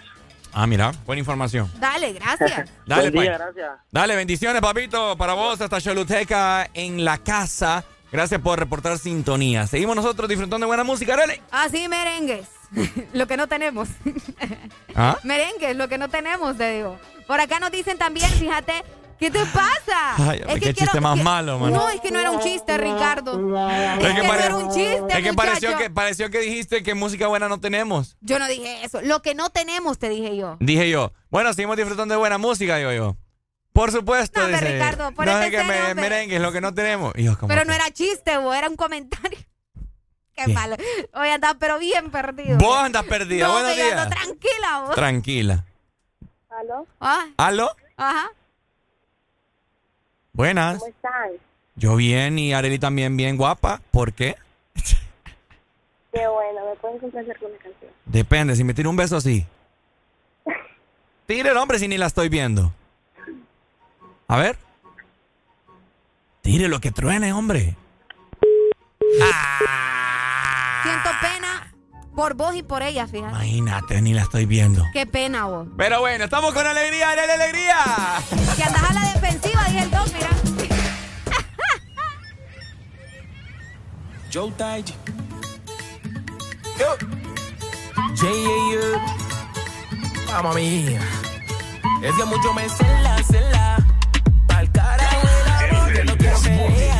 Ah, mira, buena información. Dale, gracias. Dale, Buen día, Pai. gracias. Dale, bendiciones, papito, para vos hasta Choluteca en la casa. Gracias por reportar sintonía. Seguimos nosotros disfrutando de buena música, Arely. Así merengues. lo que no tenemos. ¿Ah? merengues, lo que no tenemos, te digo. Por acá nos dicen también, fíjate, ¿qué te pasa? Ay, hombre, qué chiste más malo, mano. No, es que no era un chiste, Ricardo. Es, Es que, que no era un chiste, Es que pareció, que pareció que dijiste que música buena no tenemos. Yo no dije eso. Lo que no tenemos, te dije yo. Dije yo. Bueno, seguimos disfrutando de buena música, digo yo. Por supuesto, No, dice. Ricardo, no ponete es que serio, me, hombre. merengue es lo que no tenemos. Pero no era chiste, vos, era un comentario. Qué ¿Qué? malo. Hoy andaba pero bien perdido. Vos andas perdida. No, Buenos yo días. ando tranquila, vos. Tranquila. ¿Aló? Ah, ¿Aló? ajá. Buenas. ¿Cómo están? Yo bien y Areli también bien guapa. ¿Por qué? Qué bueno, ¿me pueden complacer con una canción? Depende, si me tira un beso así. Tire el hombre si ni la estoy viendo. A ver. Tire lo que truene, hombre. Siento pena por vos y por ella, fíjate. Imagínate, ni la estoy viendo. Qué pena vos. Pero bueno, estamos con alegría, Areli, alegría. Que andas a la defensiva, dije el dos, mira. Joe Taiji. Yo. J.A.U. Mamma mía. Es que mucho me cela, cela. Pa'l carajo el amor, que no quiero pelea,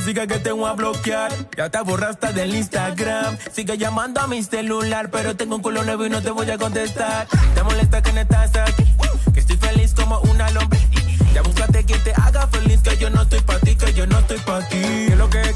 sigue que te voy a bloquear. Ya te borraste del Instagram. Sigue llamando a mi celular, pero tengo un culo nuevo y no te voy a contestar. Te molesta que no estás aquí, que estoy feliz como una lombriz. Ya búscate quien te haga feliz, que yo no estoy pa' ti, que yo no estoy pa' ti. Que que, que lo que,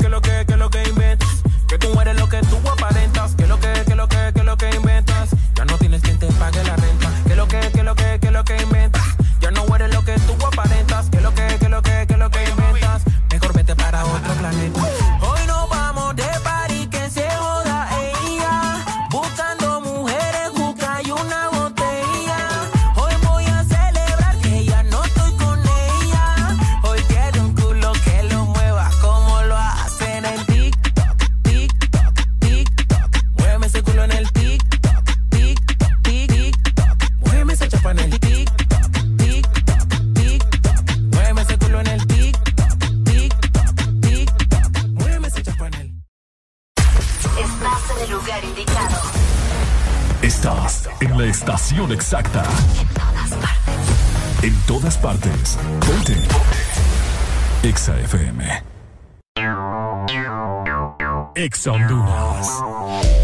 todas partes. Ponte. Exa FM. Exa Honduras.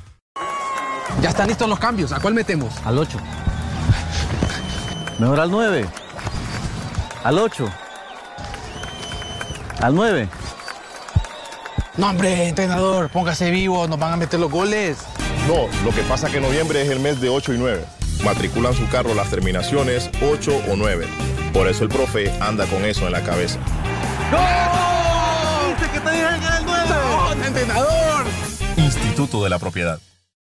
Ya están listos los cambios. ¿A cuál metemos? Al 8. Mejor al 9. Al 8. Al 9. No, hombre, entrenador, póngase vivo, nos van a meter los goles. No, lo que pasa que noviembre es el mes de 8 y 9. Matriculan su carro las terminaciones 8 o 9. Por eso el profe anda con eso en la cabeza. ¡Dice que te dije que el 9! ¡No, entrenador! Instituto de la Propiedad.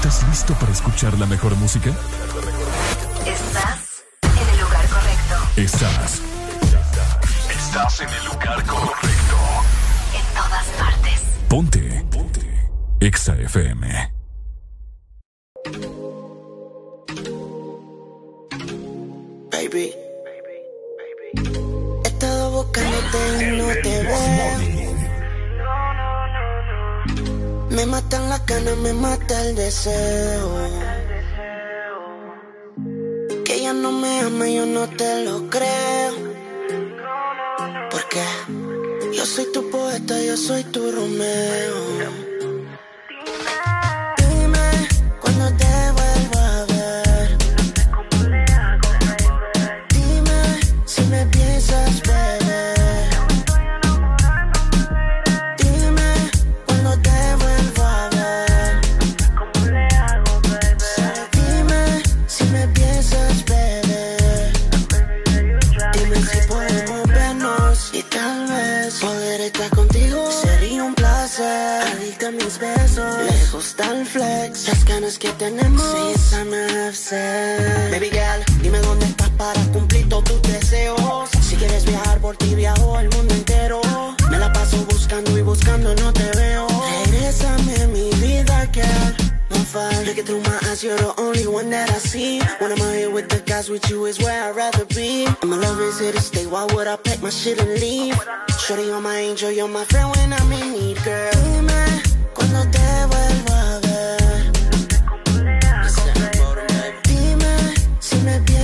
¿Estás listo para escuchar la mejor música? Estás en el lugar correcto. Estás. Estás en el lugar correcto. En todas partes. Ponte. Ponte. Exa FM. Baby. He estado buscándote y no te veo. Me matan las ganas, me mata el deseo. Que ella no me ama, yo no te lo creo. Porque yo soy tu poeta, yo soy tu Romeo. Tal flex. Las ganas que tenemos, sí, sex. Baby girl, dime dónde estás para cumplir todos tus deseos. Si quieres viajar por ti, viajo al mundo entero. Me la paso buscando y buscando, no te veo. Regrésame mi vida, girl. On fire, looking through my eyes, you're the only one that I see. When I'm out here with the guys, with you is where I'd rather be. And my love is here to stay. Why would I pack my shit and leave? Shorty, you're my angel, you're my friend when I'm in need, girl. Dime cuando te vuelvo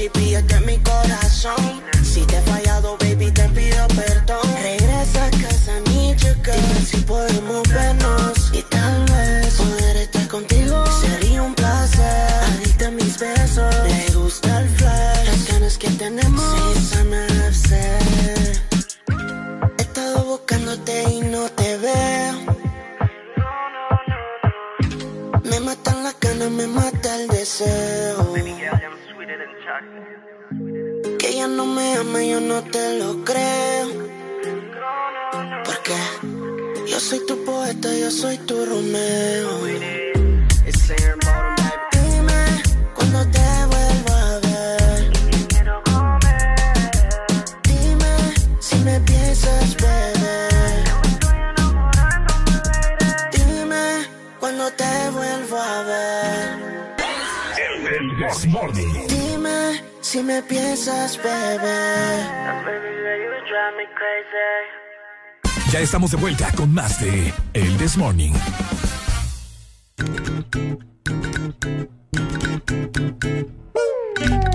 GPS de mi corazón. Si te he fallado, baby, te pido perdón. Regresa a casa, ni chica. Dime si podemos vernos. Y tal vez poder estar contigo sería un placer. Adicta a mis besos. Le gusta el flash. Las ganas que tenemos. Son FC. He estado buscándote y no te veo. Me matan las ganas, me mata el deseo. Que ella no me ama, yo no te lo creo. Porque yo soy tu poeta, yo soy tu Romeo. Dime cuando te vuelvo a ver. Dime si me piensas beber. Dime cuando te vuelvo a ver. El Desmorning. Dime si me piensas beber. Ya estamos de vuelta con más de El Desmorning.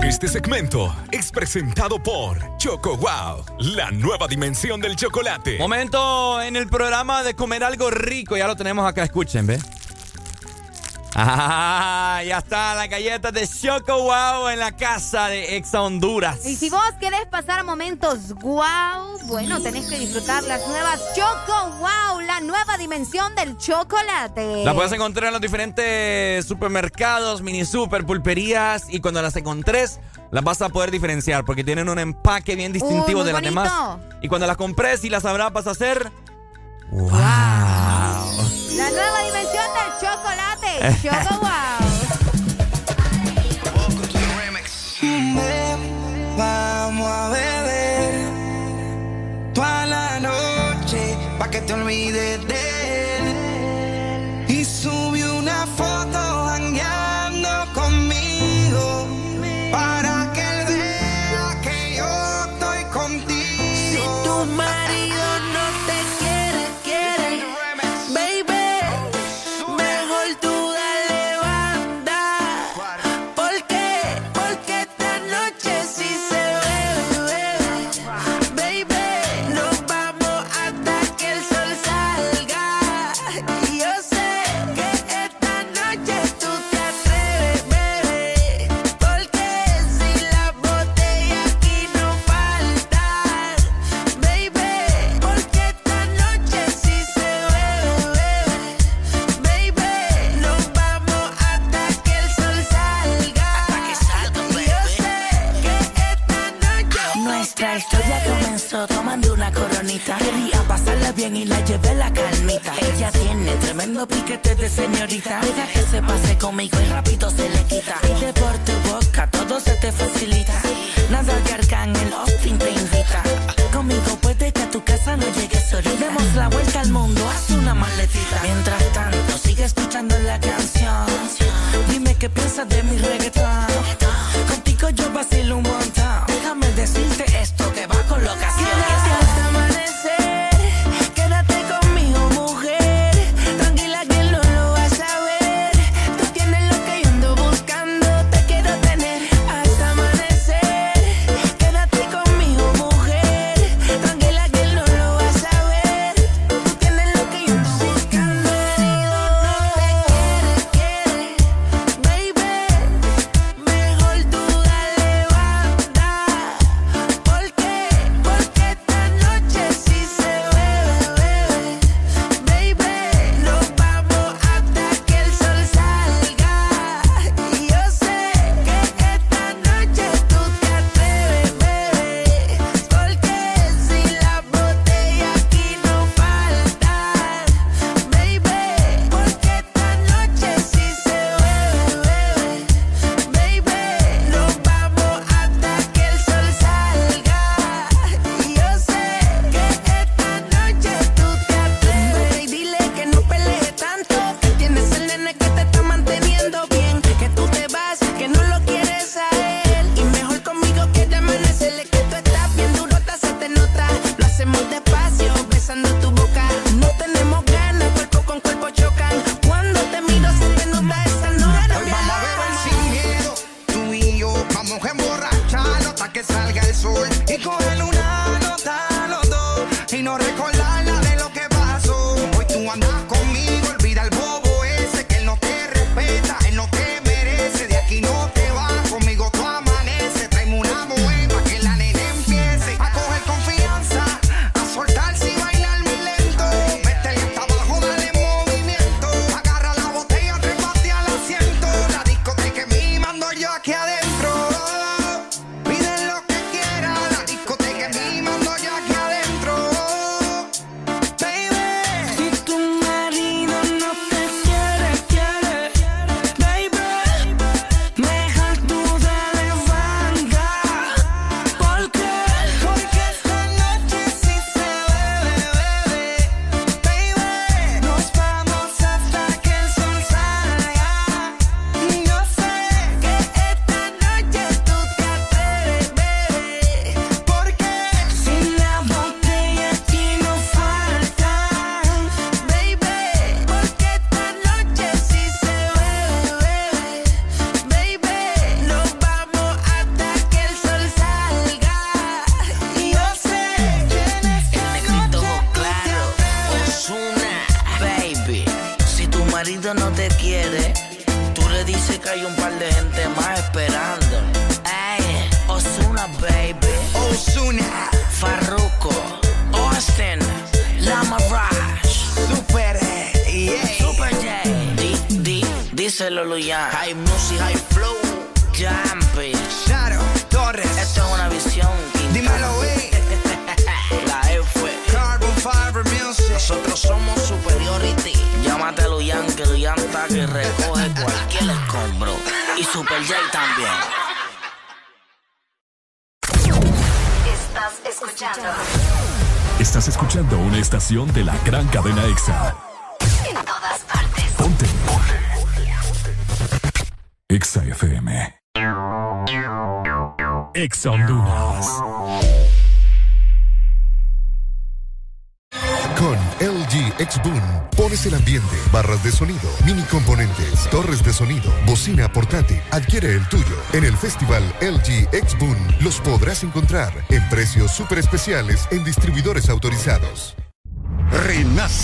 Este segmento es presentado por Choco Wow, la nueva dimensión del chocolate. Momento en el programa de comer algo rico. Ya lo tenemos acá, escuchen, ¿ve? Ah, ya está la galleta de Choco Wow en la casa de Exa Honduras. Y si vos querés pasar momentos wow, bueno, tenés que disfrutar las nuevas Choco Wow, la nueva dimensión del chocolate. La puedes encontrar en los diferentes supermercados, mini super, pulperías y cuando las encontres las vas a poder diferenciar porque tienen un empaque bien distintivo Uy, de las bonito. demás. Y cuando las compres y las sabrás vas a hacer wow. La nueva dimensión del chocolate, Choco Wow. Vamos a beber toda la noche pa' que te olvides de coronita. Quería pasarla bien y la llevé la calmita. Ella tiene tremendo piquete de señorita. Deja que se pase conmigo y rápido se le quita. Pide por tu boca, todo se te facilita. Nada de arcángel, Austin te invita. Conmigo puede que a tu casa no llegues solita. Demos la vuelta al mundo, haz una maletita. Mientras tanto, sigue escuchando la canción. Dime qué piensas de mi reggaetón. LG X-Boom los podrás encontrar en precios súper especiales en distribuidores autorizados.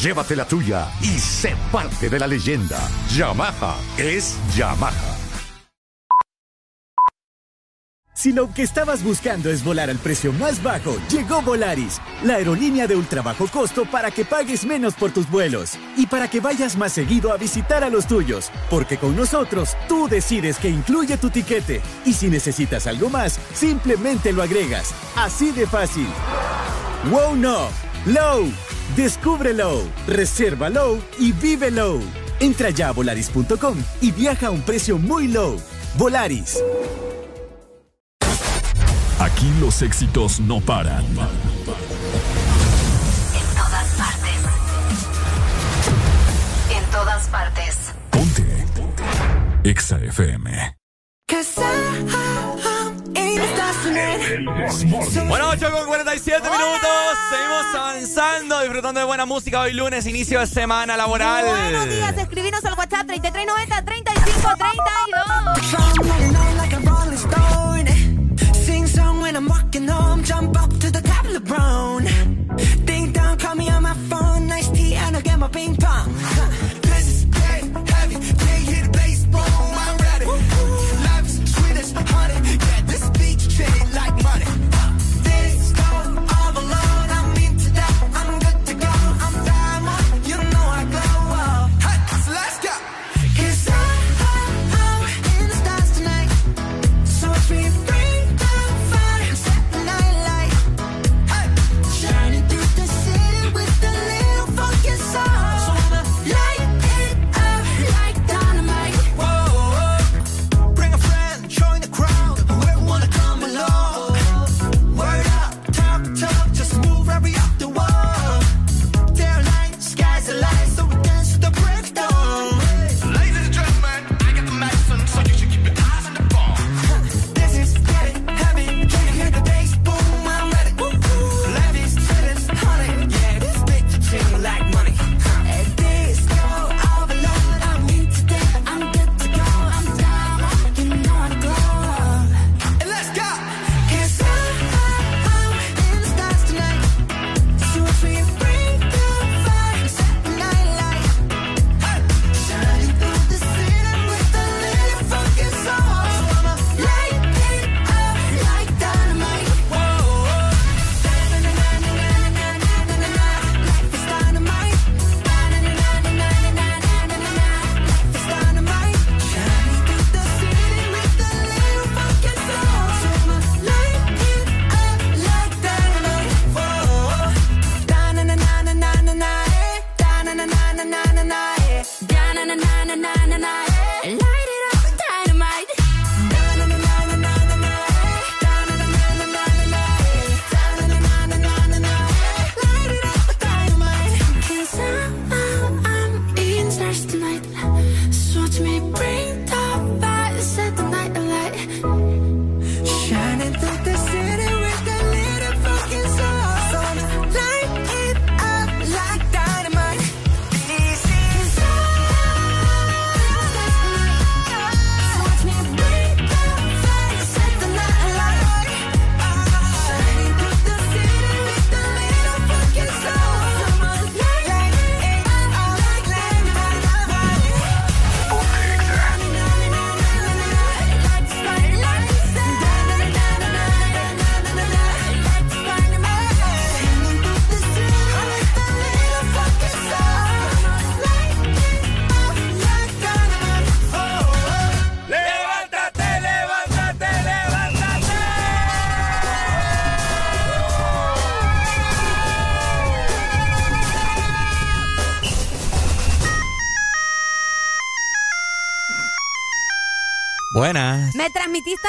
Llévate la tuya y sé parte de la leyenda. Yamaha es Yamaha. Si lo que estabas buscando es volar al precio más bajo, llegó Volaris, la aerolínea de ultra bajo costo para que pagues menos por tus vuelos y para que vayas más seguido a visitar a los tuyos, porque con nosotros tú decides que incluye tu tiquete y si necesitas algo más, simplemente lo agregas. Así de fácil. Wow no, Low. Reserva Low y vive Low. Entra ya a volaris.com y viaja a un precio muy low. Volaris. Aquí los éxitos no paran. En todas partes. En todas partes. Ponte. EXA FM. Bueno, 8 con 47 minutos. Seguimos avanzando, disfrutando de buena música hoy lunes, inicio de semana laboral. Buenos días, escribinos al WhatsApp 3390 3532. like a rolling stone. Sing song when I'm walking home. Jump up to the top of the brown. Ding dong, call me on my phone. Nice tea, and I'll get my ping pong. This is heavy. Can't hit the bass, boom.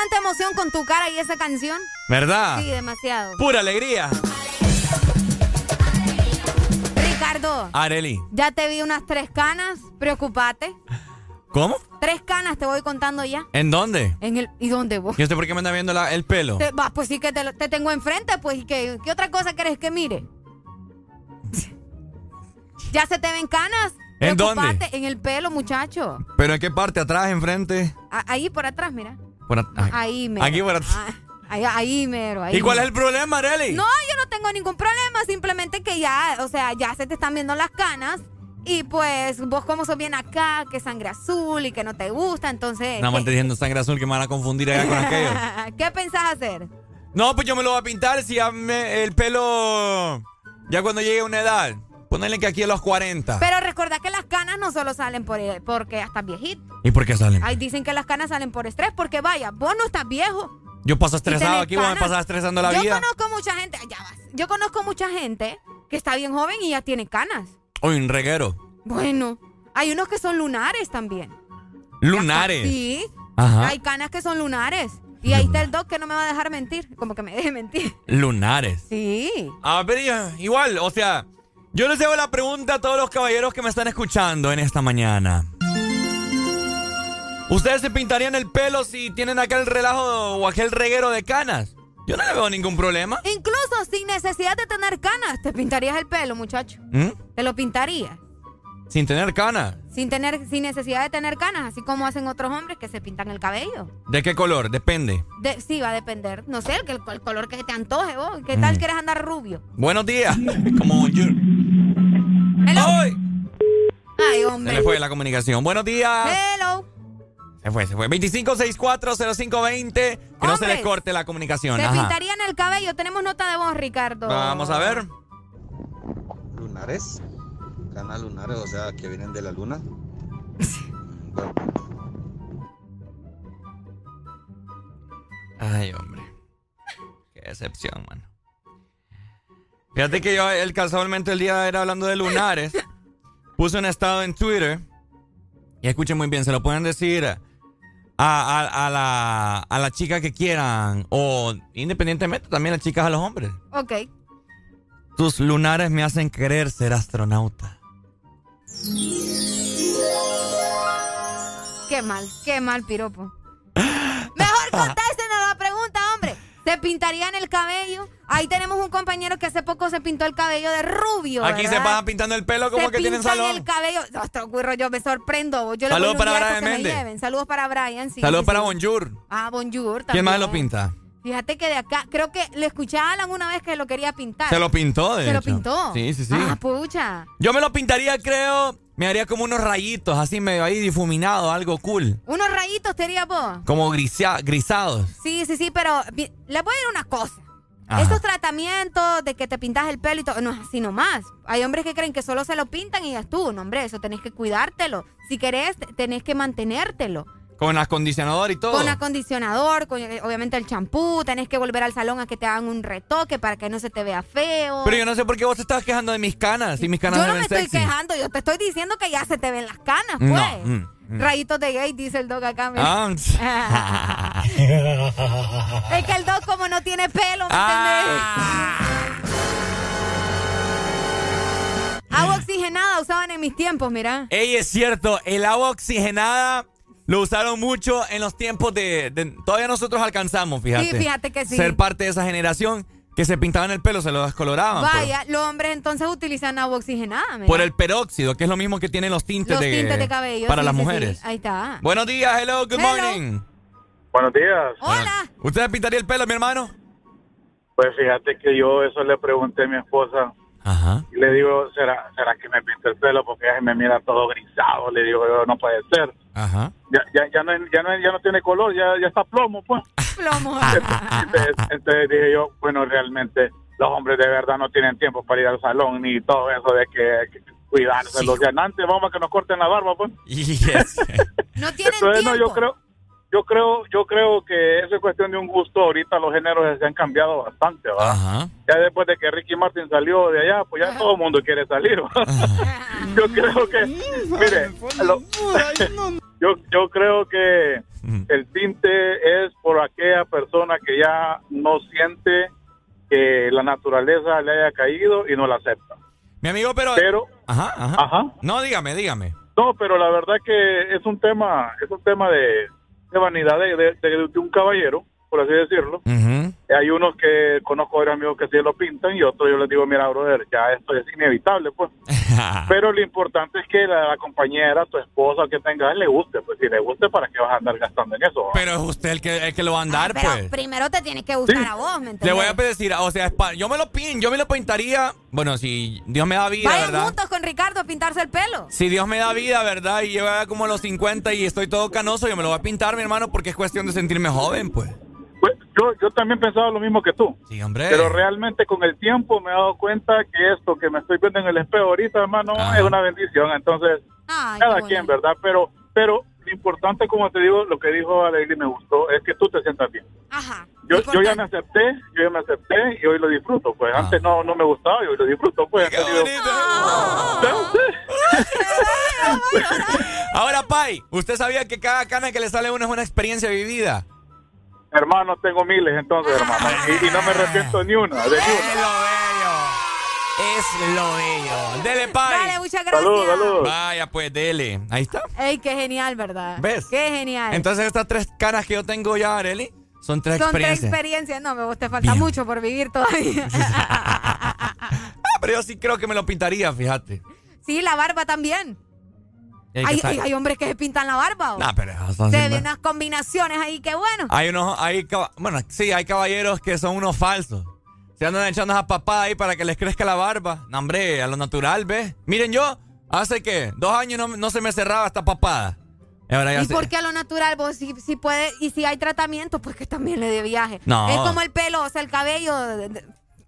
Tanta emoción con tu cara y esa canción. ¿Verdad? Sí, demasiado. Pura alegría. Ricardo, Areli. ya te vi unas tres canas. Preocupate. ¿Cómo? Tres canas te voy contando ya. ¿En dónde? En el, ¿Y dónde vos? Yo sé por qué me anda viendo la- el pelo. Te- pues sí que te, tengo enfrente, pues. ¿y qué, qué otra cosa querés que mire? ¿Ya se te ven canas? ¿En Preocupate, dónde? En el pelo, muchacho. ¿Pero en qué parte? ¿Atrás, enfrente? A- ahí por atrás, mira. Por. Ahí, mero. Aquí por. Ah, Ahí, ahí, mero. ahí ¿Y cuál es el problema, Areli? No, yo no tengo ningún problema. Simplemente que ya, o sea, ya se te están viendo las canas. Y pues vos como sos bien acá, que sangre azul y que no te gusta, entonces... Nada más ¿qué, te diciendo sangre azul que me van a confundir allá con aquello. ¿Qué pensás hacer? No, pues yo me lo voy a pintar si ya me- el pelo. Ya cuando llegue a una edad. Ponerle que aquí a los 40. Pero recordá que las canas no solo salen por, porque ya estás viejito. ¿Y por qué salen? Ay, dicen que las canas salen por estrés, porque vaya, vos no estás viejo. Yo paso estresado aquí, a canas. pasar estresando la Yo vida. conozco mucha gente, ya vas. Yo conozco mucha gente que está bien joven y ya tiene canas. Uy, un reguero. Bueno, hay unos que son lunares también. Lunares. Sí. Ajá. Hay canas que son lunares. Y ahí está el doc que no me va a dejar mentir. Como que me deje mentir. Lunares. Sí. A ver, ya, igual, o sea, yo les hago la pregunta a todos los caballeros que me están escuchando en esta mañana. ¿Ustedes se pintarían el pelo si tienen aquel relajo o aquel reguero de canas? Yo no le veo ningún problema. Incluso sin necesidad de tener canas, te pintarías el pelo, muchacho. ¿Mm? Te lo pintarías. Sin tener canas. Sin tener, sin necesidad de tener canas, así como hacen otros hombres que se pintan el cabello. ¿De qué color? Depende. De- sí, va a depender. No sé, el, el- el color que se te antoje vos. ¿Qué tal Mm. quieres andar rubio? Buenos días. Como yo. ¡Ay! Ay, Se hombre. le fue la comunicación. Buenos días. Hello. Se fue, se fue. 25640520. Que no se les corte la comunicación. Ajá. pintarían el cabello. Tenemos nota de voz, Ricardo. Vamos a ver. Lunares, canas lunares, o sea, que vienen de la luna. Ay, hombre. Qué decepción, mano. Fíjate que yo, el casualmente el día era hablando de lunares. Puse un estado en Twitter. Y escuchen muy bien, se lo pueden decir a, a- a la, a la chica que quieran. O independientemente, también las chicas a los hombres. Ok. Tus lunares me hacen querer ser astronauta. Qué mal, qué mal, piropo. Mejor contéstenos la pregunta, hombre. ¿Se pintarían el cabello? Ahí tenemos un compañero que hace poco se pintó el cabello de rubio. Aquí se van pintando el pelo como Se que tienen salón. el cabello. Ostras, Curro, yo me sorprendo. Yo Saludos para Brian me lleven. Saludos para Brian, sí. Saludos sí, para sí. Bonjour. Ah, bonjour ¿Quién más también. lo pinta? Fíjate que de acá, creo que le escuché a Alan una vez que lo quería pintar. Se lo pintó, de Se lo pintó. Sí, sí, sí. Ah, pucha. Yo me lo pintaría, creo. Me haría como unos rayitos, así medio ahí difuminado, algo cool. Unos rayitos te haría vos. Como grisados. Sí, sí, sí, pero vi- le voy a decir una cosa. Ajá. Esos tratamientos de que te pintas el pelo y todo, no es así nomás. Hay hombres que creen que solo se lo pintan y ya tú. No, hombre, eso tenés que cuidártelo. Si querés, te- tenés que mantenértelo. Con acondicionador y todo. Con acondicionador, con eh, obviamente el champú, tenés que volver al salón a que te hagan un retoque para que no se te vea feo. Pero yo no sé por qué vos te estabas quejando de mis canas. Y mis canas Yo no me estoy quejando, yo te estoy diciendo que ya se te ven las canas, No, pues. mm, mm. Rayitos de gay, dice el dog acá. mira. Ah, es que el dog como no tiene pelo, ¿me Ah. entendés? Agua oxigenada usaban en mis tiempos, mira. Ey, es cierto, el agua oxigenada lo usaron mucho en los tiempos de, de- Todavía nosotros alcanzamos, fíjate. Sí, fíjate que sí. Ser parte de esa generación que se pintaban el pelo, se lo descoloraban. por- Vaya, los hombres entonces utilizan agua oxigenada, mira. Por, el peróxido, que es lo mismo que tienen los tintes, Los de, tintes de cabello. para sí, las sí, sí. mujeres. Ahí está. Buenos días, hello, good Hello. morning. Buenos días. Hola. ¿Usted pintaría el pelo, mi hermano? Pues fíjate que yo eso le pregunté a mi esposa. Ajá. Y le digo, ¿será, será que me pinta el pelo? Porque ella se me mira todo grisado. Le digo, yo, no puede ser. Ajá. Ya, ya, ya, no, ya, no, ya no tiene color, ya, ya está plomo, pues. Plomo. Entonces, entonces dije yo, bueno, realmente los hombres de verdad no tienen tiempo para ir al salón ni todo eso de que, que cuidarse. Los de antes, vamos a que nos corten la barba, pues. No tienen Entonces, no, tiempo. yo creo, yo creo, yo creo que eso es cuestión de un gusto. Ahorita los géneros se han cambiado bastante. Ya después de que Ricky Martin salió de allá, pues ya todo el mundo quiere salir. Yo creo que, mire, lo- yo, yo creo que el tinte es por aquella persona que ya no siente que la naturaleza le haya caído y no la acepta. Mi amigo, pero... Pero, Ajá, ajá. Ajá. No, dígame, dígame. no, pero la verdad que es un tema, es un tema de, de vanidad de, de- un caballero, por así decirlo. Hay unos que conozco varios amigos que sí lo pintan y otros yo les digo, mira, brother, ya esto es inevitable, pues. Pero lo importante es que la, la compañera, tu esposa, que tengas, le guste. Pues si le guste, ¿para qué vas a andar gastando en eso? Pero es usted el que, el que lo va a andar, Pero pues. primero te tienes que gustar a vos, ¿me entiendes? Le voy a decir, o sea, yo me lo pin, yo me lo pintaría, bueno, si Dios me da vida, Vayan ¿verdad? juntos con Ricardo a pintarse el pelo. Si Dios me da vida, ¿verdad? Y ya como a los 50 y estoy todo canoso, yo me lo voy a pintar, mi hermano, porque es cuestión de sentirme joven, pues. Yo, yo también pensaba lo mismo que tú. Sí, hombre. Pero realmente con el tiempo me he dado cuenta que esto que me estoy viendo en el espejo ahorita, hermano, es una bendición. Entonces, cada quien, ¿verdad? Pero pero lo importante, como te digo, lo que dijo Alegri me gustó, es que tú te sientas bien. Ajá. Yo, yo ya me acepté, yo ya me acepté y hoy lo disfruto. Pues antes no, no me gustaba y hoy lo disfruto. Pues entonces digo, Ahora, Pai, ¿usted sabía que cada cana que le sale a uno es una experiencia vivida? Hermano, tengo miles entonces, hermano. Y, y no me arrepiento ni una, de ni una. Es lo bello. Dele, Pai. Dale, muchas gracias. Vaya, pues, dele. Ahí está. Ey, qué genial, ¿verdad? ¿Ves? Qué genial. Entonces, estas tres canas que yo tengo ya, Areli, son tres Son tres experiencias. experiencias. No, me te falta Bien. mucho por vivir todavía. Ah, pero yo sí creo que me lo pintaría, fíjate. sí, la barba también. Hay hombres que se pintan la barba. ¿o? Nah, pero son Se ven unas combinaciones ahí que bueno. Hay unos, hay, bueno, sí, hay caballeros que son unos falsos. Se andan echando esa papada ahí para que les crezca la barba. No, hombre, a lo natural, ¿ves? Miren yo, hace que dos años no, no se me cerraba esta papada. Y ahora ya ¿Y se- por qué a lo natural? Vos si, si puede, y si hay tratamiento, pues que también le dé viaje. No. Es como el pelo, o sea, el cabello,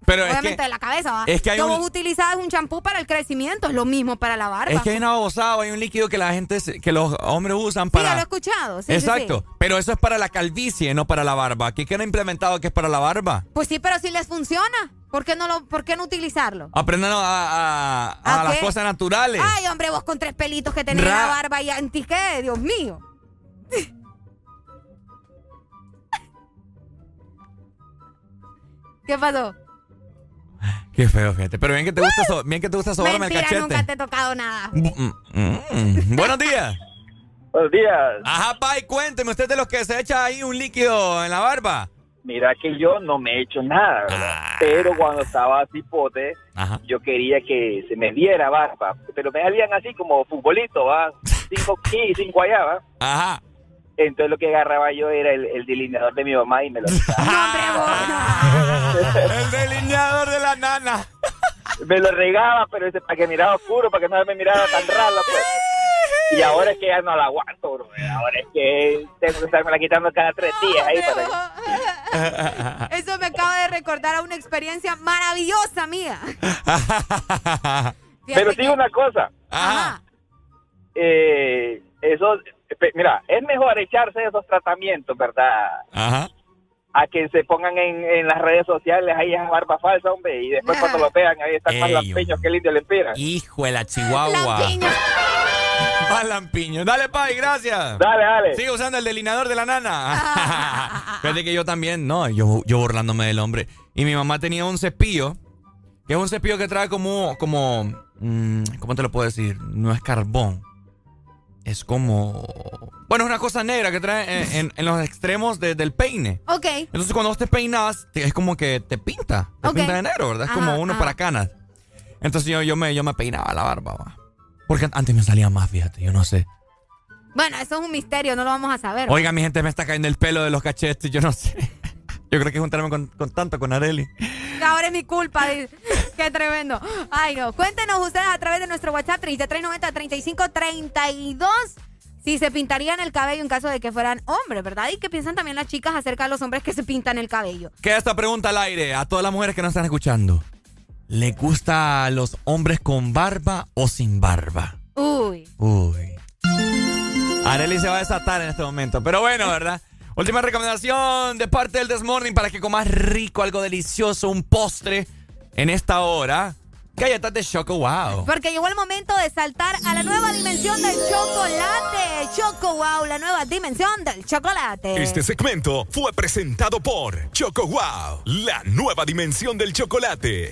Pero es obviamente que, de la cabeza, ¿va? es que hay un- utilizás un champú para el crecimiento, es lo mismo para la barba. es que hay una babosada, hay un líquido que la gente, que los hombres usan Sí, para... ya lo he escuchado. sí, sí, sí. Exacto, pero eso es para la calvicie, no para la barba. Aquí queda implementado que es para la barba. Pues sí, pero si les funciona, ¿por qué no, lo, por qué no utilizarlo? Aprendan a, a- a ¿A las qué? cosas naturales. Ay, hombre, vos con tres pelitos que tenés en la barba y anti qué, Dios mío. ¿Qué pasó? Qué feo, fíjate. Pero bien que te gusta, so- bien que te gusta sobarme el Mentira, cachete. nunca te he tocado nada. Mm, mm. Buenos días. Buenos días. Ajá, Pai, cuénteme, ¿usted es de los que se echa ahí un líquido en la barba? Mira que yo no me he hecho nada, ¿verdad? Pero cuando estaba así pote, Ajá. yo quería que se me diera barba. Pero me salían así como futbolito, ¿va? Cinco aquí, cinco allá, ¿va? Ajá. Entonces lo que agarraba yo era el, el delineador de mi mamá y me lo El delineador de la nana. me lo regaba, pero ese para que mirara oscuro, para que no me mirara tan raro, pues. Y ahora es que ya no la aguanto, bro. Ahora es que tengo que estarme la quitando cada tres días ahí para que... Eso me acaba de recordar a una experiencia maravillosa mía. Pero sí una cosa. Ajá. Eh, eso, mira, es mejor echarse esos tratamientos, ¿verdad? Ajá. A que se pongan en, en las redes sociales ahí esa barba falsa, hombre, y después cuando lo vean ahí están más Ey, lampiños que el indio le empira. Hijo de la chihuahua. Más lampiño. Dale, Pai, gracias. Dale, dale. Sigue usando el delineador de la nana. Fíjate que yo también, no, yo, yo burlándome del hombre. Y mi mamá tenía un cepillo, que es un cepillo que trae como, como, mm, ¿cómo te lo puedo decir? No es carbón. Es como, bueno, es una cosa negra que trae en, en- en los extremos de- del peine. Ok. Entonces cuando vos te peinas, te- es como que te pinta. Te pinta de negro, ¿verdad? Es Ajá, como uno ajá. para canas. Entonces yo, yo, me, yo me peinaba la barba, va. Porque antes me salía más, fíjate, yo no sé. Bueno, eso es un misterio, no lo vamos a saber. Oiga, mi gente me está cayendo el pelo de los cachetes, yo no sé. Yo creo que juntarme con, con tanto con Areli. Ahora es mi culpa. Qué tremendo. Ay, no. Cuéntenos ustedes a través de nuestro WhatsApp 3390-3532 si se pintarían el cabello en caso de que fueran hombres, ¿verdad? Y qué piensan también las chicas acerca de los hombres que se pintan el cabello. Queda esta pregunta al aire a todas las mujeres que nos están escuchando. ¿Le gusta a los hombres con barba o sin barba? Uy. Uy. Areli se va a desatar en este momento. Pero bueno, ¿verdad? Última recomendación de parte del Desmorning para que comas rico, algo delicioso, un postre en esta hora. galletas de Choco Wow. Porque llegó el momento de saltar a la nueva dimensión del chocolate. Choco Wow, la nueva dimensión del chocolate. Este segmento fue presentado por Choco Wow, la nueva dimensión del chocolate.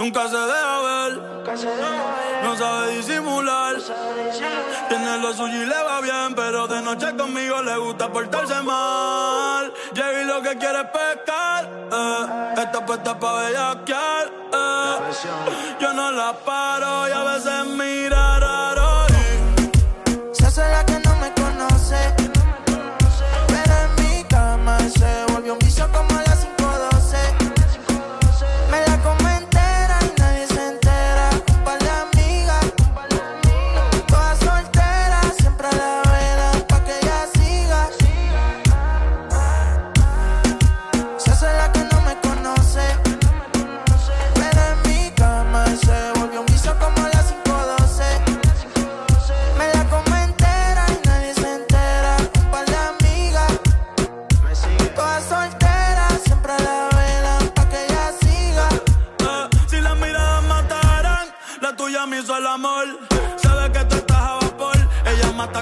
Nunca se deja ver, no sabe disimular. Tiene lo suyo y le va bien, pero de noche conmigo le gusta portarse mal. Llega y lo que quiere es pescar, eh. está puesta pa' bellaquear. Eh. Yo no la paro y a veces mira raro. y Se hace la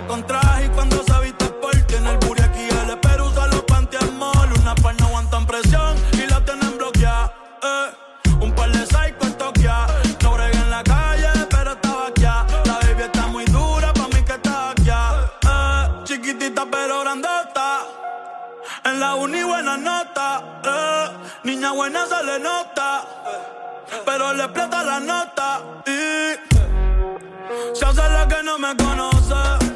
Con traje y cuando se viste por tiene el booty aquí, el espero usa los pantiamol. Una par no aguantan presión y la tienen bloqueada. Eh, un par de psycho en Tokia. No bregué en la calle, pero estaba aquí. La baby está muy dura, pa' mí que está aquí. Eh, chiquitita pero grandota. En la uni buena nota, eh. niña buena se le nota, pero le explota la nota y se hace la que no me conoce.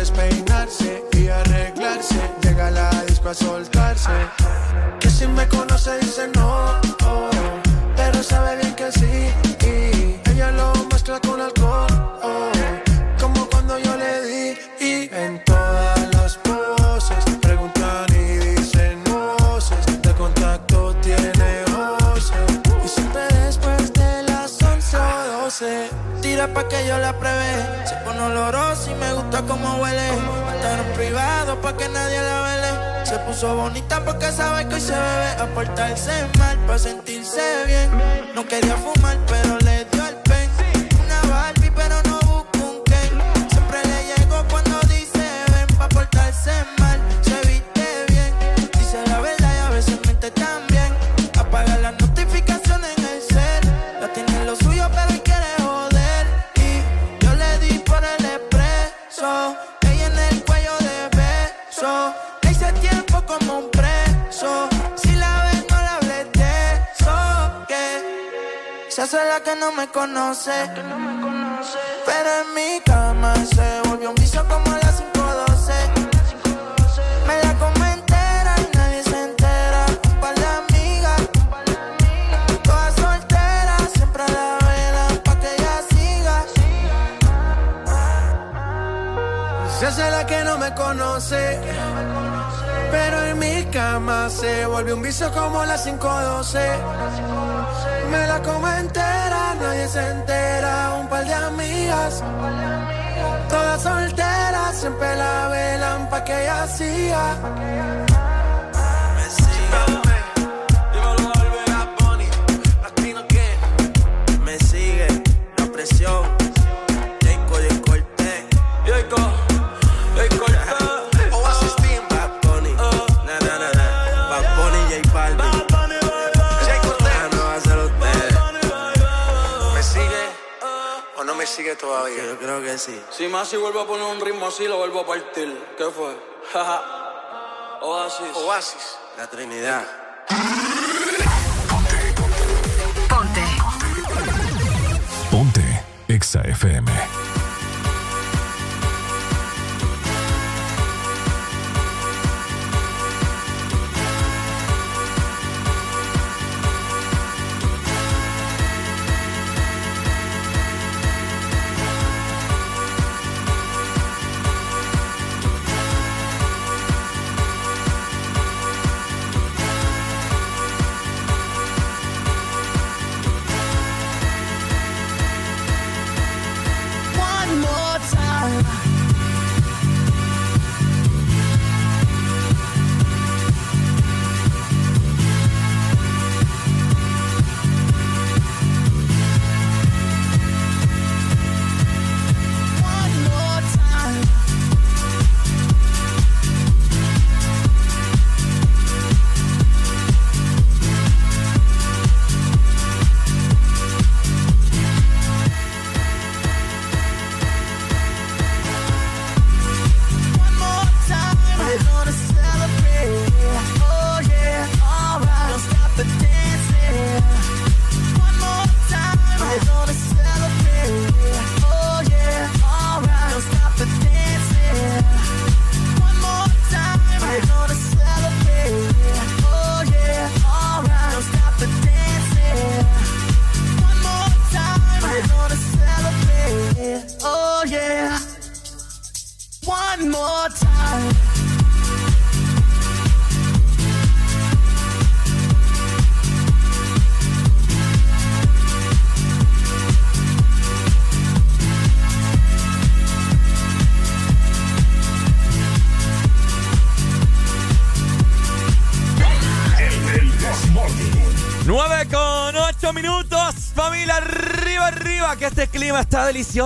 Es peinarse y arreglarse. Llega a la disco a soltarse. Que si me conoce dice no, pero sabe bien que sí. Y ella lo mezcla con alcohol. oh, como cuando yo le di y en todas las poses preguntan y dicen voces de contacto tiene voces y siempre después de las 11 o 12 Tira pa' que yo la pruebe. Pone olorosa y me gusta como huele. Estar privado pa' que nadie la vele. Se puso bonita porque sabe que hoy se bebe. A portarse mal pa' sentirse bien. No quería fumar, pero le hace la que no me conoce. Pero en mi cama se volvió un vicio como a las 5:12. Me la como entera y nadie se entera. Un par de amigas, todas solteras, siempre a la vela pa' que ella siga. Se hace la que no me conoce. Pero en mi cama se volvió un vicio como las 512. Me la como entera, nadie se entera. Un par de amigas, todas solteras, siempre la velan pa' que ella siga. Sigue todavía. Yo creo que sí. Si Masi vuelve a poner un ritmo así, lo vuelvo a partir. ¿Qué fue? Oasis. Oasis. La Trinidad. Ponte. Ponte. Exa FM.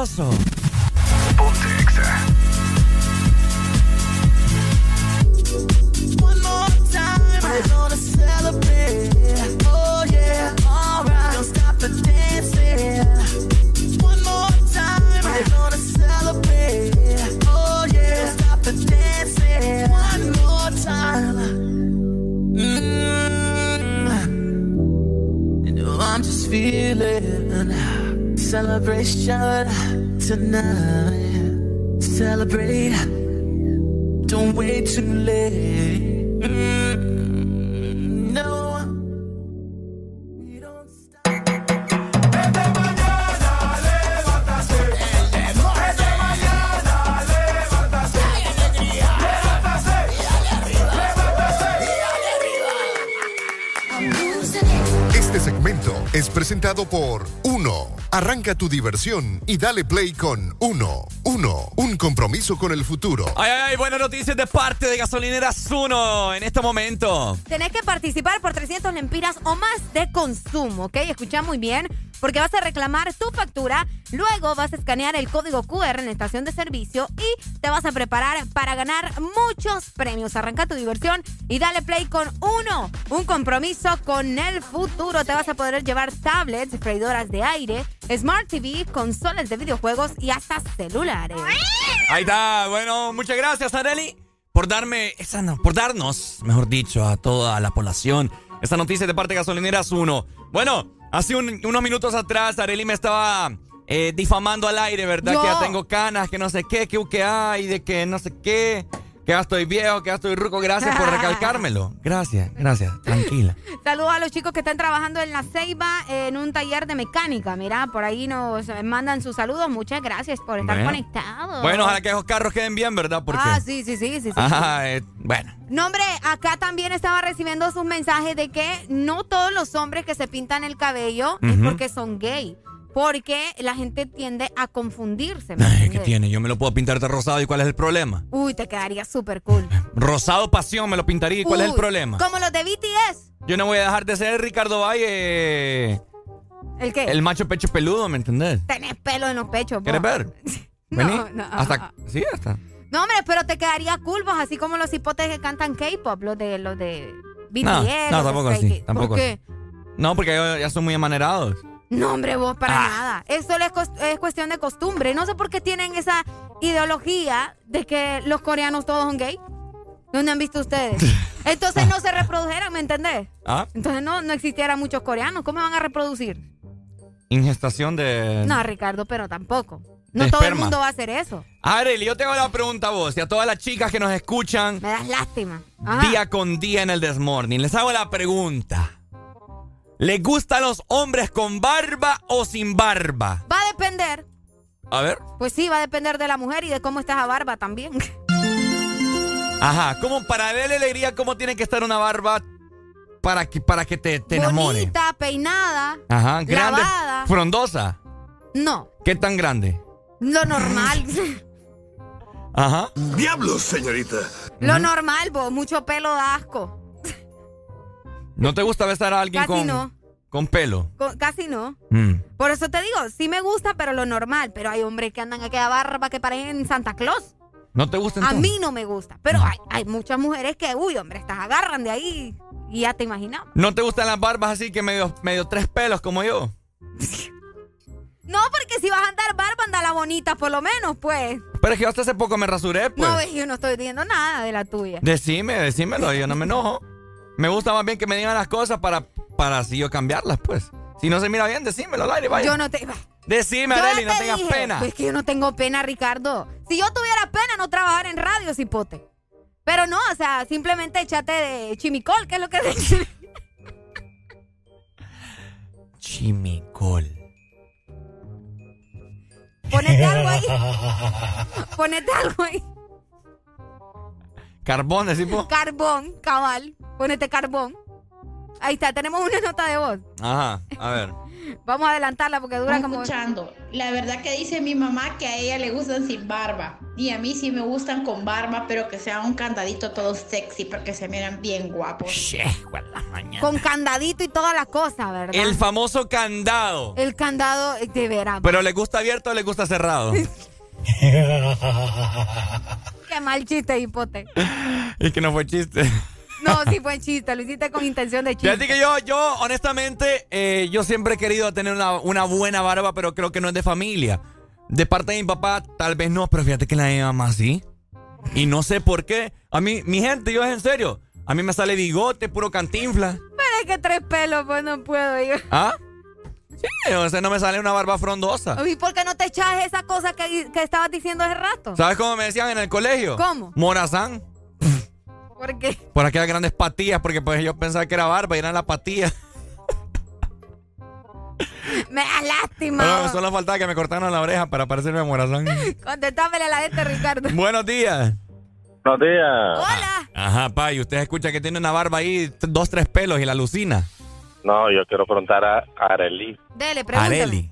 Está Arranca tu diversión y dale play con 1 compromiso con el futuro. Ay, ay, ay, buenas noticias de parte de Gasolineras 1 en este momento. Tenés que participar por 300 lempiras o más de consumo, ¿ok? Escucha muy bien, porque vas a reclamar tu factura, luego vas a escanear el código QR en la estación de servicio y te vas a preparar para ganar muchos premios. Arranca tu diversión y dale play con uno, un compromiso con el futuro. Te vas a poder llevar tablets, freidoras de aire, Smart TV, consolas de videojuegos y hasta celulares. Ahí está. Bueno, muchas gracias, Areli, por darme esa, no, por darnos, mejor dicho, a toda la población esta noticia de parte de Gasolineras 1. Bueno, hace un- unos minutos atrás, Areli me estaba eh, difamando al aire, ¿verdad? Yo. Que ya tengo canas, que no sé qué, que que hay, de que no sé qué, que ya estoy viejo, que ya estoy ruco. Gracias por recalcármelo. Gracias, gracias. Tranquila. Saludos a los chicos que están trabajando en la Ceiba en un taller de mecánica. Mira, por ahí nos mandan sus saludos. Muchas gracias por estar Bueno. conectados. Bueno, ojalá que esos carros queden bien, ¿verdad? Porque. Ah, sí, sí, sí, sí. sí. Ajá, eh, bueno. No, hombre, acá también estaba recibiendo sus mensajes de que no todos los hombres que se pintan el cabello es porque son gay. Porque la gente tiende a confundirse. ¿me Ay, ¿qué tiene? Yo me lo puedo pintar de rosado y ¿cuál es el problema? Uy, te quedaría súper cool. Rosado pasión me lo pintaría y ¿cuál es el problema? Como los de BTS. Yo no voy a dejar de ser Ricardo Valle, ¿El qué? el macho pecho peludo, ¿me entendés? Tenés pelo en los pechos. ¿Quieres vos. ver? No, Vení. no. Hasta, sí, hasta. No, hombre, pero te quedaría cool, vos, así como los hipotes que cantan K-pop, los de los de BTS. No, tampoco así, tampoco ¿Por qué? No, porque ya, ya son muy amanerados. No, hombre, vos para Ah. nada. Eso es, es cuestión de costumbre. No sé por qué tienen esa ideología de que los coreanos todos son gay. ¿Dónde han visto ustedes? Entonces no se reprodujeran, ¿me entendés? ¿Ah? Entonces no, no existieran muchos coreanos. ¿Cómo van a reproducir? Ingestación de. No, Ricardo, pero tampoco. No todo el mundo va a hacer eso. Arely, yo tengo la pregunta a vos y a todas las chicas que nos escuchan Me das lástima. Ajá. día con día en el Desmorning. Les hago la pregunta. ¿Les gustan los hombres con barba o sin barba? Va a depender. A ver. Pues sí, va a depender de la mujer y de cómo estás a barba también. Ajá, ¿cómo para darle alegría cómo tiene que estar una barba para que, para que te, te enamore? Bonita, peinada, Ajá, grande, lavada. frondosa. No, ¿Qué tan grande? lo normal. Ajá. Diablos, señorita. lo normal, vos. Mucho pelo da asco. ¿No te gusta besar a alguien Casi con, no. con pelo? Casi no. Mm. Por eso te digo, sí me gusta, pero lo normal. Pero hay hombres que andan aquí a barba que parecen Santa Claus. ¿No te gusta A entonces? mí no me gusta. Pero hay, hay muchas mujeres que, uy, hombre, estas agarran de ahí y ya te imaginamos. ¿No te gustan las barbas así que medio, medio tres pelos como yo? No, porque si vas a andar barba, anda la bonita por lo menos, pues. Pero es que yo hasta hace poco me rasuré, pues. No, ves, yo no estoy diciendo nada de la tuya. Decime, decímelo, yo no me enojo. Me gusta más bien que me digan las cosas para, para así yo cambiarlas, pues. Si no se mira bien, decímelo al aire, vaya. Yo no te... Decime, Yo Arely, no te tengas dije, pena. pues que yo no tengo pena, Ricardo. Si yo tuviera pena, no trabajar en radio, cipote. Pero no, o sea, simplemente échate de chimicol, que es lo que dice. Chimicol. Ponete algo ahí. Ponete algo ahí. Carbón, decimos. Carbón, cabal. Ponete carbón. Ahí está, tenemos una nota de voz. Ajá, a ver. Vamos a adelantarla porque dura como. escuchando. La verdad que dice mi mamá que a ella le gustan sin barba. Y a mí sí me gustan con barba, pero que sea un candadito todo sexy porque se miran bien guapos. Con candadito y toda la cosa, ¿verdad? El famoso candado. El candado de veras. ¿Pero le gusta abierto o le gusta cerrado? Qué mal chiste, hipote. es que no fue chiste. No, sí fue chiste, lo hiciste con intención de chiste. Fíjate que yo, yo honestamente, eh, yo siempre he querido tener una, una buena barba, pero creo que no es de familia. De parte de mi papá, tal vez no, pero fíjate que la de mi mamá sí. Y no sé por qué. A mí, mi gente, yo es en serio. A mí me sale bigote, puro cantinfla. Pero es que tres pelos, pues no puedo yo. ¿Ah? Sí, o sea, no me sale una barba frondosa. ¿Y por qué no te echas esa cosa que, que estabas diciendo hace rato? ¿Sabes cómo me decían en el colegio? ¿Cómo? Morazán. ¿Por qué? Por aquellas grandes patillas, porque pues yo pensaba que era barba y eran las patillas. Me da lástima. Solo, solo faltaba que me cortaran la oreja para parecerme a Morazán. Contestámele a la gente, Ricardo. Buenos días. Buenos días. Hola. Ajá, pa, y usted escucha que tiene una barba ahí, dos, tres pelos y la alucina. No, yo quiero preguntar a Arely. Dele, pregúntale. Areli.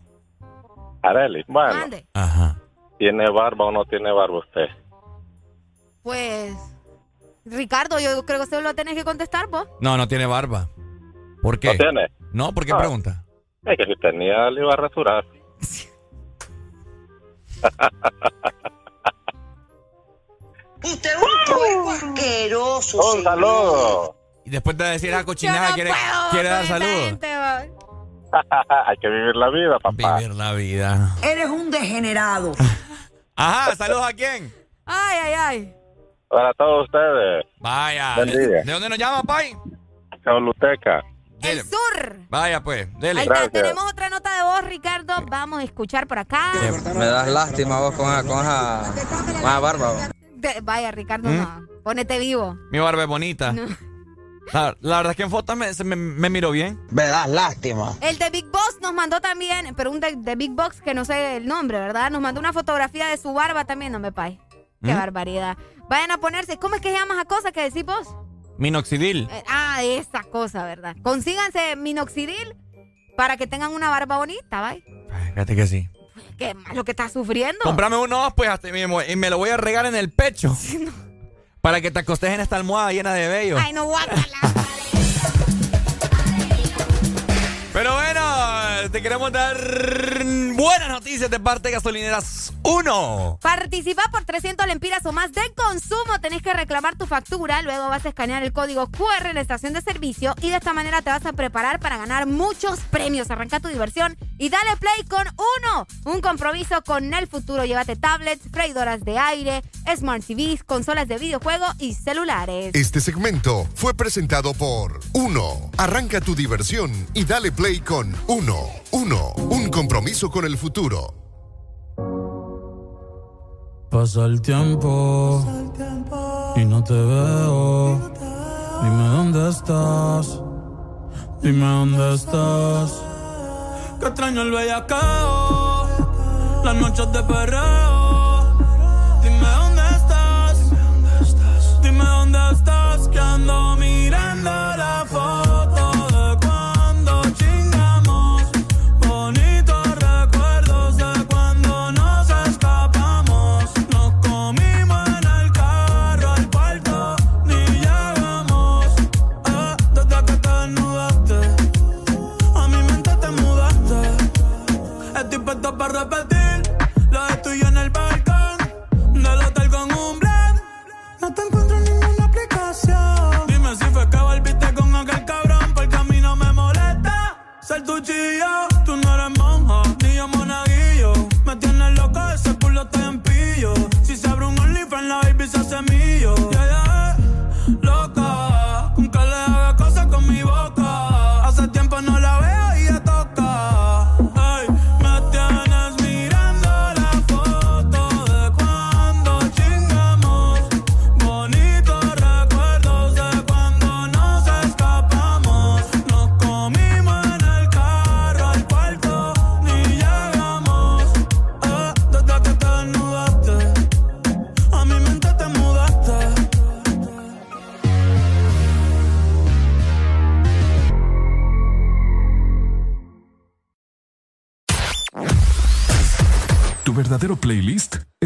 Arely, bueno, Mande. Ajá. ¿tiene barba o no tiene barba usted? Pues, Ricardo, yo creo que usted lo tenés que contestar vos. No, no tiene barba. ¿Por qué? ¿No tiene? No, ¿por qué Ah. pregunta? Es que si tenía, le iba a rasurar. Usted es un puerco asqueroso. Un señor. saludo. Y después de decir a Yo cochinada, no quiere, puedo quiere dar saludos. gente. Hay que vivir la vida, papá. Vivir la vida. Eres un degenerado. Ajá, saludos a quién. Ay, ay, ay. Para todos ustedes. Vaya. Buen día. ¿De dónde nos llama, Pai? Choluteca. El sur. Vaya, pues, dele. Ahí está, tenemos otra nota de voz, Ricardo. Vamos a escuchar por acá. Me das lástima vos con esa, con esa, con esa barba. vos. Vaya, Ricardo, ¿Mm? no. Pónete vivo. Mi barba es bonita. No. La, la verdad es que en fotos me, me, me miro bien. Me das lástima. El de Big Boss nos mandó también, pero un de, de Big Box que no sé el nombre, ¿verdad? Nos mandó una fotografía de su barba también, no me pay. Qué ¿Mm? barbaridad. Vayan a ponerse, ¿cómo es que se llama esa cosa que decís vos? Minoxidil. Eh, ah, esa cosa, ¿verdad? Consíganse minoxidil para que tengan una barba bonita, ¿vale? Fíjate que sí. Qué malo que estás sufriendo. Comprame uno, pues, hasta mismo, y me lo voy a regar en el pecho. Para que te acostes en esta almohada llena de vello. Ay, no guácala. Pero bueno, te queremos dar buenas noticias de parte de Gasolineras 1. Participa por 300 lempiras o más de consumo. Tenés que reclamar tu factura. Luego vas a escanear el código QR en la estación de servicio y de esta manera te vas a preparar para ganar muchos premios. Arranca tu diversión y dale play con uno. Un compromiso con el futuro. Llévate tablets, freidoras de aire, smart TVs, consolas de videojuego y celulares. Este segmento fue presentado por Uno. Arranca tu diversión y dale play con Uno. Uno. Un compromiso con el futuro. Pasa el tiempo y no te veo. Dime dónde estás. Dime dónde estás. Que extraño el bellacao. Las noches de perreo. Dime dónde estás. Dime dónde estás. Que ando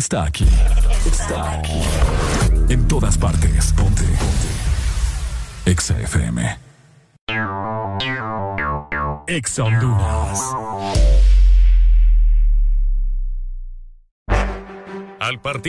playlist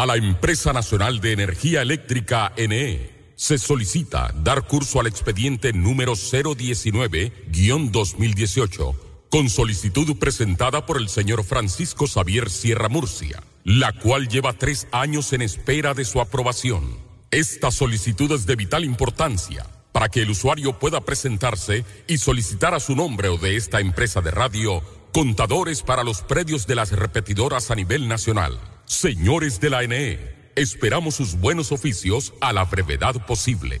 A la Empresa Nacional de Energía Eléctrica NE se solicita dar curso al expediente número 019-2018 con solicitud presentada por el señor Francisco Xavier Sierra Murcia, la cual lleva tres años en espera de su aprobación. Esta solicitud es de vital importancia para que el usuario pueda presentarse y solicitar a su nombre o de esta empresa de radio contadores para los predios de las repetidoras a nivel nacional. Señores de la NE, esperamos sus buenos oficios a la brevedad posible.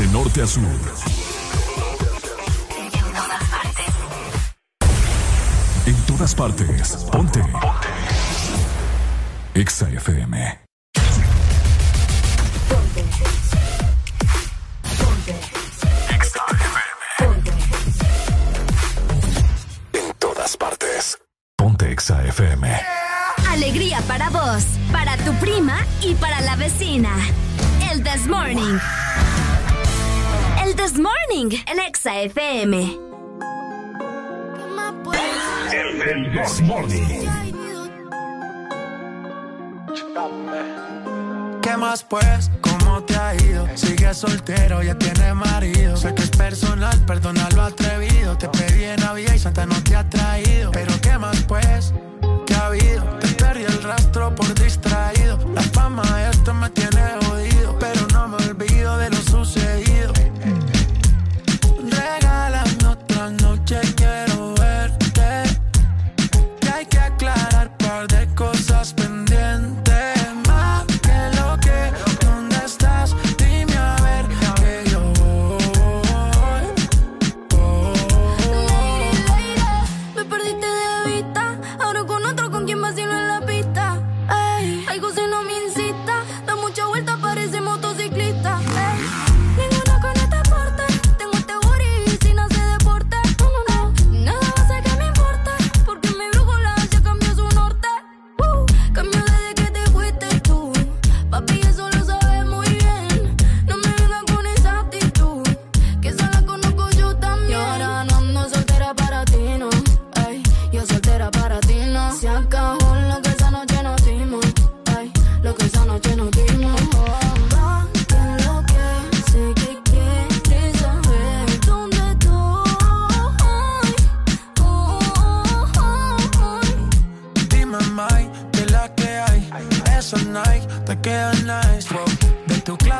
De norte a sur. En todas partes. Ponte. Exa FM. En todas partes. Ponte Exa FM. Alegría para vos, para tu prima y para la vecina. El This Morning. El This Morning en Exa FM. El Morning. ¿Qué más pues? ¿Cómo te distraído. Sigue soltero, ya tiene marido. Sé que es personal, perdona lo atrevido. Te pedí en Navidad y Santa no te ha traído. Pero ¿qué más pues? ¿Qué ha habido? Te perdí el rastro por distraído. La fama de esto me tiene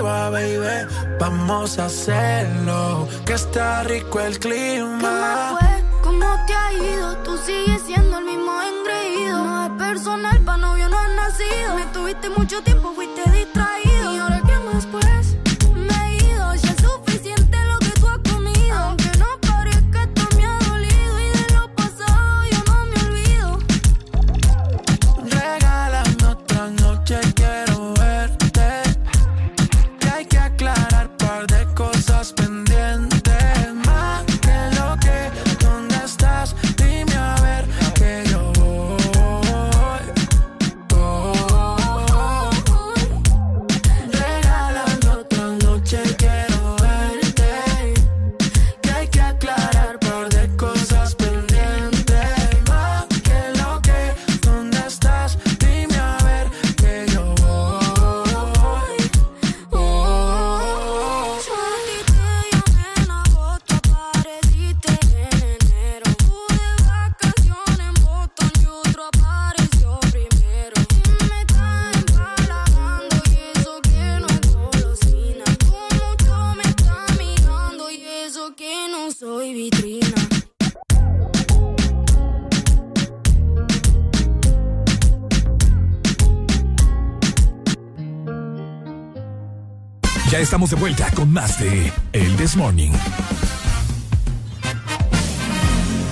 baby. Vamos a hacerlo. Que está rico el clima. fue? ¿Cómo te ha ido? Tú sigues siendo el mismo engreído. No es personal, pa' novio no has nacido. Me tuviste mucho tiempo, fuiste distraído. Estamos de vuelta con más de El This Morning.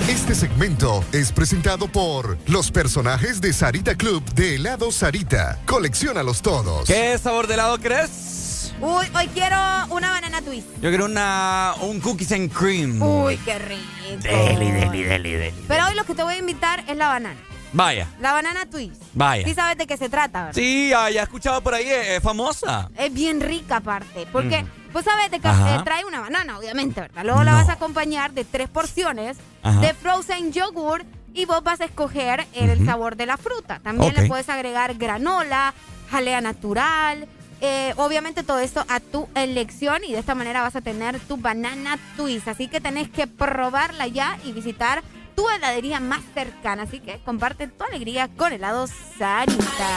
Este segmento es presentado por los personajes de Sarita Club de helado Sarita. Colecciónalos todos. ¿Qué sabor de helado crees? Uy, hoy quiero una banana twist. Yo quiero una, un cookies and cream. Uy, qué rico. Deli, deli, deli, deli. Pero hoy lo que te voy a invitar es la banana. Vaya, La banana twist. vaya. Sí sabes de qué se trata, ¿verdad? Sí, ya, ya he escuchado por ahí, es, es famosa. Es bien rica aparte. Porque, Mm. vos sabes de que eh, trae una banana, obviamente, ¿verdad? Luego la vas a acompañar de tres porciones Ajá. de frozen yogurt y vos vas a escoger el sabor de la fruta. También le puedes agregar granola, jalea natural. eh, obviamente todo esto a tu elección y de esta manera vas a tener tu banana twist. Así que tenés que probarla ya y visitar tu heladería más cercana. Así que comparte tu alegría con helado Sarita.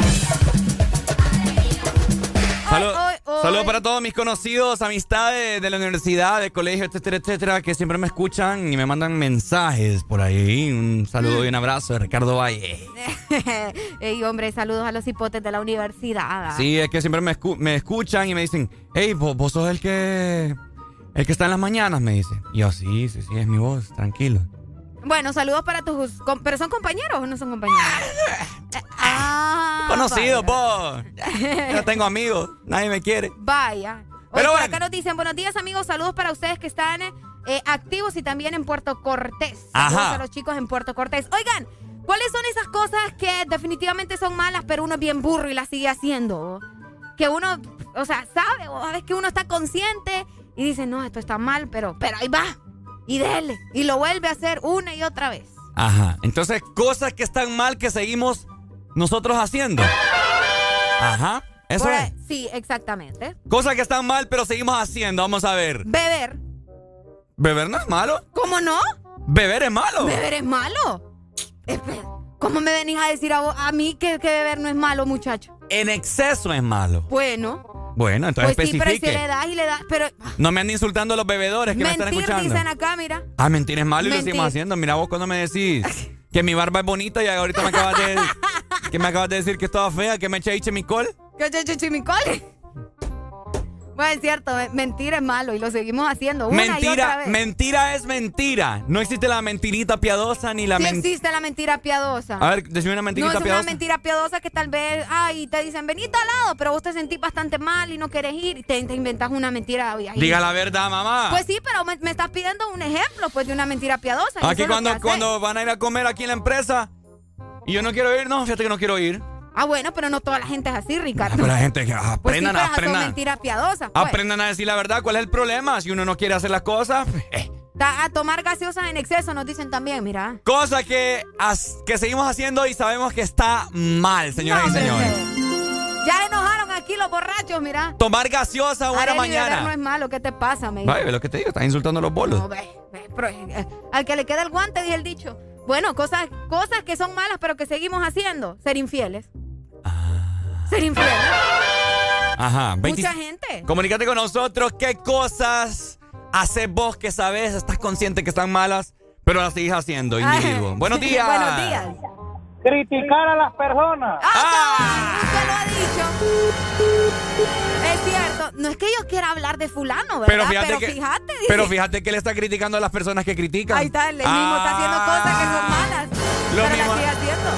Saludos para todos mis conocidos, amistades de la universidad, de colegio, etcétera, etcétera, que siempre me escuchan y me mandan mensajes por ahí. Un saludo y un abrazo de Ricardo Valle. Ey, hombre, saludos a los hipotes de la universidad. Sí, es que siempre me, escu- me escuchan y me dicen, hey, vos, vos sos el que el que está en las mañanas, me dice. Y yo, sí, sí, sí, es mi voz, tranquilo. Bueno, saludos para tus... ¿Pero son compañeros o no son compañeros? ah, Conocido, vaya. vos. No tengo amigos, nadie me quiere. Vaya. Pero bueno. acá nos dicen, buenos días amigos, saludos para ustedes que están eh, activos y también en Puerto Cortés. Ajá. Saludos a los chicos en Puerto Cortés. Oigan, ¿cuáles son esas cosas que definitivamente son malas, pero uno es bien burro y las sigue haciendo? Que uno, o sea, sabe, o a veces que uno está consciente y dice, no, esto está mal, pero, pero ahí va. Y dele. Y lo vuelve a hacer una y otra vez. Ajá. Entonces, cosas que están mal que seguimos nosotros haciendo. Ajá. Eso Por es. Sí, exactamente. Cosas que están mal, pero seguimos haciendo. Vamos a ver. Beber. ¿Beber no es malo? ¿Cómo no? ¿Beber es malo? ¿Beber es malo? ¿Cómo me venís a decir a, vos- a mí que, que beber no es malo, muchacho? En exceso es malo. Bueno, Bueno, entonces pues sí, pero si especifique. le das y le das, pero No me anden insultando a los bebedores que me están mentir escuchando. dicen acá, mira. Ah, mentir es malo y lo Mentir. seguimos haciendo. Mira vos cuando me decís que mi barba es bonita y ahorita me acabas de que me acabas de decir que estaba fea, que me eché chemicol. ¿Qué che, che, chimicole? Bueno, es cierto, me- mentir es malo y lo seguimos haciendo una y otra Mentira, vez. mentira es mentira. No existe la mentirita piadosa ni la Sí mentira. existe la mentira piadosa. A ver, decime una no, mentirita es una piadosa. mentira piadosa que tal vez, ay, te dicen, vení al lado, pero vos te sentís bastante mal y no querés ir y te, te inventas una mentira. y Diga la verdad, mamá. Pues sí, pero me, me estás pidiendo un ejemplo, pues, de una mentira piadosa. Aquí cuando, cuando van a ir a comer aquí en la empresa y yo no quiero ir, no, fíjate que no quiero ir. Ah, bueno, pero no toda la gente es así, Ricardo. Pero la gente que ah, Pues sí, aprendan, aprendan. mentiras piadosas. Pues. Aprendan a decir la verdad, ¿cuál es el problema? Si uno no quiere hacer las cosas, eh. A tomar gaseosas en exceso nos dicen también, mira. Cosa que, as- que seguimos haciendo y sabemos que está mal, señoras y señores. Ya enojaron aquí los borrachos, mira. Tomar gaseosa una mañana. no es malo, ¿qué te pasa, me Vaya, ve lo que te digo, estás insultando a los bolos. No, ve, ve, pero, eh, al que le queda el guante, dije el dicho. Bueno, cosas, cosas que son malas, pero que seguimos haciendo. Ser infieles. Ser infieles. Ajá. 20 Mucha gente. Comunícate con nosotros. ¿Qué cosas haces vos que sabes, estás consciente que están malas, pero las seguís haciendo, individuo? Ay. Buenos días. Buenos días. Criticar a las personas. ¡Ah! Usted lo ha dicho. Es cierto. No es que yo quiera hablar de fulano, ¿verdad? Pero fíjate, que, fíjate, pero que él está criticando a las personas que critican. Ahí está, él mismo está haciendo cosas que son malas. Lo pero mismo- las sigue haciendo.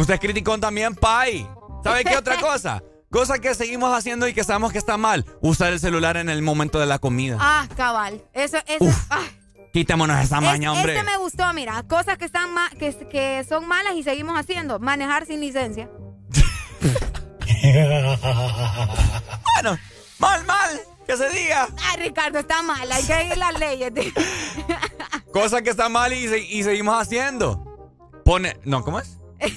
Usted es criticón también, Pai. ¿Sabe qué otra cosa? Cosa que seguimos haciendo y que sabemos que está mal. Usar el celular en el momento de la comida. Ah, cabal. Eso, eso. ah. Quitémonos esa Es- maña, hombre. Este me gustó, mira. Cosas que están que, que son malas y seguimos haciendo. Manejar sin licencia. bueno, mal, mal. Que se diga. Ay, Ricardo, está mal. Hay que ir las leyes. tío. Cosa que está mal y, se- y seguimos haciendo. Pone. No, ¿cómo es?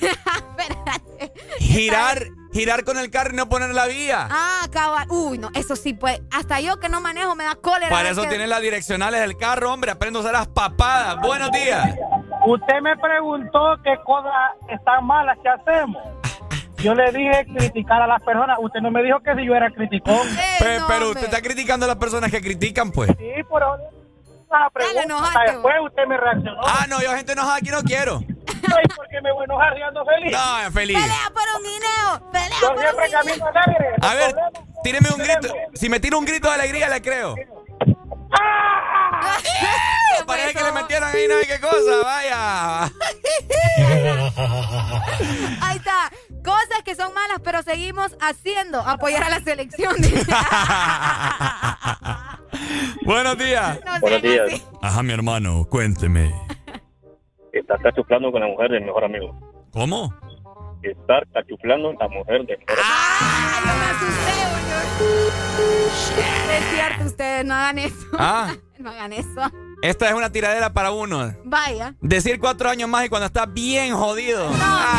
Girar, girar con el carro y no poner la vía. Ah, cabal. Uy, no. Eso sí, pues. Hasta yo que no manejo me da cólera. Para eso que- tienen las direccionales del carro, hombre. Aprende a usar las papadas. Buenos días. Usted me preguntó qué cosas están malas que hacemos. Yo le dije criticar a las personas. Usted no me dijo que si yo era criticón. Pe- pero usted está criticando a las personas que critican, pues. Sí, pero pregunta, hasta después usted me reaccionó. Ah, no, yo gente enojada aquí no quiero. Ay, ¿por qué me voy a enojar si ando feliz? No, feliz. Pelea por un guineo. Pelea Yo por un siempre guineo. camino alegre. A ver, tíreme un grito. Si me tira un grito de alegría, le creo. Parece que le metieron ahí no sé qué cosa, vaya. Ahí está. Cosas que son malas, pero seguimos haciendo. Apoyar a la selección. Buenos días. No Buenos días. así. Ajá, mi hermano, cuénteme. Estar cachuflando con la mujer del mejor amigo. ¿Cómo? Estar cachuflando la mujer del mejor Ay, yo me asusté, oye. Es cierto, ustedes no hagan eso. Ah. No hagan eso. Esta es una tiradera para uno. Vaya. Decir cuatro años más y cuando estás bien jodido. Ah.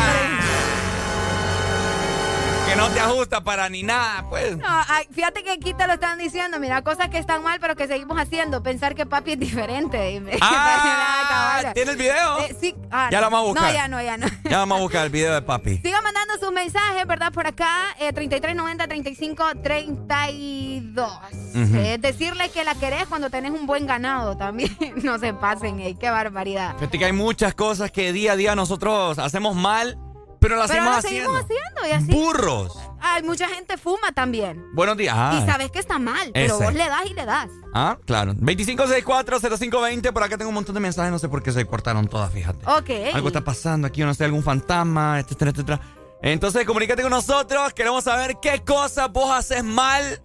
Que no te ajusta para ni nada, pues. No, ay, fíjate que aquí te lo están diciendo. Mira, cosas que están mal, pero que seguimos haciendo. Pensar que papi es diferente. dime. Ah. ¿tiene el video? Eh, sí. Ah, Ya no. lo vamos a buscar. No, ya no, ya no. Ya vamos a buscar el video de papi. Sigan mandando sus mensajes, ¿verdad? Por acá, eh, 3390 35 32. Ujú. Eh, decirle que la querés cuando tenés un buen ganado también. no se pasen, ey, qué barbaridad. Fíjate que hay muchas cosas que día a día nosotros hacemos mal, pero las Pero seguimos haciendo. seguimos haciendo y así. Burros. Hay mucha gente fuma también. Buenos días. Ah, Y sabes que está mal, pero Ese. vos le das y le das. Ah, claro. 25640520. Por acá tengo un montón de mensajes. No sé por qué se cortaron todas, fíjate. Ok. Algo está pasando aquí, no sé, algún fantasma, etcétera, etcétera. Entonces, comunícate con nosotros. Queremos saber qué cosas vos haces mal.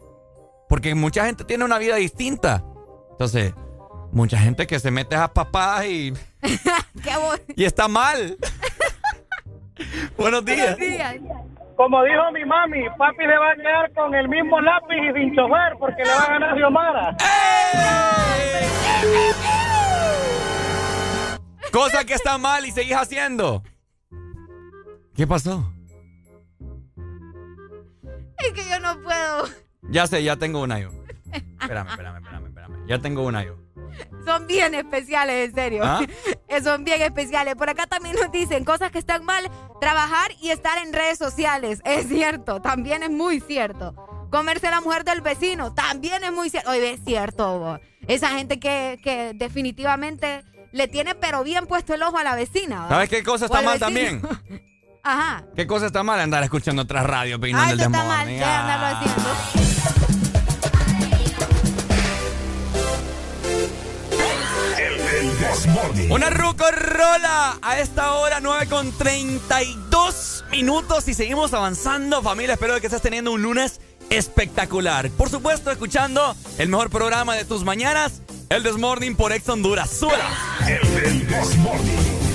Porque mucha gente tiene una vida distinta. Entonces, mucha gente que se mete a papadas y. y está mal. Buenos días. Como dijo mi mami, papi le va a quedar con el mismo lápiz y sin chofer porque le va a ganar Xiomara. Cosa que está mal y seguís haciendo. ¿Qué pasó? Es que yo no puedo. Ya sé, ya tengo una yo. Espérame, espérame, espérame, espérame. Ya tengo una yo. Son bien especiales, en serio. ¿Ah? Son bien especiales. Por acá también nos dicen cosas que están mal. Trabajar y estar en redes sociales. Es cierto, también es muy cierto. Comerse a la mujer del vecino, también es muy cierto. Oye, es cierto. bo. Esa gente que, que definitivamente le tiene pero bien puesto el ojo a la vecina. ¿Sabes qué cosa está al mal también? Ajá. ¿Qué cosa está mal? Andar escuchando otras radios peinando Ay, el está mal. Una ruco rola a esta hora 9 con 32 minutos y seguimos avanzando familia. Espero que estés teniendo un lunes espectacular. Por supuesto, escuchando el mejor programa de tus mañanas, el Desmorning por Ex Honduras. ¡Súbela! El Desmorning. and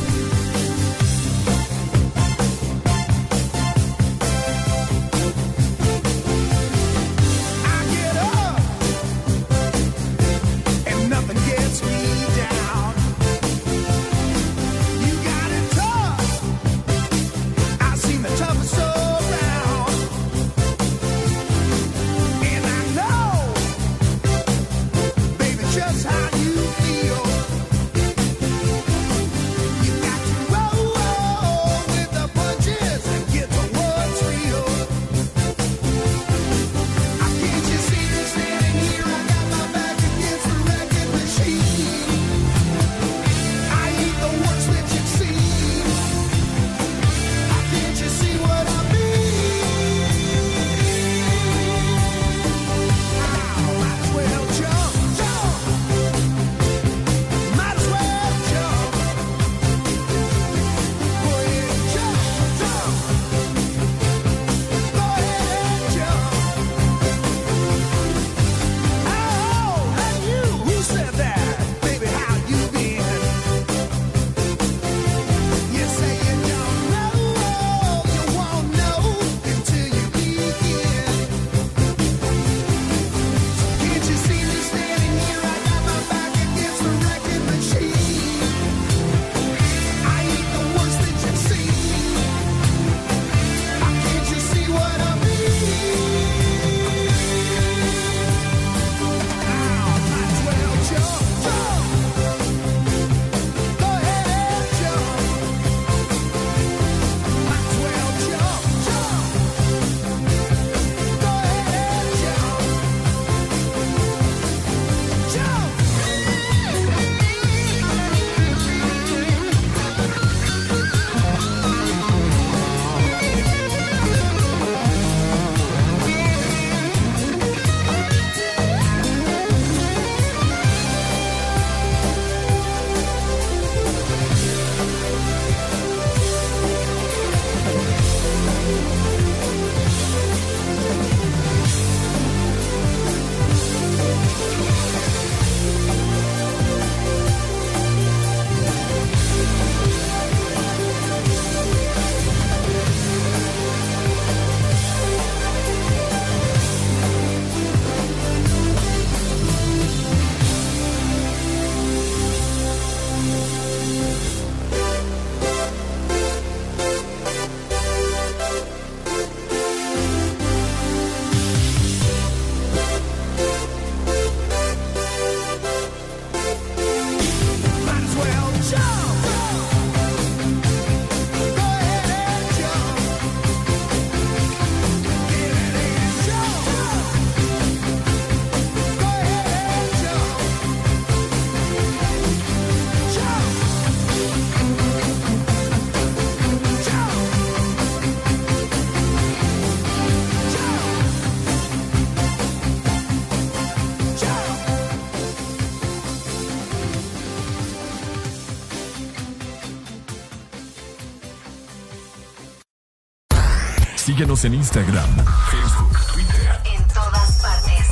Síguenos en Instagram, Facebook, Twitter. En todas partes.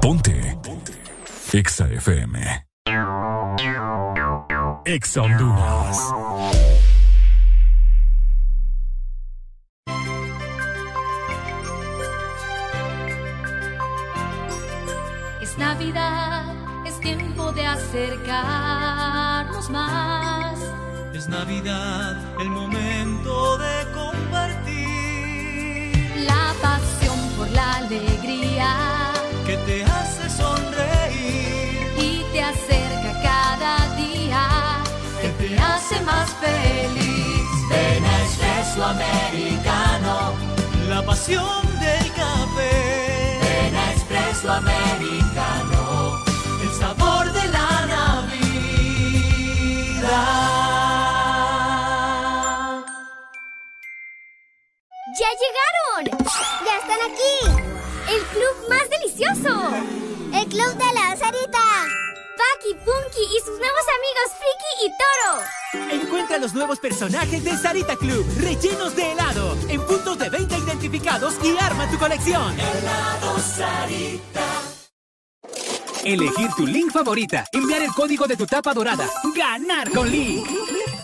Ponte Exa FM. Exa Honduras. Es Navidad, es tiempo de acercarnos más. Es Navidad, el momento de compartir. La pasión por la alegría que te hace sonreír y te acerca cada día, que te hace más feliz. Ven a Espresso Americano, la pasión del café. Ven a Espresso Americano, ¡Ya están aquí! ¡El club más delicioso! ¡El club de la Sarita! Paki, Punky y sus nuevos amigos Friki y Toro. Encuentra los nuevos personajes de Sarita Club, rellenos de helado, en puntos de venta identificados y arma tu colección. Helado Sarita. Elegir tu link favorita, enviar el código de tu tapa dorada, ganar con Link.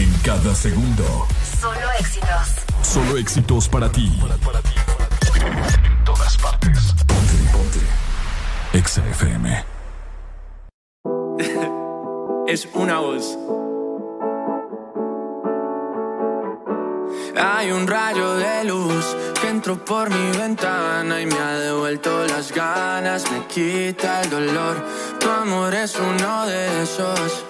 En cada segundo. Solo éxitos. Solo éxitos para ti. En todas partes. Ponte, ponte. Exa FM. es una voz. Hay un rayo de luz que entró por mi ventana y me ha devuelto las ganas, me quita el dolor. Tu amor es uno de esos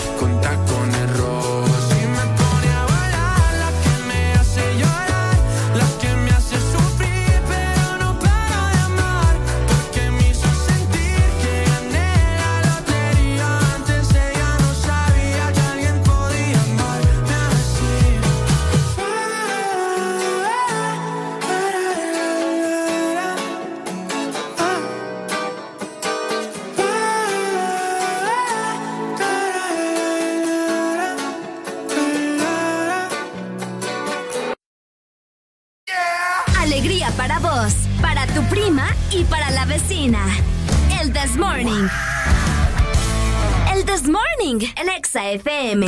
El This Morning. El This Morning, el Exa FM.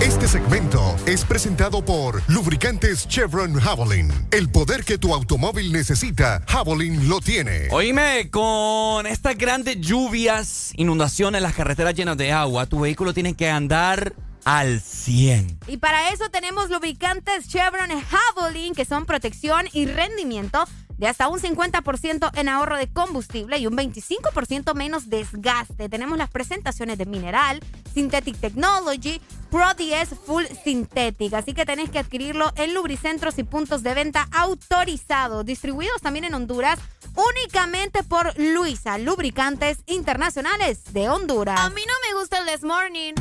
Este segmento es presentado por Lubricantes Chevron Javelin. El poder que tu automóvil necesita, Javelin lo tiene. Oíme, con estas grandes lluvias, inundaciones, las carreteras llenas de agua, tu vehículo tiene que andar al 100. Y para eso tenemos lubricantes Chevron Javelin, que son protección y rendimiento de hasta un 50% en ahorro de combustible y un 25% menos desgaste. Tenemos las presentaciones de Mineral, Synthetic Technology, Pro 10 Full Synthetic. Así que tenés que adquirirlo en lubricentros y puntos de venta autorizados, distribuidos también en Honduras, únicamente por Luisa, Lubricantes Internacionales de Honduras. A mí no me gusta el This Morning.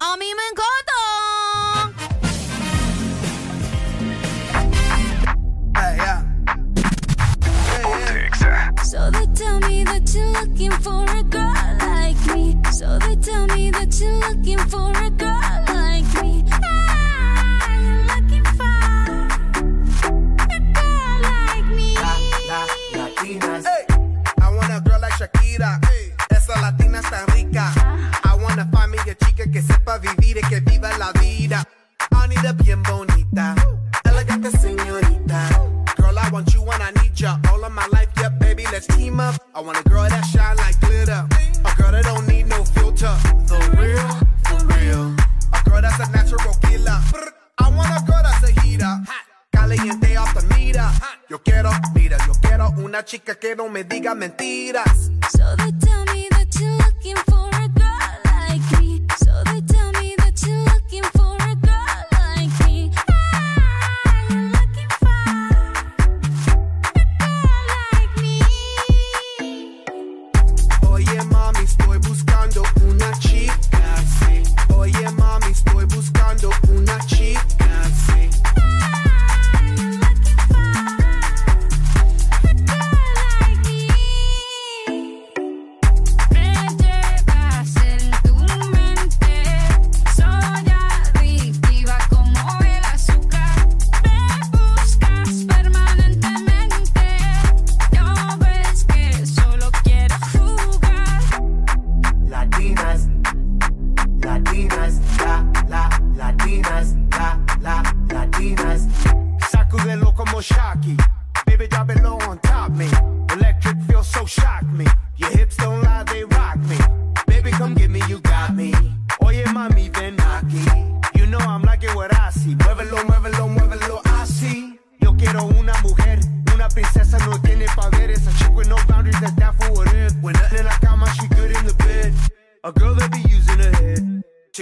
A mí me encanta. So they tell me that you're looking for a girl like me. So they tell me that you're looking for a girl like me. Ah, you're looking for a girl like me. Latinas. I want a girl like Shakira. Esa latina está rica. I wanna find me a chica que sepa vivir y que viva la vida. Anita bien bonita. Elegante señorita. Girl, I want you and I need ya. All of my life, let's team up. I want a girl that shine like glitter. A girl that don't need no filter. The real, for real. A girl that's a natural killer. I want a girl that's a heater. Caliente off the meter. Yo quiero, mira, yo quiero una chica que no me diga mentiras. So they tell me that you're looking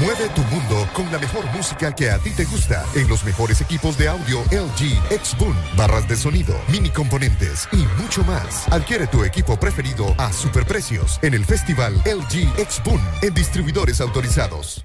Mueve tu mundo con la mejor música que a ti te gusta en los mejores equipos de audio LG X-Boom, barras de sonido, mini componentes y mucho más. Adquiere tu equipo preferido a superprecios en el festival LG X-Boom en distribuidores autorizados.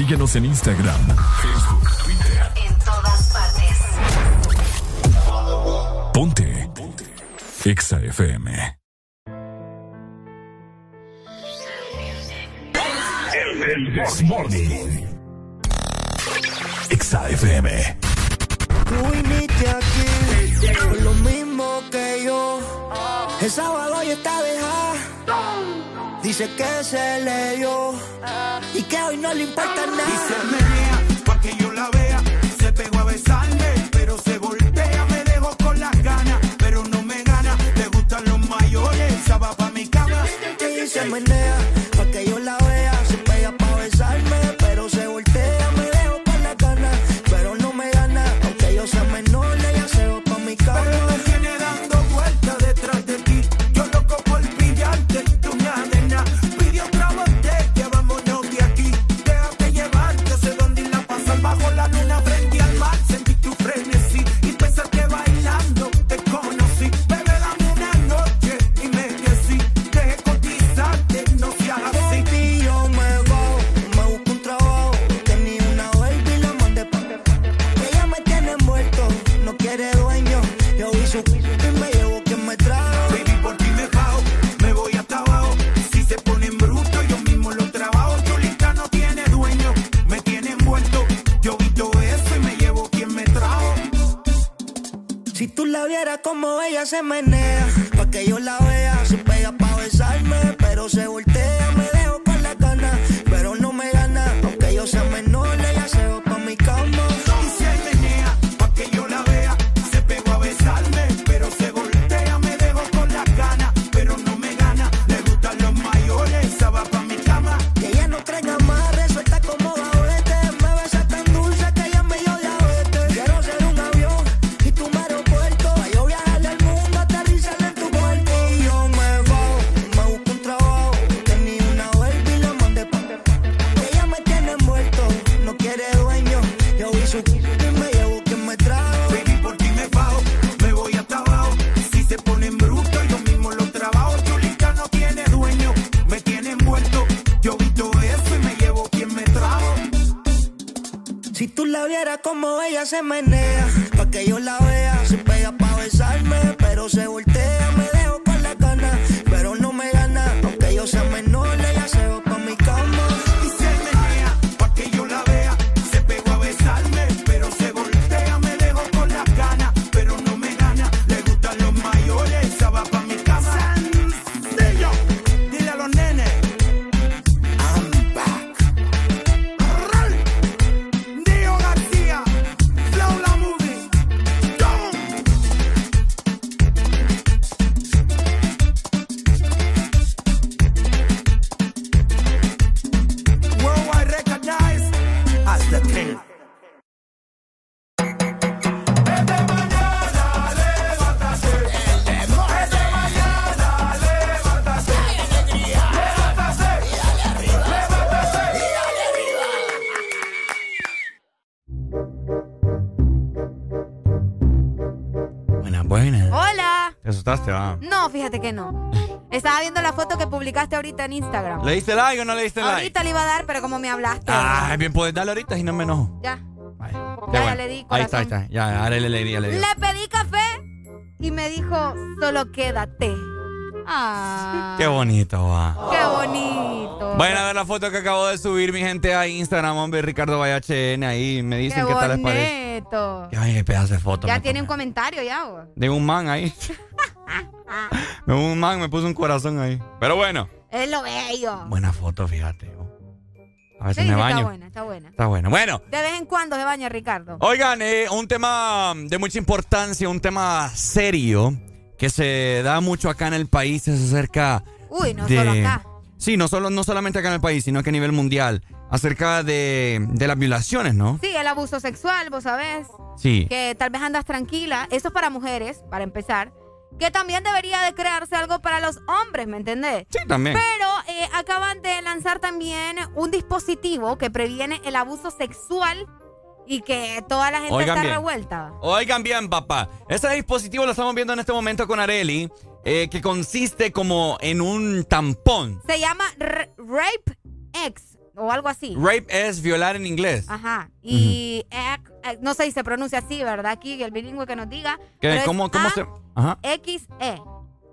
Síguenos en Instagram, Facebook, Twitter. En todas partes. Ponte. Ponte. Exa FM. El This Morning. Exa FM. Tú viniste aquí por lo mismo que yo. El sábado ya está dejada. Dice que se le dio y que hoy no le importa nada. Y se menea pa' que yo la vea. Se pegó a besarme, pero se voltea. Me dejó con las ganas, pero no me gana. Le gustan los mayores, esa va pa' mi cama. Y se menea Si tú la vieras como ella se menea, pa' que yo la vea, se pega pa' besarme, pero se voltea, como ella se menea, pa' que yo la vea, se pega pa' besarme, pero se voltea, publicaste ahorita en Instagram. ¿Le diste like o no le diste like? Ahorita le iba a dar, pero como me hablaste. Ah, bien, puedes darle ahorita y no me enojo. Ya. Ya, le di Ahí corazón. está, ahí está. Ya, ahora le, le, le pedí café y me dijo, solo quédate. Ah. Qué bonito, va. Qué bonito. Vayan a ver la foto que acabo de subir, mi gente, a Instagram, hombre, Ricardo Vallachn, ahí me dicen qué, tal les parece. bonito. Ay, qué pedazo de foto. Ya tiene un comentario ya. De un man ahí. De un man me puso un corazón ahí. Pero bueno, Es lo bello. buena foto, fíjate. A veces Sí, me baño. Está buena, está buena. Está bueno. Bueno, De vez en cuando se baña Ricardo. oigan, eh, un tema de mucha importancia, un tema serio que se da mucho acá en el país es acerca Uy, no de... solo acá. Sí, no, solo, no solamente acá en el país, sino que a nivel mundial. Acerca de, de las violaciones, ¿no? Sí, el abuso sexual, vos sabés. Sí. Que tal vez andas tranquila. Eso es para mujeres, para empezar. Que también debería de crearse algo para los hombres, ¿me entendés? Sí, también. Pero eh, acaban de lanzar también un dispositivo que previene el abuso sexual y que toda la gente Oigan está bien. revuelta. Oigan bien, papá. Este dispositivo lo estamos viendo en este momento con Areli, eh, que consiste como en un tampón. Se llama Rape X o algo así. Rape es violar en inglés. Ajá. Y eh, no sé si se pronuncia así, ¿verdad? Aquí el bilingüe que nos diga. ¿Qué- pero es ¿Cómo, cómo se...? Ajá. XE.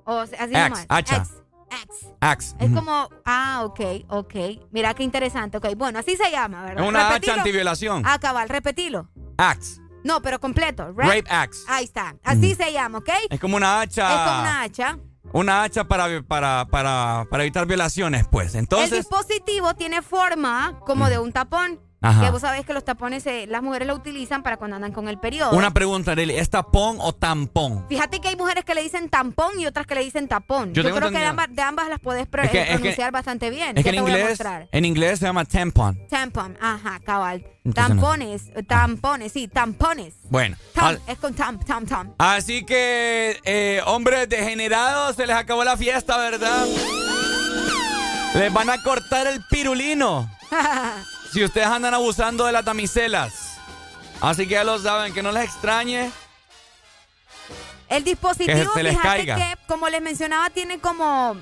O sea, así Ax, nomás. hacha. X. Axe. Es como, ah, ok, ok. Mira qué interesante. Ok, bueno, así se llama, ¿verdad? Es una hacha Repetilo. antiviolación. Ah, cabal, repetilo. Axe. No, pero completo. Rape axe. Ahí está. Así se llama, ¿ok? Es como una hacha. Es como una hacha. Una hacha para, para, para, para evitar violaciones, pues. el Entonces... dispositivo tiene forma como de un tapón. Ajá. Que vos sabés que los tapones eh, las mujeres lo utilizan para cuando andan con el periodo. Una pregunta, Areli. ¿Es tapón o tampón? Fíjate que hay mujeres que le dicen tampón y otras que le dicen tapón. Yo creo que de ambas, de ambas las puedes pro- Es que- eh, es que- pronunciar bastante bien. Es que en inglés, mostrar. en inglés se llama tampon. Tampon, ajá, cabal. Entonces tampones, eh, tampones, sí, tampones. Bueno. Tam, al- es con tam, tam, tam. Así que, eh, hombres degenerados, se les acabó la fiesta, ¿verdad? Les van a cortar el pirulino si ustedes andan abusando de las damiselas. Así que ya lo saben, que no les extrañe. El dispositivo, Que fíjate caiga. que, como les mencionaba, tiene como.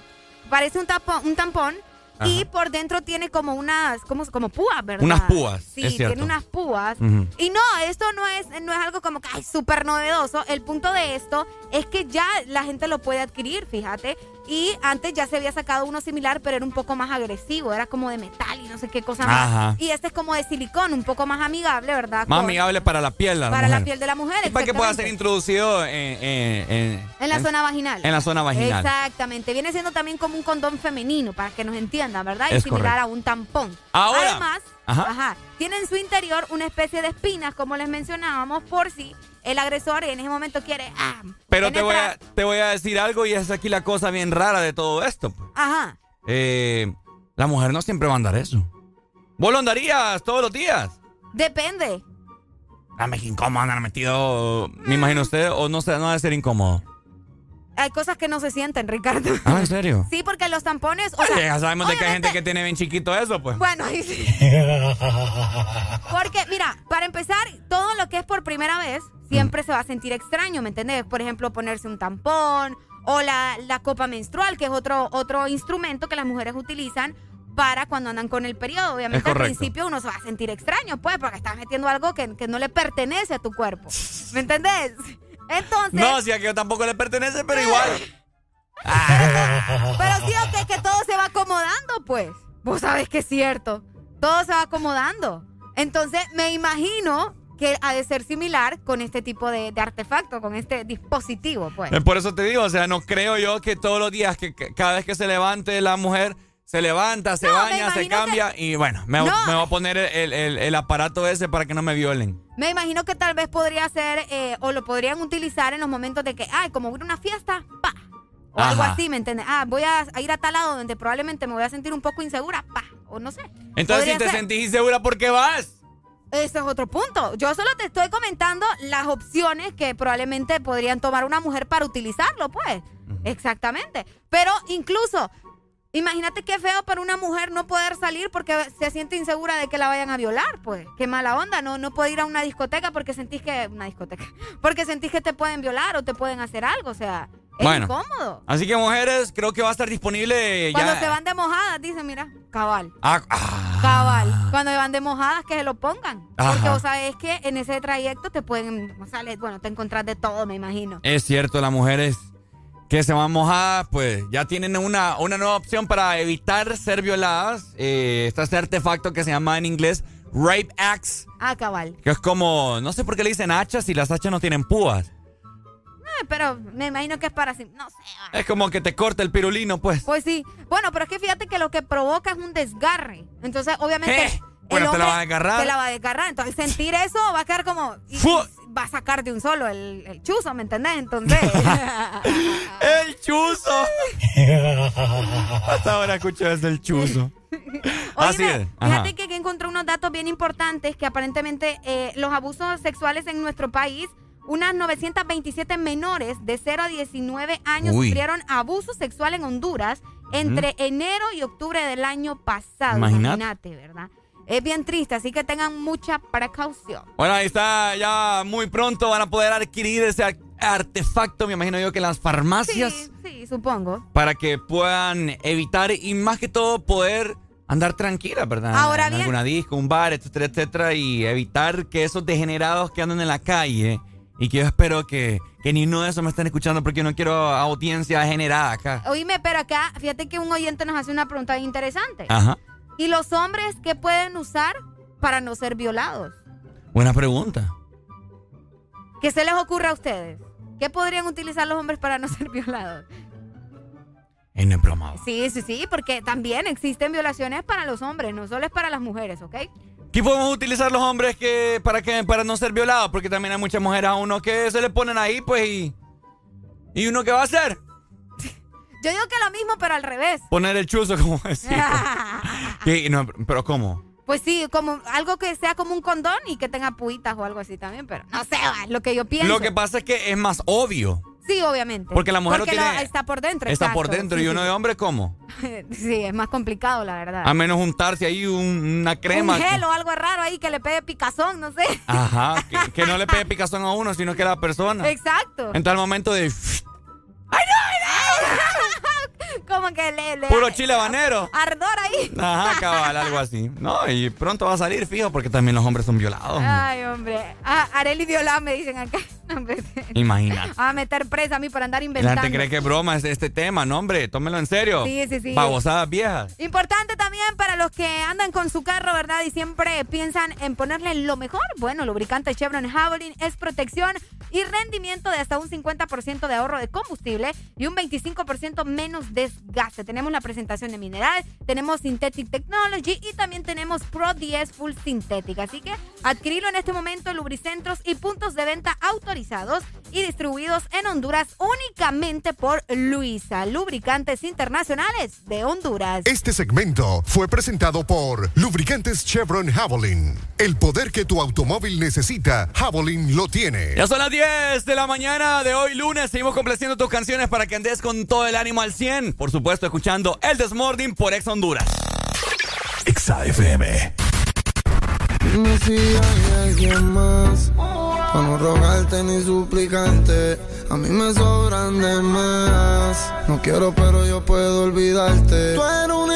Parece un, tapón, un tampón. Y por dentro tiene como unas, como, como púas, ¿verdad? Unas púas, Sí, es tiene unas púas. Y no, esto no es, no es algo como que, ay, súper novedoso. El punto de esto es que ya la gente lo puede adquirir, fíjate. Y antes ya se había sacado uno similar, pero era un poco más agresivo. Era como de metal y no sé qué cosa Ajá. más. Y este es como de silicón, un poco más amigable, ¿verdad? Más Con- amigable para la piel, la Para la piel de la mujer. Para que pueda ser introducido en, en- en- En la zona vaginal. En la zona vaginal. Exactamente. Viene siendo también como un condón femenino, para que nos entiendan, ¿verdad? Y Es similar correcto. a un tampón. Ahora. Además, Ajá. ajá, tiene en su interior una especie de espinas, como les mencionábamos, por si el agresor en ese momento quiere. Ah, Pero te voy, a, te voy a decir algo y es aquí la cosa bien rara de todo esto. pues. Ajá. Eh, la mujer no siempre va a andar eso. ¿Vos lo andarías todos los días? Depende. Dame que incómodo andar metido, me imagino usted, o no, sé, no debe ser incómodo. Hay cosas que no se sienten, Ricardo. Ah, ¿en serio? Sí, porque los tampones. O sea, ya sabemos de que hay gente que tiene bien chiquito eso, pues. Bueno, sí. Porque, mira, para empezar, todo lo que es por primera vez siempre se va a sentir extraño, ¿me entendés? Por ejemplo, ponerse un tampón o la, la copa menstrual, que es otro, otro instrumento que las mujeres utilizan para cuando andan con el periodo. Obviamente al principio uno se va a sentir extraño, pues, porque estás metiendo algo que, que no le pertenece a tu cuerpo. ¿Me entendés? Entonces... No, si a que tampoco le pertenece, pero igual. Pero sí, ok, que todo se va acomodando, pues. Vos sabés que es cierto. Todo se va acomodando. Entonces, me imagino que ha de ser similar con este tipo de, de artefacto, con este dispositivo, pues. Eh, Por eso te digo, o sea, no creo yo que todos los días, que, que cada vez que se levante la mujer, se levanta, se No, baña, se cambia y bueno, me, No. me voy a poner el, el- el aparato ese para que no me violen. Me imagino que tal vez podría ser, eh, o lo podrían utilizar en los momentos de que, ay, como una fiesta, pa. O algo así, ¿me entiendes? Ah, voy a, ir a tal lado donde probablemente me voy a sentir un poco insegura, pa. O no sé. Entonces, si te ser. sentís insegura, ¿por qué vas? Ese es otro punto. Yo solo te estoy comentando las opciones que probablemente podrían tomar una mujer para utilizarlo, pues. Exactamente. Pero incluso, imagínate qué feo para una mujer no poder salir porque se siente insegura de que la vayan a violar, pues. Qué mala onda, no, no puede ir a una discoteca porque sentís que. Una discoteca. Porque sentís que te pueden violar o te pueden hacer algo. O sea, Es bueno, incómodo. así que mujeres, creo que va a estar disponible Cuando ya. se van de mojadas, dicen, mira, cabal. Ah, ah, Cabal. Cuando se van de mojadas, que se lo pongan. Porque Ajá. vos sabés que en ese trayecto te pueden, o sea, bueno, te encontrás de todo, me imagino. es cierto, las mujeres que se van mojadas, pues ya tienen una, una nueva opción para evitar ser violadas. Eh, está este artefacto que se llama en inglés Rape Axe, Ah, cabal. que es como, no sé por qué le dicen hachas si las hachas no tienen púas. Eh, pero me imagino que es para así, no sé. Es como que te corta el pirulino, pues. Pues sí. Bueno, pero es que fíjate que lo que provoca es un desgarre. Entonces, obviamente. ¿Eh? Bueno, te la va a desgarrar. Te la va a desgarrar. Entonces, sentir eso va a quedar como. y va a sacar de un solo el, el chuzo, ¿me entendés? Entonces. ¡El chuzo! Hasta ahora escucho eso, el chuzo. Así es. Fíjate que aquí encontré unos datos bien importantes que aparentemente eh, los abusos sexuales en nuestro país, unas 927 menores de 0 a 19 años Uy. sufrieron abuso sexual en Honduras entre enero y octubre del año pasado. Imagínate, ¿verdad? Es bien triste, así que tengan mucha precaución. Bueno, ahí está, ya muy pronto van a poder adquirir ese ar- artefacto, me imagino yo que en las farmacias, Sí, sí, supongo. para que puedan evitar y más que todo poder andar tranquila, ¿verdad? Ahora en bien- alguna disco, un bar, etcétera, etcétera, y evitar que esos degenerados que andan en la calle, y que yo espero que, que ni uno de esos me estén escuchando porque yo no quiero audiencia generada acá. Oíme, pero acá, fíjate que un oyente nos hace una pregunta interesante. Ajá. ¿Y los hombres qué pueden usar para no ser violados? Buena pregunta. ¿Qué se les ocurre a ustedes? ¿Qué podrían utilizar los hombres para no ser violados? En el broma. Sí, sí, sí, porque también existen violaciones para los hombres, no solo es para las mujeres, ¿ok? ¿Qué podemos utilizar los hombres que para que para no ser violados? Porque también hay muchas mujeres a uno que se le ponen ahí, pues, y. ¿Y uno qué va a hacer? Yo digo que lo mismo, pero al revés. Poner el chuzo, como decir. ¿Qué? No, pero ¿cómo? Pues sí, como algo que sea como un condón y que tenga puitas o algo así también, pero no sé, lo que yo pienso. Lo que pasa es que es más obvio. Sí, obviamente. Porque la mujer lo Porque está por dentro. Está por dentro. sí, y uno de hombre, ¿cómo? Sí, es más complicado, la verdad. A menos juntarse ahí un- una crema. Un gel o algo raro ahí que le pegue picazón, no sé. Ajá. Que, que no le pegue picazón a uno, sino que a la persona. Exacto. En tal momento de. Como que le, le- Puro chile habanero. Ardor ahí. Ajá, cabal, algo así. No, y pronto va a salir, fijo, porque también los hombres son violados. Ay, hombre. Ah, Areli violada me dicen acá. Imagínate. A meter presa a mí por andar La inventando. gente cree que es broma este, este tema, no, hombre, tómelo en serio. Sí, sí, sí. Babosadas viejas. Importante también para los que andan con su carro, ¿verdad? Y siempre piensan en ponerle lo mejor. Bueno, lubricante Chevron Javelin es protección y rendimiento de hasta un 50% de ahorro de combustible y un 25% menos desgaste. Tenemos la presentación de mineral, tenemos Synthetic Technology y también tenemos Pro 10 Full Synthetic. Así que adquirilo en este momento en lubricentros y puntos de venta autorizados y distribuidos en Honduras únicamente por Luisa, Lubricantes Internacionales de Honduras. Este segmento fue presentado por Lubricantes Chevron Javelin. El poder que tu automóvil necesita, Javelin lo tiene. Ya son las 10 de la mañana de hoy lunes. Seguimos complaciendo tus canciones para que andes con todo el ánimo al 100. Por supuesto, escuchando El Desmording por Ex Honduras. Exa FM. Dime si hay alguien más Para no rogarte ni suplicarte A mí me sobran de más No quiero pero yo puedo olvidarte Tú eres un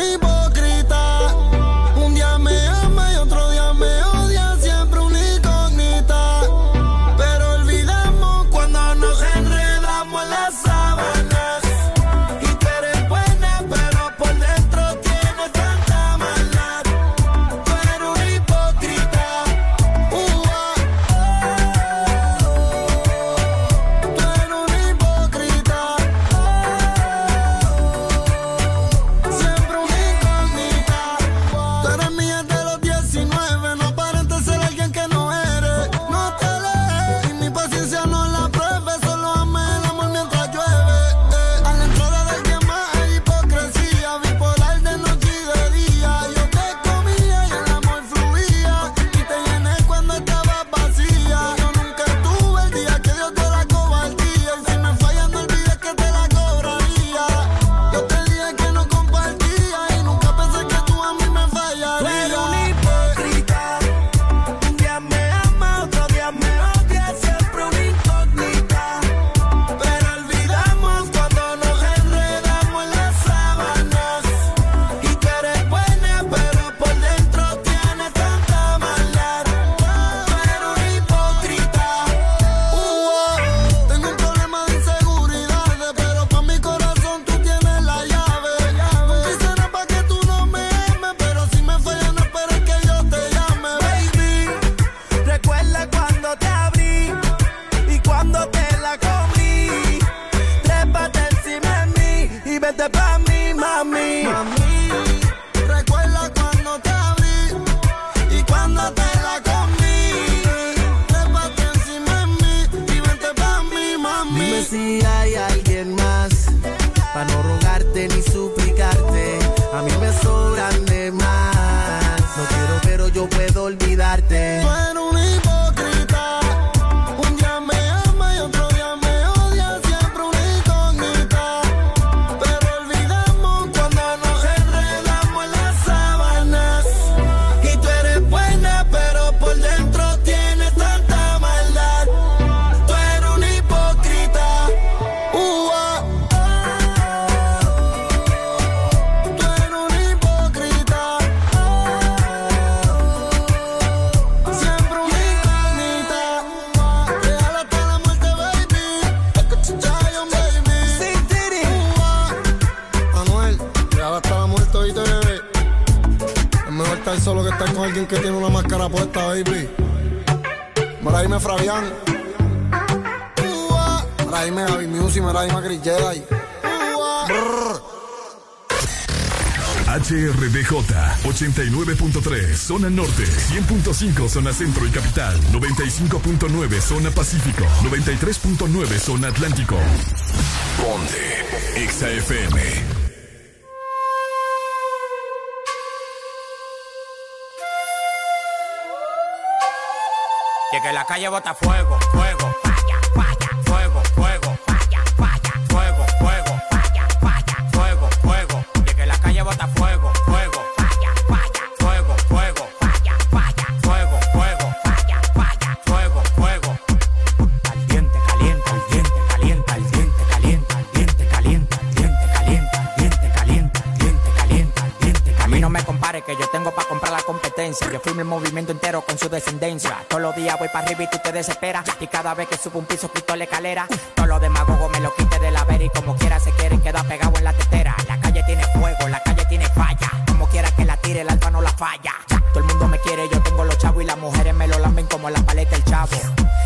Mira, dime Fabián. Dime Javi Music, mira, dime Chris Jedi. HRDJ 89.3 Zona Norte 100.5 Zona Centro y Capital 95.9 Zona Pacífico 93.9 Zona Atlántico. Ponte XAFM Y que la calle bota fuego, fuego, Yo firmo el movimiento entero con su descendencia. Todos los días voy para arriba y tú te desesperas. Y cada vez que subo un piso quito la escalera. Todos los demagogos me lo quite de la vera y como quiera se quieren quedar pegados en la tetera. La calle tiene fuego, la calle tiene falla. Como quiera que la tire, el alfa no la falla. Todo el mundo me quiere, yo tengo los chavos y las mujeres me lo lamben como la paleta el chavo.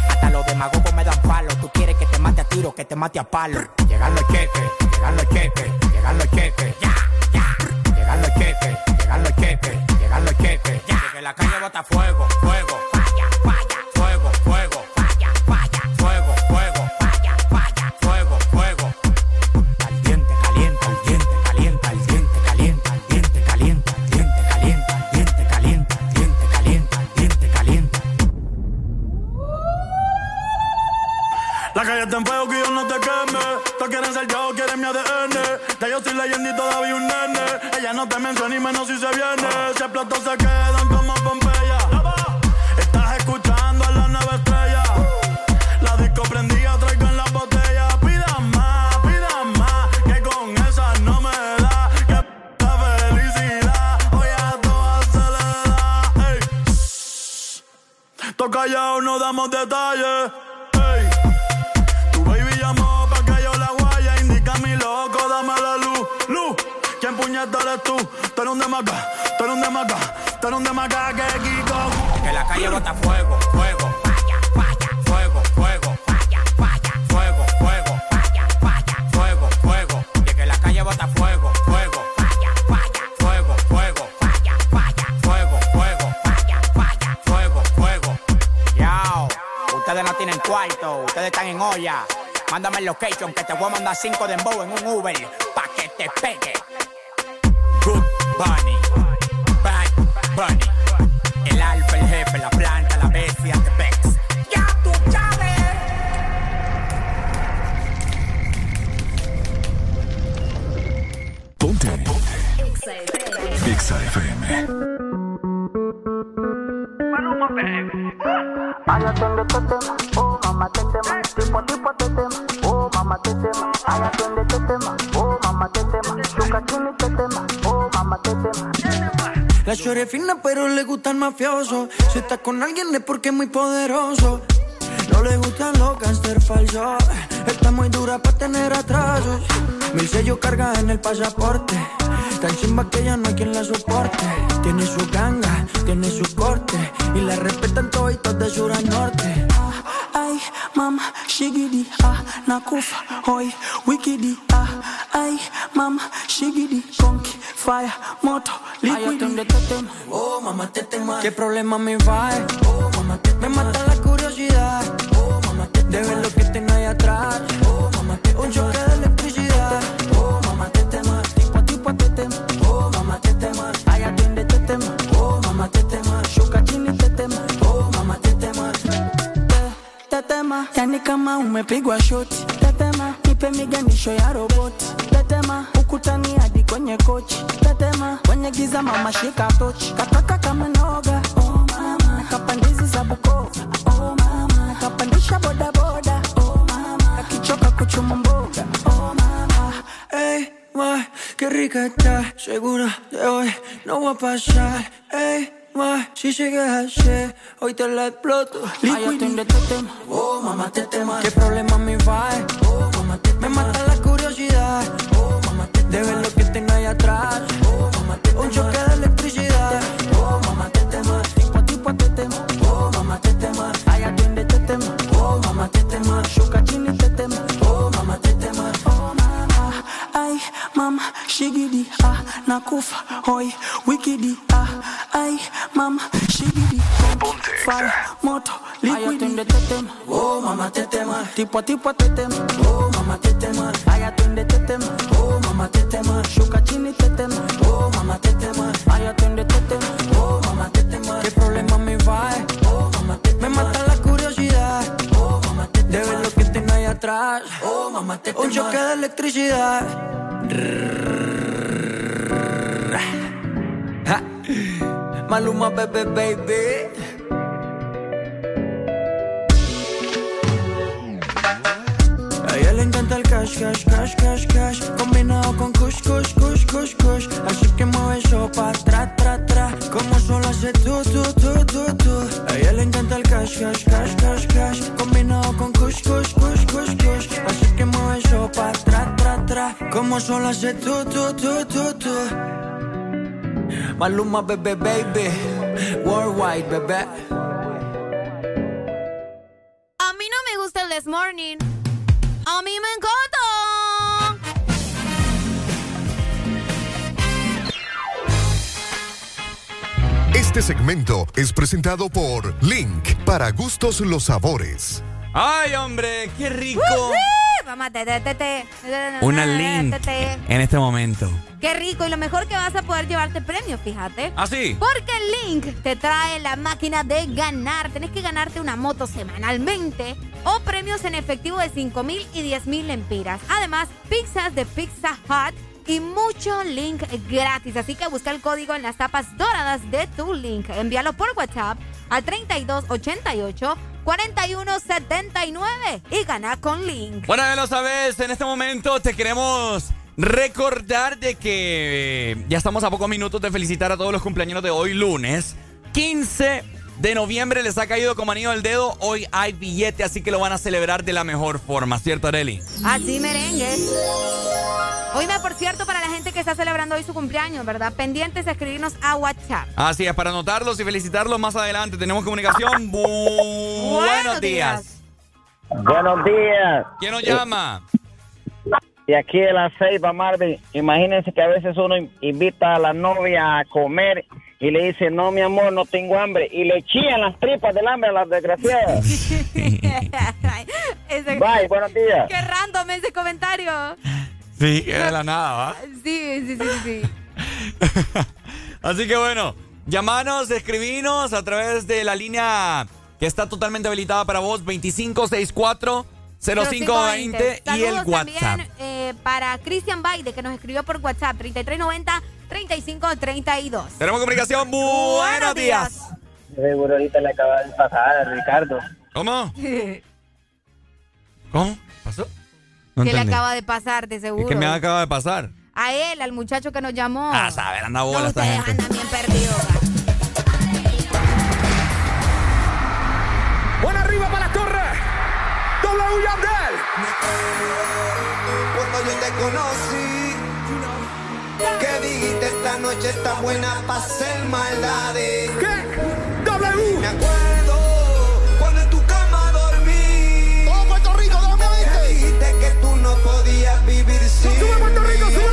Hasta los demagogos me dan palo. Tú quieres que te mate a tiro, que te mate a palo. Llegando el queque, llegando el queque, llegando el queque. Ya, ya. Llegando el queque, llegando el queque, la calle bota fuego. 5 de Embow en un Si está con alguien es porque es muy poderoso. No le gustan los gangster falsos. Está muy dura para tener atrasos. Mil sellos carga en el pasaporte. Tan chimba que ya no hay quien la soporte. Tiene su ganga, tiene su corte. Y la respetan todos de sur a norte. Ay, mama, shigidi, ah, nakufa, hoy, wikidi, ah, Ay, mama, shigidi, conky, fire, moto, liquid. Oh, mamá, te tema. ¿Qué problema me va? Oh, mamá, te Me mata la curiosidad. Oh, mamá, te De ver lo que tengo ahí atrás. Oh, mamá, te Un choque de electricidad. Oh, mamá, te tema. Tipo a tipo te tema. Oh, mamá, te tema. Ay, atiende, te tema. Oh, mamá, te tema. Shuka chini, te tema. Oh, mamá, te tema. Te- Tetema, yani kama umepigwa shoti. Tetema, nipe miganisho ya roboti. Giza mama shika tochi. Kataka kama noga. Oh mama, nakapandizi za Bukoba. Oh mama, nakapandisha boda boda. Oh mama, akichoka kuchuma mboga. Oh mama, ma, qué rica está. Segura de hoy no va a pasar. Ey, ma, si sigues así, hoy te la exploto. Ay, atiende, te tema. Oh, mamá, te tema. ¿Qué problema me va? Hoi, wikidi, ah, ay, mama, shigidi, fire, moto, liquidi. te tema, oh, mama, te tema, tipo tipo te Maluma, bebé, baby Worldwide, bebé A mí no me gusta el This Morning. A mí me encanta. Este segmento es presentado por Link, para gustos los sabores. Ay, hombre, qué rico. Una link en este momento. Qué rico y lo mejor que vas a poder llevarte premios, fíjate. ¿Ah, sí? Porque Link te trae la máquina de ganar. Tenés que ganarte una moto semanalmente o premios en efectivo de 5 mil y 10 mil lempiras. Además, pizzas de Pizza Hut y mucho Link gratis. Así que busca el código en las tapas doradas de tu Link. Envíalo por WhatsApp al 3288 4179 y gana con Link. Bueno, ya lo sabes, en este momento te queremos recordar de que ya estamos a pocos minutos de felicitar a todos los cumpleaños de hoy lunes. 15 de noviembre les ha caído como anillo al dedo. Hoy hay billete, así que lo van a celebrar de la mejor forma, ¿cierto, Areli? Así merengue. Oíme, por cierto, para la gente que está celebrando hoy su cumpleaños, ¿verdad? Pendientes de escribirnos a WhatsApp. Así es, para anotarlos y felicitarlos más adelante. Tenemos comunicación. Bu- Buenos días. Buenos días. ¿Quién nos llama? Y aquí de la Ceiba, Marvin. Imagínense que a veces uno in- invita a la novia a comer y le dice, no, mi amor, no tengo hambre. Y le chillan las tripas del hambre a las desgraciadas. Ese- Bye, buenos días. Qué random ese comentario. Sí, que de la nada, ¿va? Sí, sí, sí, sí. Así que bueno, llamanos, escribinos a través de la línea que está totalmente habilitada para vos, 2564 0520 y el Saludos WhatsApp. también eh, para Cristian Baide, que nos escribió por WhatsApp, 3390-3532. Tenemos comunicación. Buenos días. Seguro ahorita le acaba de pasar a Ricardo. ¿Cómo? ¿Cómo? ¿Pasó? ¿Qué le entendí. acaba de pasar, de seguro? ¿Qué me acaba de pasar? A él, al muchacho que nos llamó. A saber, anda bola No, esta gente. andan bien perdidos. Conocí, que dijiste esta noche está buena para hacer maldades. ¿Qué? W. Me acuerdo cuando en tu cama dormí. Todo Puerto Rico, ¿dónde viste? dijiste que tú no podías vivir sin mí. con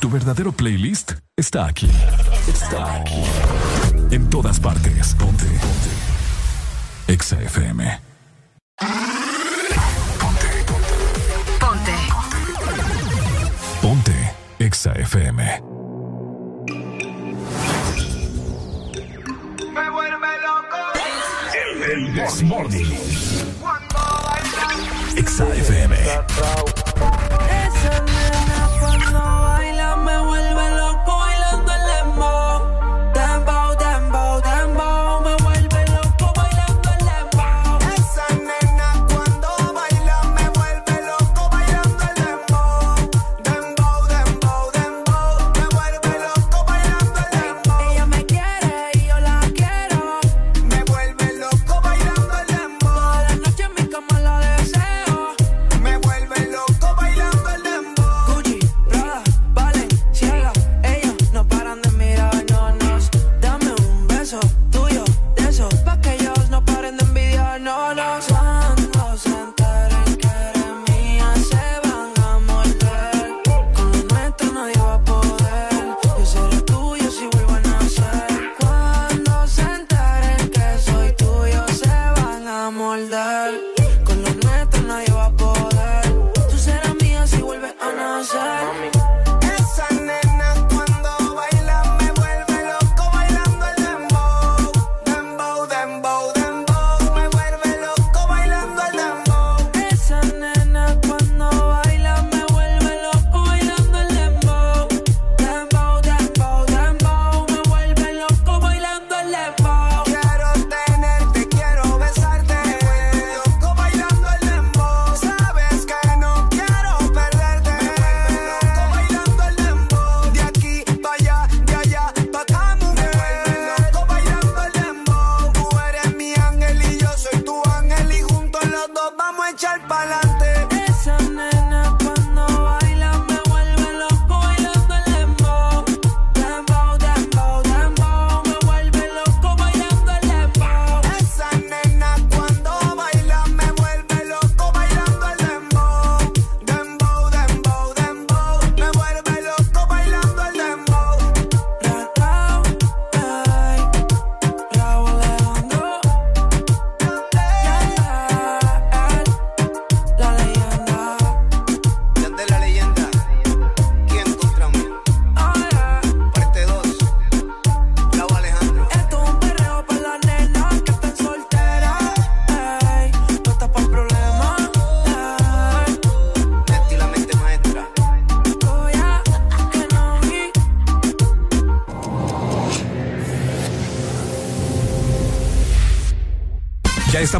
Tu verdadero playlist está aquí. Está aquí. En todas partes. Ponte. Ponte. Exa FM. Ponte. Ponte. Exa FM. El, el This Morning. Exa FM.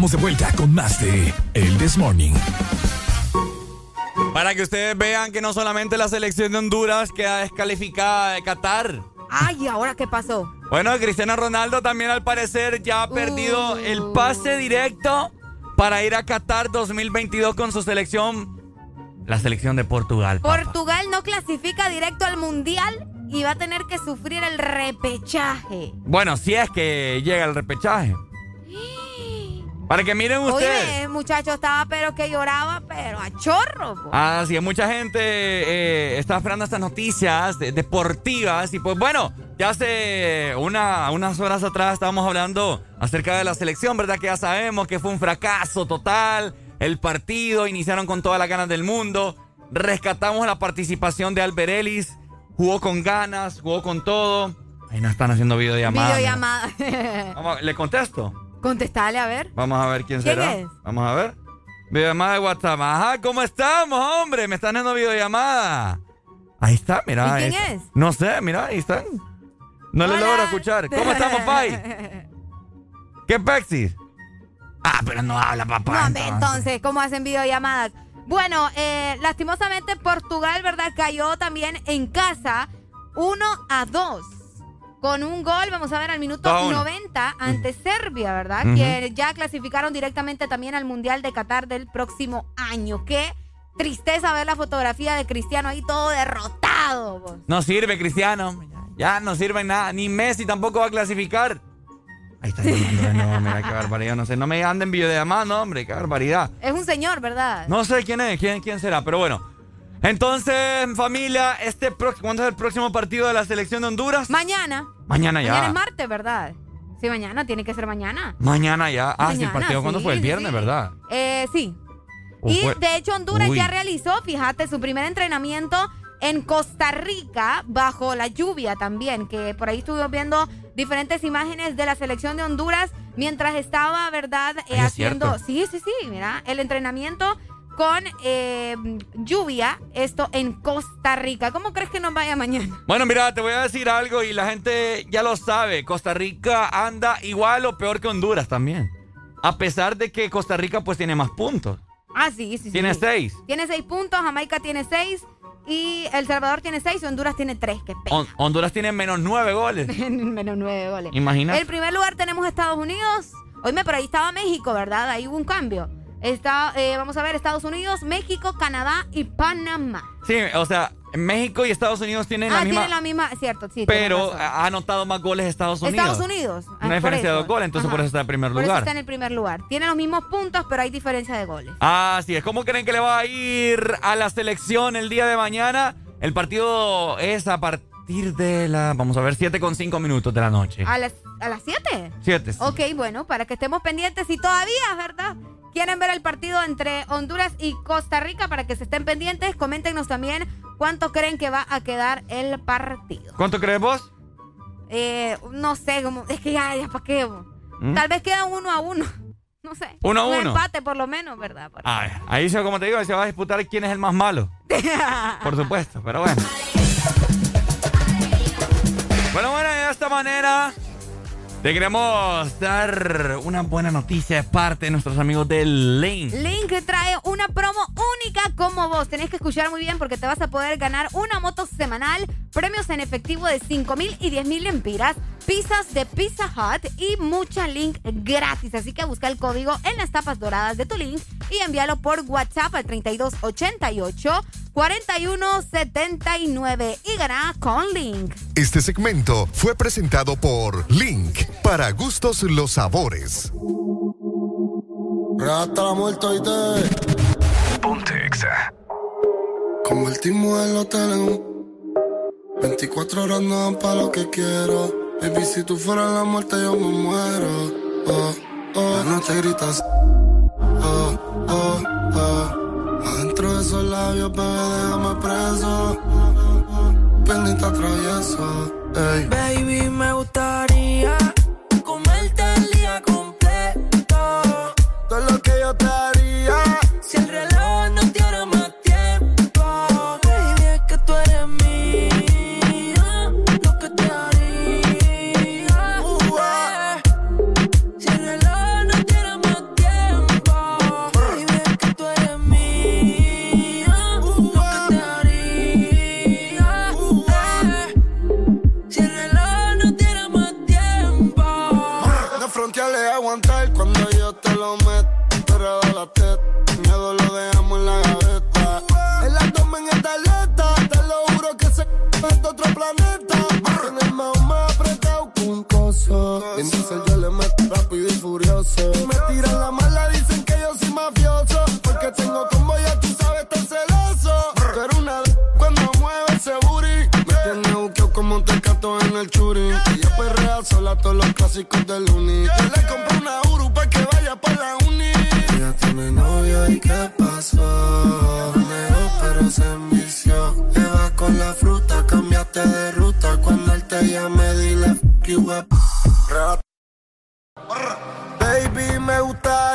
Estamos de vuelta con más de El This Morning. Para que ustedes vean que no solamente la selección de Honduras queda descalificada de Qatar. Ay, ¿y ahora qué pasó? Bueno, Cristiano Ronaldo también al parecer ya ha perdido Uh. el pase directo para ir a Qatar 2022 con su selección, la selección de Portugal. Portugal no clasifica directo al Mundial y va a tener que sufrir el repechaje. Bueno, si es que llega el repechaje. Para que miren ustedes. Oye, muchacho estaba pero que lloraba, pero a chorro. po. Ah, sí, mucha gente eh, está esperando estas noticias de- deportivas y pues bueno, ya hace una, unas horas atrás estábamos hablando acerca de la selección, ¿verdad? Que ya sabemos que fue un fracaso total, el partido, iniciaron con todas las ganas del mundo, rescatamos la participación de Albert Ellis, jugó con ganas, jugó con todo. Ahí no están haciendo videollamadas. Videollamada. Vamos, ¿Le contesto? Contestale, a ver. Vamos a ver quién, ¿Quién será. es? Vamos a ver. Videollamada de WhatsApp. Ajá, ¿cómo estamos, hombre? Me están dando videollamada. Ahí está, mira. ¿Y quién está. es? No sé, mira, ahí están. No le Hola. logro escuchar. ¿Cómo estamos, Pai? ¿Qué Pexis? Ah, pero no habla, papá. No, hombre, entonces, ¿cómo hacen videollamadas? Bueno, eh, lastimosamente Portugal, ¿verdad? Cayó también en casa 1 a 2. Con un gol, vamos a ver, al minuto Dos a uno. 90 ante Serbia, ¿verdad? Ujú. Que ya clasificaron directamente también al Mundial de Qatar del próximo año. Qué tristeza ver la fotografía de Cristiano ahí todo derrotado. vos. No sirve, Cristiano. Ya no sirve nada. Ni Messi tampoco va a clasificar. Ahí está llamando de nuevo. Mira qué barbaridad. No sé, no me anden videollamada, no, hombre. Qué barbaridad. Es un señor, ¿verdad? No sé quién es, quién, quién será, pero bueno. Entonces, familia, este ¿cuándo es el próximo partido de la selección de Honduras? Mañana. Mañana ya. Mañana es martes, ¿verdad? Sí, mañana, tiene que ser mañana. Mañana ya. Ah, sí, el partido cuándo sí, fue? El viernes, sí. ¿verdad? Eh, sí. ¿O Y de hecho Honduras Uy. ya realizó, fíjate, su primer entrenamiento en Costa Rica bajo la lluvia también, que por ahí estuvimos viendo diferentes imágenes de la selección de Honduras mientras estaba, ¿verdad? Eh, Ay, haciendo, sí, sí, sí, mira, el entrenamiento con eh, lluvia, esto en Costa Rica. ¿Cómo crees que nos vaya mañana? Bueno, mira, te voy a decir algo y la gente ya lo sabe. Costa Rica anda igual o peor que Honduras también. A pesar de que Costa Rica pues tiene más puntos. Ah, sí, sí, sí. Tiene sí. seis. Tiene seis puntos, Jamaica tiene seis y El Salvador tiene seis y Honduras tiene tres. Qué pena. Hon- Honduras tiene menos nueve goles. Menos nueve goles. Imagínate. El primer lugar tenemos Estados Unidos. Oíme, pero ahí estaba México, ¿verdad? Ahí hubo un cambio. Está, eh, vamos a ver, Estados Unidos, México, Canadá y Panamá. Sí, o sea, México y Estados Unidos tienen ah, la misma... tienen la misma, cierto, sí. pero ha anotado más goles Estados Unidos. Estados Unidos. ah, Una diferencia de dos goles, entonces Ajá. por eso está en primer Por eso lugar. está en el primer lugar. Tiene los mismos puntos, pero hay diferencia de goles. Así es. ¿Cómo creen que le va a ir a la selección el día de mañana? El partido es a partir de la, vamos a ver, 7 con 5 minutos de la noche. ¿A las, a las 7? 7. Ok, bueno, para que estemos pendientes y todavía, ¿verdad? Quieren ver el partido entre Honduras y Costa Rica para que se estén pendientes. Coméntenos también cuánto creen que va a quedar el partido. ¿Cuánto crees vos? Eh, no sé, como, es que ya, ya para qué. ¿Mm? Tal vez queda uno a uno. No sé. Uno a Un uno. empate por lo menos, ¿verdad? Ay, ahí se, como te digo, se va a disputar quién es el más malo. Por supuesto, pero bueno. Bueno, bueno, de esta manera te queremos dar una buena noticia de parte de nuestros amigos del Link. Link trae una promo única como vos. Tenés que escuchar muy bien porque te vas a poder ganar una moto semanal, premios en efectivo de 5 mil y 10 mil lempiras, pizzas de Pizza Hut y mucha Link gratis. Así que busca el código en las tapas doradas de tu Link y envíalo por WhatsApp al 3288 4179 y gana con Link. Este segmento fue presentado por Link. Para gustos los sabores. Hasta la muerte hoy te. Ponte Exa. Convertimos el hotel en un 24 horas no dan pa' lo que quiero. Baby, si tú fueras la muerte, yo me muero. Oh, oh. La noche gritas. Oh, oh, oh. Adentro de esos labios, bebé, déjame preso. Pendiente travieso. Ey. Baby, me gustaría coso. En diesel yo le meto rápido y furioso. Me tiran la mala, dicen que yo soy mafioso. Porque tengo como ya tú sabes, tan celoso. Pero una cuando mueve ese booty. Me tiene buqueo como un tecato en el churi. Ella perrea sola todos los clásicos del uni. Yo le compré una Uru pa' que vaya pa' la uni. Ella tiene novio y qué pasó. Negó pero se envició. Eva con la fruta, cambiaste de ruta. Cuando él te llame, dile up. Baby, me gustaría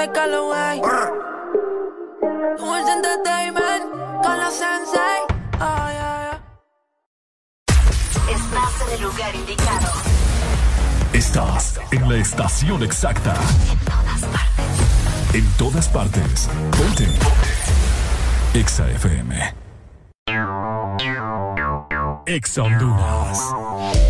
Dale Calloway. Tools Entertainment. Con la Sensei. Ay, ay, ay. Estás en el lugar indicado. Estás en la estación exacta. En todas partes. Ponte. Exa FM. Exa Honduras.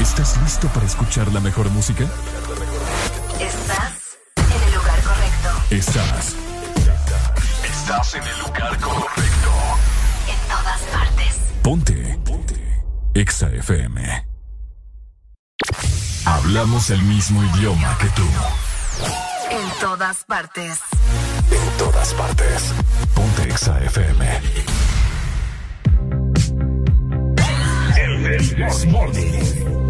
¿Estás listo para escuchar la mejor música? Estás en el lugar correcto. Estás. Estás en el lugar correcto. En todas partes. Ponte. Ponte. Exa FM. Hablamos el mismo idioma que tú. En todas partes. En todas partes. Ponte Exa FM. El This Morning.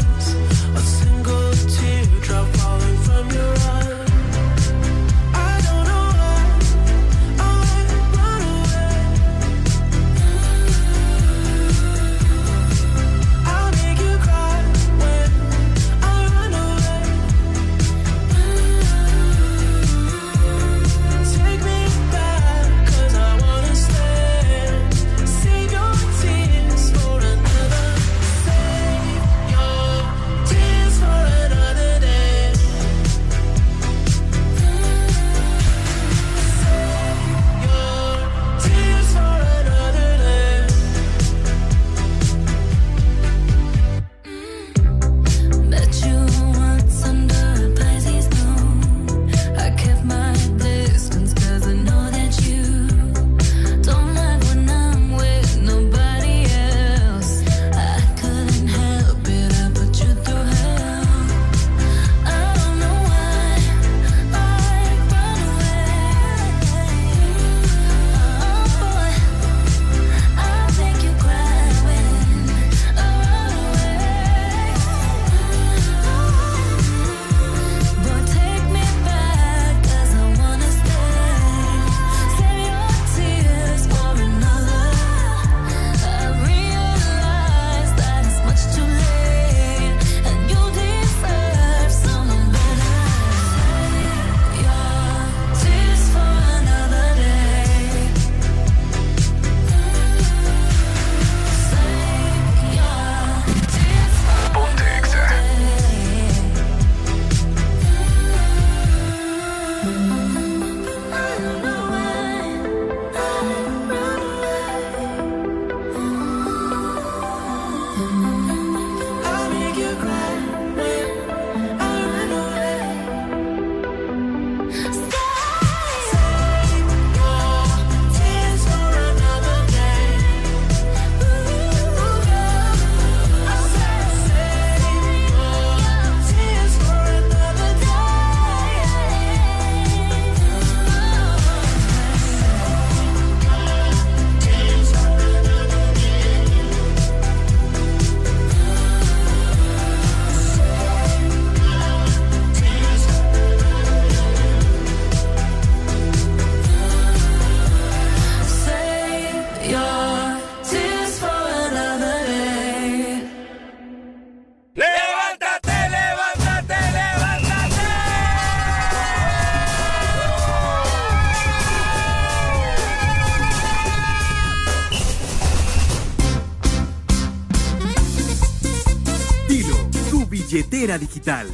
digital.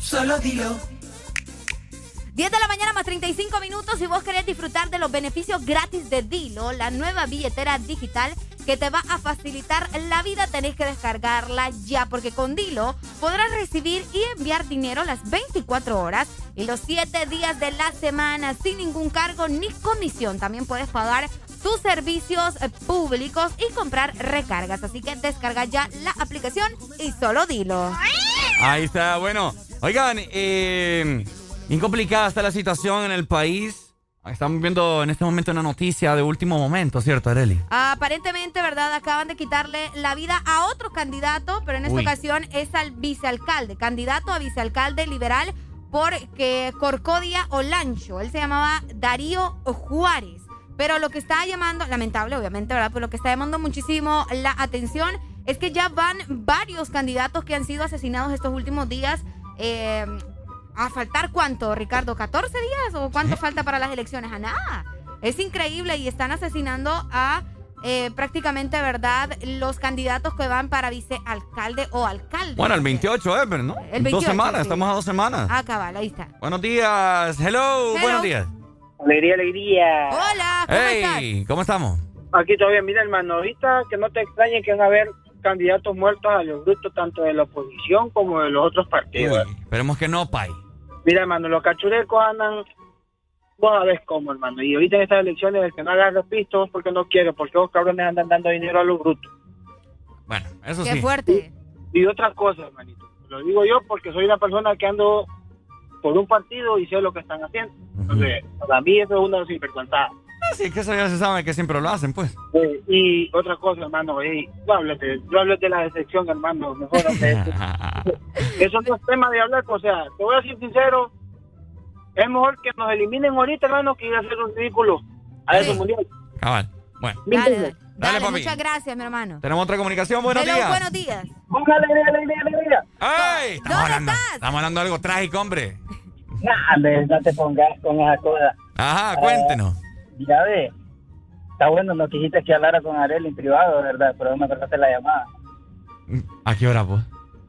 Solo dilo. 10 de la mañana más 35 minutos y vos querés disfrutar de los beneficios gratis de Dilo, la nueva billetera digital que te va a facilitar la vida, tenés que descargarla ya, porque con Dilo podrás recibir y enviar dinero las 24 horas y los 7 días de la semana sin ningún cargo ni comisión. También puedes pagar tus servicios eh, públicos y comprar recargas. Así que descarga ya la aplicación y solo Dilo. Ahí está, bueno. Oigan, eh, bien complicada está la situación en el país. Estamos viendo en este momento una noticia de último momento, ¿cierto, Areli? Aparentemente, ¿verdad? Acaban de quitarle la vida a otro candidato, pero en esta Uy. ocasión es al vicealcalde, candidato a vicealcalde liberal por que Corcodia Olancho. Él se llamaba Darío Juárez. Pero lo que está llamando, lamentable obviamente, ¿verdad? Pero lo que está llamando muchísimo la atención es que ya van varios candidatos que han sido asesinados estos últimos días. eh, ¿A faltar cuánto, Ricardo? ¿14 días? ¿O cuánto falta para las elecciones? A nada. Es increíble y están asesinando a eh, prácticamente, ¿verdad? Los candidatos que van para vicealcalde o alcalde. Bueno, el 28, Ever, ¿no? El Dos 28, semanas, sí. estamos a dos semanas. Ah, cabal, ahí está. Buenos días, hello, Hello. buenos días. Alegría, alegría. Hola, ¿cómo estás? Hey, ¿cómo estamos? Aquí todavía, mira, hermano, ahorita que no te extrañe que van a haber candidatos muertos a los grupos tanto de la oposición como de los otros partidos. Esperemos que no, Pai. Mira, hermano, los cachurecos andan, vos sabés cómo, hermano. Y ahorita en estas elecciones, el que no agarra pistos porque no quiere, porque los cabrones andan dando dinero a los brutos. Bueno, eso Qué sí. fuerte. Y otra cosa, hermanito. Lo digo yo porque soy una persona que ando por un partido y sé lo que están haciendo. Entonces, para mí eso es una sinvergüenzada. Ah, Sí, que eso ya se sabe que siempre lo hacen, pues. Eh, y otra cosa, hermano, eh, no hables de, no hables de la decepción, hermano. Mejor eso. Eso no es tema de hablar, o sea, te voy a ser sincero, es mejor que nos eliminen ahorita, hermano, que ir a hacer un ridículo a esos mundiales. Cabal. Bueno. Dale, dale. Dale, Dale, papi. muchas gracias, mi hermano. Tenemos otra comunicación. Buenos Hello, días. buenos días. alegría, alegría, alegría! ¡Ay! Estamos hablando, estamos hablando de algo trágico, hombre. Nah, hombre, no te pongas con esa cosa. Ajá, cuéntenos. Ya ve, está bueno, no quisiste que hablara con Arel en privado, ¿verdad? Pero me cortaste la llamada. ¿A qué hora, pues?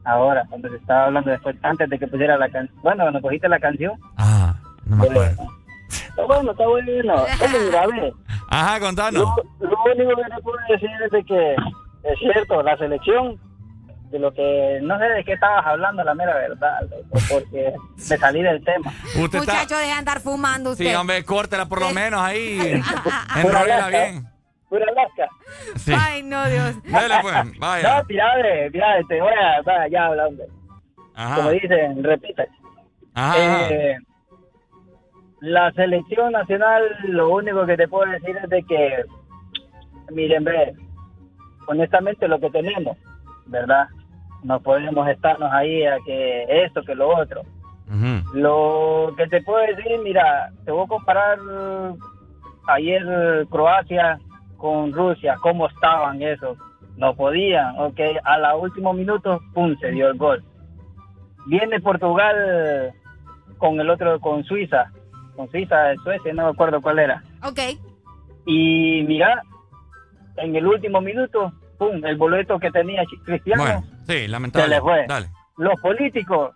Ahora, cuando te estaba hablando después, antes de que pusiera la canción. Bueno, cuando cogiste la canción. Ah, no me acuerdo. Está bueno, está bueno. Oye, mira, ve, Ajá, contanos. Lo, lo único que te puedo decir es de que es cierto, la selección, de lo que no sé de qué estabas hablando, la mera verdad, loco, porque me salí del tema. Usted está... Muchacho, deja de andar fumando usted. Sí, hombre, córtela por lo menos ahí. Pura Enrolla Alaska, bien. Pura Alaska. Sí. Ay, no, Dios. Dale, pues, vaya. No, mira, ve, mira, te voy a, vaya, ya hablando. Ajá. Como dicen, repita. Ajá. Eh, la selección nacional, lo único que te puedo decir es de que, miren, ve, honestamente lo que tenemos, ¿verdad? No podemos estarnos ahí a que esto, que lo otro. Lo que te puedo decir, mira, te voy a comparar ayer Croacia con Rusia, cómo estaban esos. No podían, ok, a la último minuto, pum, se dio el gol. Viene Portugal con el otro, con Suiza, con Suiza, Suecia, no me acuerdo cuál era. Ok. Y mira, en el último minuto, pum, el boleto que tenía Cristiano Bueno, sí, se lamentable. le fue. Dale. Los políticos,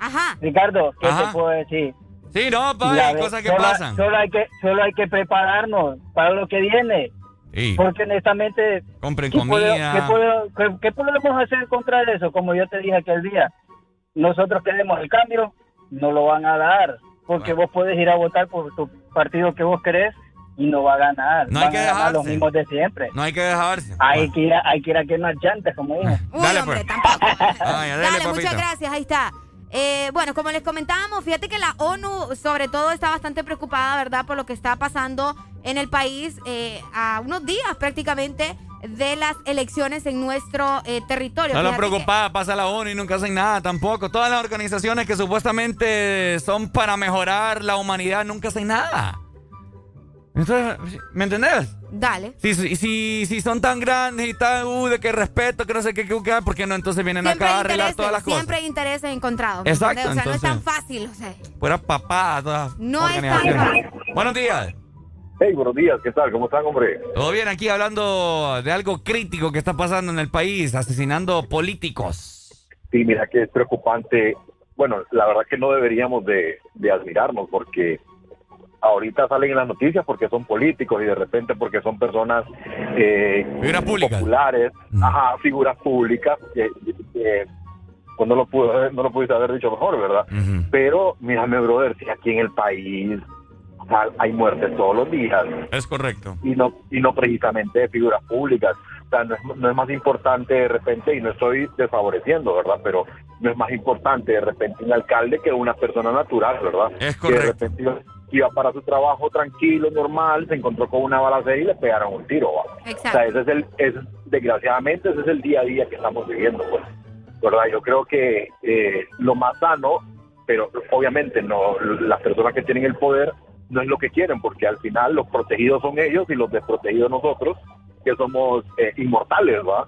Ajá. Ricardo, ¿qué Ajá. te puedo decir? Sí, no, pa, La hay cosas que solo, pasan. Solo hay que, solo hay que prepararnos para lo que viene. Sí. Porque honestamente, Compren ¿qué, puedo- comida. qué puedo- qué- qué podemos hacer contra eso? Como yo te dije aquel día, nosotros queremos el cambio, no lo van a dar. Porque vos puedes ir a votar por tu partido que vos querés y no va a ganar. No hay Van que a ganar los dejarse. mismos de siempre. No hay que dejarse. Hay que ir a, hay que ir a que no llantes, como dije. Dale, pues. Vaya, dale, muchas gracias, ahí está. Eh, bueno, como les comentábamos, fíjate que la ONU sobre todo está bastante preocupada, ¿verdad?, por lo que está pasando en el país eh, a unos días prácticamente de las elecciones en nuestro eh, territorio. No lo que- preocupada, pasa la ONU y nunca hacen nada tampoco. Todas las organizaciones que supuestamente son para mejorar la humanidad nunca hacen nada. Entonces, ¿me entendés? Dale. Si, si, si, si son tan grandes y tan, uh, de que respeto, que no sé qué, qué, qué, ¿por qué no entonces vienen Siempre acá a arreglar intereses, todas las cosas? siempre hay intereses encontrados. ¿me Exacto? O sea, no es tan fácil, o sea. Fuera papá, todas No es tan organizaciones. Buenos días. Hey, buenos días, ¿qué tal? ¿Cómo están, hombre? Todo bien aquí hablando de algo crítico que está pasando en el país, asesinando políticos. Sí, mira que es preocupante. Bueno, la verdad que no deberíamos de, de admirarnos porque ahorita salen en las noticias porque son políticos y de repente porque son personas eh, populares, ajá, figuras públicas. que que, pues no lo, haber- no lo pudiste haber dicho mejor, ¿verdad? Pero, mírame, brother, si aquí en el país o sea, hay muertes todos los días. Es correcto. y no y no precisamente de figuras públicas. O sea, no es, no es más importante de repente, y no estoy desfavoreciendo, ¿verdad? Pero no es más importante de repente un alcalde que una persona natural, ¿verdad? Es Que de correcto. repente iba, para su trabajo tranquilo, normal, se encontró con una balacera y le pegaron un tiro, ¿va? O sea, ese es el, es, desgraciadamente ese es el día a día que estamos viviendo, pues. ¿Verdad? Yo creo que eh, lo más sano, pero obviamente no, las personas que tienen el poder no es lo que quieren, porque al final los protegidos son ellos y los desprotegidos nosotros, que somos eh, inmortales, ¿va?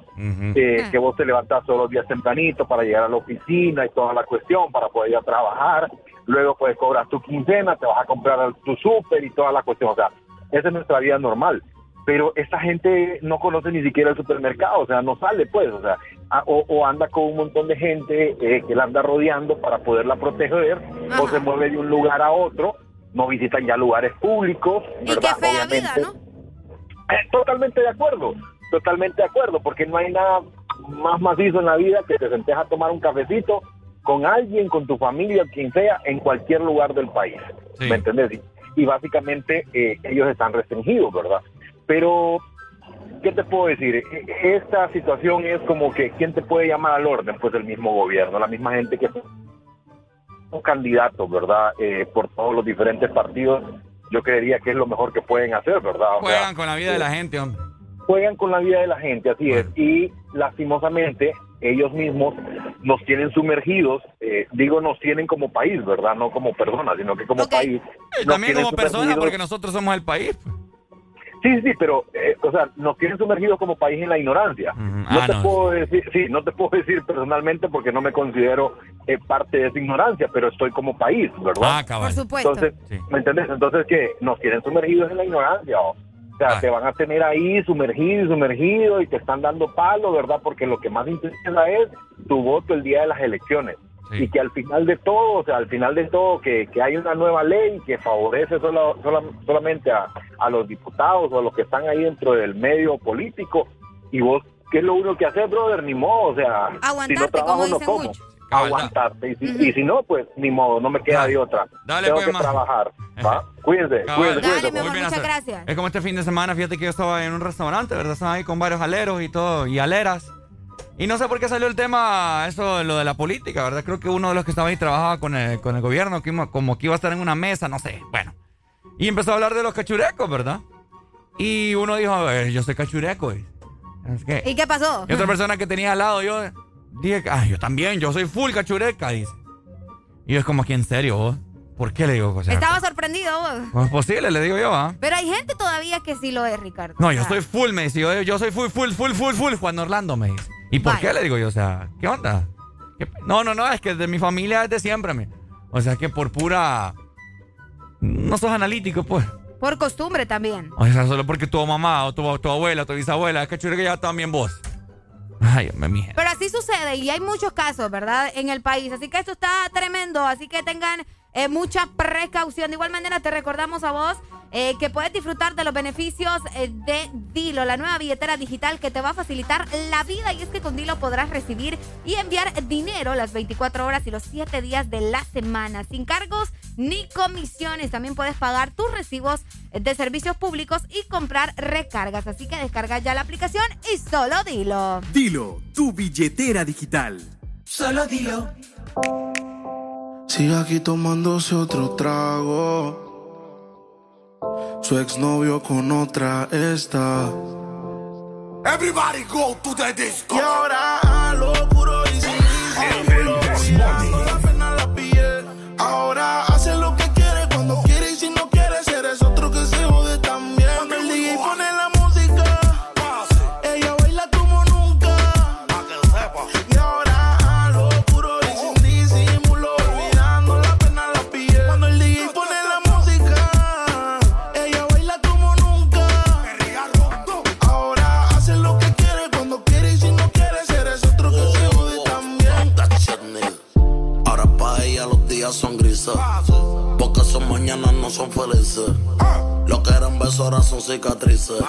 Eh, que vos te levantas todos los días tempranito para llegar a la oficina y toda la cuestión, para poder ir a trabajar, luego puedes cobrar tu quincena, te vas a comprar tu súper y toda la cuestión, o sea, esa es nuestra vida normal. Pero esta gente no conoce ni siquiera el supermercado, o sea, no sale pues, o sea, a- o, o anda con un montón de gente eh, que la anda rodeando para poderla proteger, o se mueve de un lugar a otro, no visitan ya lugares públicos, ¿verdad? Obviamente. Eh, Totalmente de acuerdo, totalmente de acuerdo, porque no hay nada más macizo en la vida que te sentes a tomar un cafecito con alguien, con tu familia, quien sea, en cualquier lugar del país. ¿Me entendés? Y, básicamente eh, ellos están restringidos, ¿verdad? Pero, ¿qué te puedo decir? E- Esta situación es como que, ¿quién te puede llamar al orden? Pues el mismo gobierno, la misma gente que son candidatos, ¿verdad? Eh, por todos los diferentes partidos, yo creería que es lo mejor que pueden hacer, ¿verdad? O sea, Juegan con la vida de la gente, hombre. juegan con la vida de la gente, así es. Y lastimosamente ellos mismos nos tienen sumergidos, eh, digo nos tienen como país, ¿verdad? No como personas, sino que como país. Nos también tienen como personas, sumergidos- porque nosotros somos el país. pues. Sí, sí, pero, eh, o sea, nos tienen sumergidos como país en la ignorancia. No Ah, te no. puedo decir, sí, no te puedo decir personalmente porque no me considero eh, parte de esa ignorancia, pero estoy como país, ¿verdad? Ah, cabal. Por supuesto. Entonces, ¿me entendés? Entonces, que nos tienen sumergidos en la ignorancia, ¿o? O sea, te van a tener ahí sumergido y sumergido y te están dando palo, ¿verdad? Porque lo que más interesa es tu voto el día de las elecciones. Y que al final de todo, o sea, al final de todo, que, que hay una nueva ley que favorece solo, sola- solamente a, a los diputados o a los que están ahí dentro del medio político. Y vos, ¿qué es lo único que haces, brother? Ni modo, o sea, si no trabajo, como no como. muchos. Aguantarte. Y si, y si no, pues ni modo, no me queda de otra. Dale, Tengo pues, que man. trabajar. ¿va? Cuídense, Cabal. cuídense, cuídense. Muy pues. bien, hasta- Es como este fin de semana, fíjate que yo estaba en un restaurante, ¿verdad? Estaba ahí con varios aleros y todo, y aleras. Y no sé por qué salió el tema, eso, lo de la política, ¿verdad? Creo que uno de los que estaba ahí trabajaba con el, con el gobierno, que iba- como que iba a estar en una mesa, no sé, bueno. Y empezó a hablar de los cachurecos, ¿verdad? Y uno dijo, a ver, yo soy cachureco. Y, es que- ¿Y qué pasó? y otra persona que tenía al lado, yo dije, ah, yo también, yo soy full cachureca, dice. Y yo es como que en serio, vos. ¿Por qué le digo? Sea, Estaba sorprendido vos. ¿Cómo es posible? Le digo yo, ¿ah? Pero hay gente todavía que sí lo es, Ricardo. No, yo soy full, me dice. Yo, yo soy full, full, full, full, full, Juan Orlando, me dice. ¿Y por qué le digo yo? O sea, ¿qué onda? ¿Qué pe- No, no, no, es que de mi familia es de siempre, me. O sea, que por pura... No sos analítico, pues. Por costumbre también. O sea, solo porque tu mamá o tu, tu abuela tu bisabuela es que ya también vos. Ay, mije. Pero así sucede y hay muchos casos, ¿verdad? En el país. Así que esto está tremendo. Así que tengan eh, mucha precaución. De igual manera, te recordamos a vos eh, que puedes disfrutar de los beneficios eh, de Dilo, la nueva billetera digital que te va a facilitar la vida. Y es que con Dilo podrás recibir y enviar dinero las 24 horas y los 7 días de la semana, sin cargos ni comisiones. También puedes pagar tus recibos de servicios públicos y comprar recargas. Así que descarga ya la aplicación y solo Dilo. Dilo, tu billetera digital. Solo dilo. Sigue aquí tomándose otro trago. Su exnovio con otra está. Everybody go to the disco. Y ahora a lo puro son. Lo que eran besos ahora son cicatrices.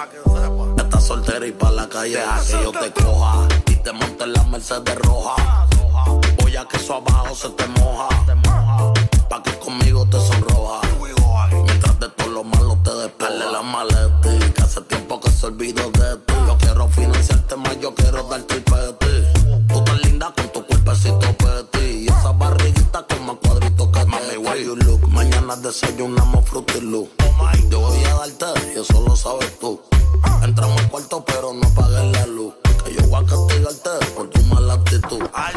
Estás soltera y pa' la calle deja que yo te coja. Y te monte en la Mercedes roja. Voy a que eso abajo se te moja. Pa' que conmigo te sonroja. Mientras de todo lo malo te despegue la maleta. Que hace tiempo que se olvidó de ti. Yo quiero financiarte más, yo quiero darte el peti. Mañana desayunamos Fruity Loop. Yo voy a darte y eso lo sabes tú. Entramos al cuarto pero no apagues la luz. Que yo voy a castigarte por tu mala actitud. Ay.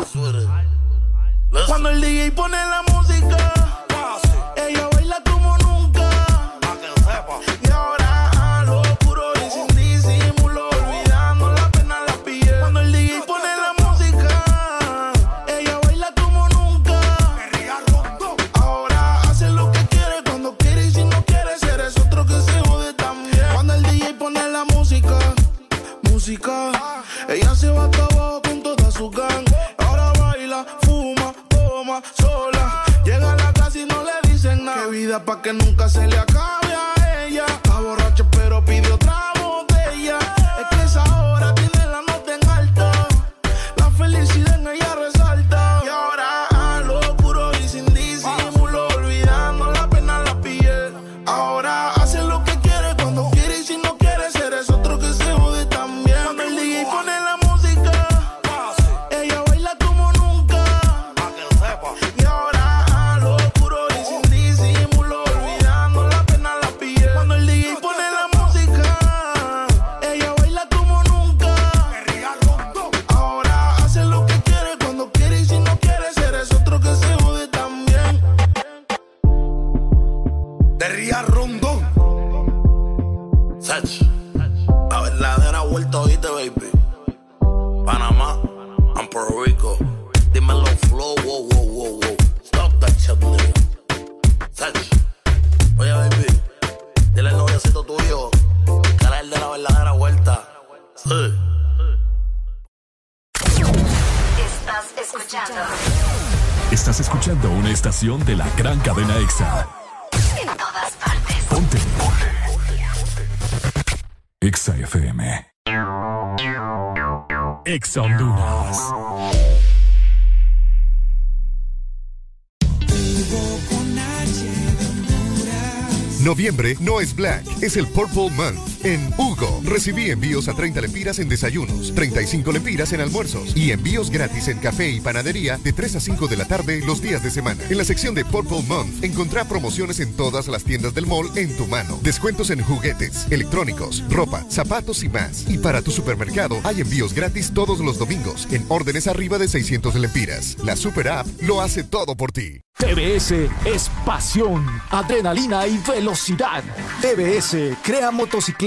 Cuando el DJ pone la música, ella se va hasta abajo con toda su gang. Ahora baila, fuma, toma, sola. Llega a la casa y no le dicen nada. Qué vida pa' que nunca se le acabe a ella. Está borracha pero pide vuelta, oíste, baby. Panamá, and Puerto Rico. Dímelo, flow, wow, wow, wow, wow. Stop that shit, nigga. Sech. Oye, baby. Dile al noviocito tuyo que era el de la verdadera vuelta. Sí. Estás escuchando Estás escuchando una estación de la gran cadena EXA. en todas partes. Ponte. EXA FM. EXA Honduras. Noviembre no es Black, es el Purple Month. En Hugo, recibí envíos a 30 lempiras en desayunos, 35 lempiras en almuerzos y envíos gratis en café y panadería de 3 a 5 de la tarde los días de semana. En la sección de Purple Month encontrá promociones en todas las tiendas del mall en tu mano. Descuentos en juguetes, electrónicos, ropa, zapatos y más. Y para tu supermercado hay envíos gratis todos los domingos en órdenes arriba de 600 lempiras. La Super App lo hace todo por ti. TBS es pasión, adrenalina y velocidad. TBS crea motocicletas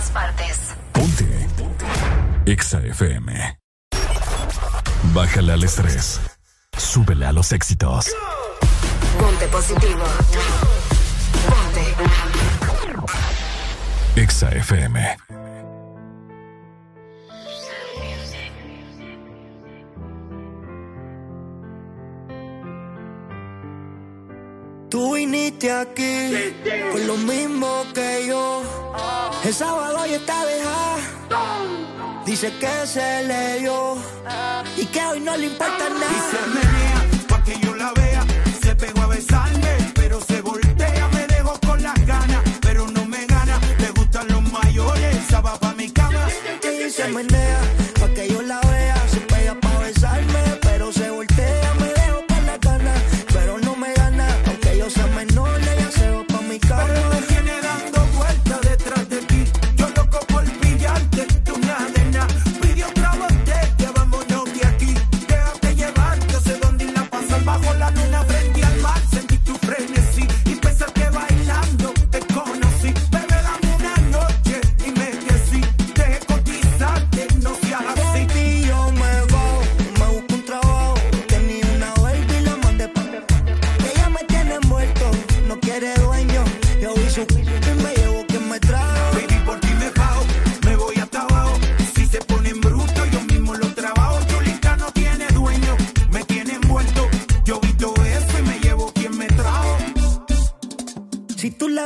Todas partes. Ponte. EXA FM. Bájale al estrés. Súbele a los éxitos. Ponte positivo. Ponte. EXA FM. Tú viniste aquí con lo mismo que yo. El sábado ya está dejada. Dice que se le dio y que hoy no le importa nada. pa' que yo la vea. Se pegó a besarme, pero se voltea. Me dejó con las ganas, pero no me gana. Le gustan los mayores, esa va pa' mi cama. Y se menea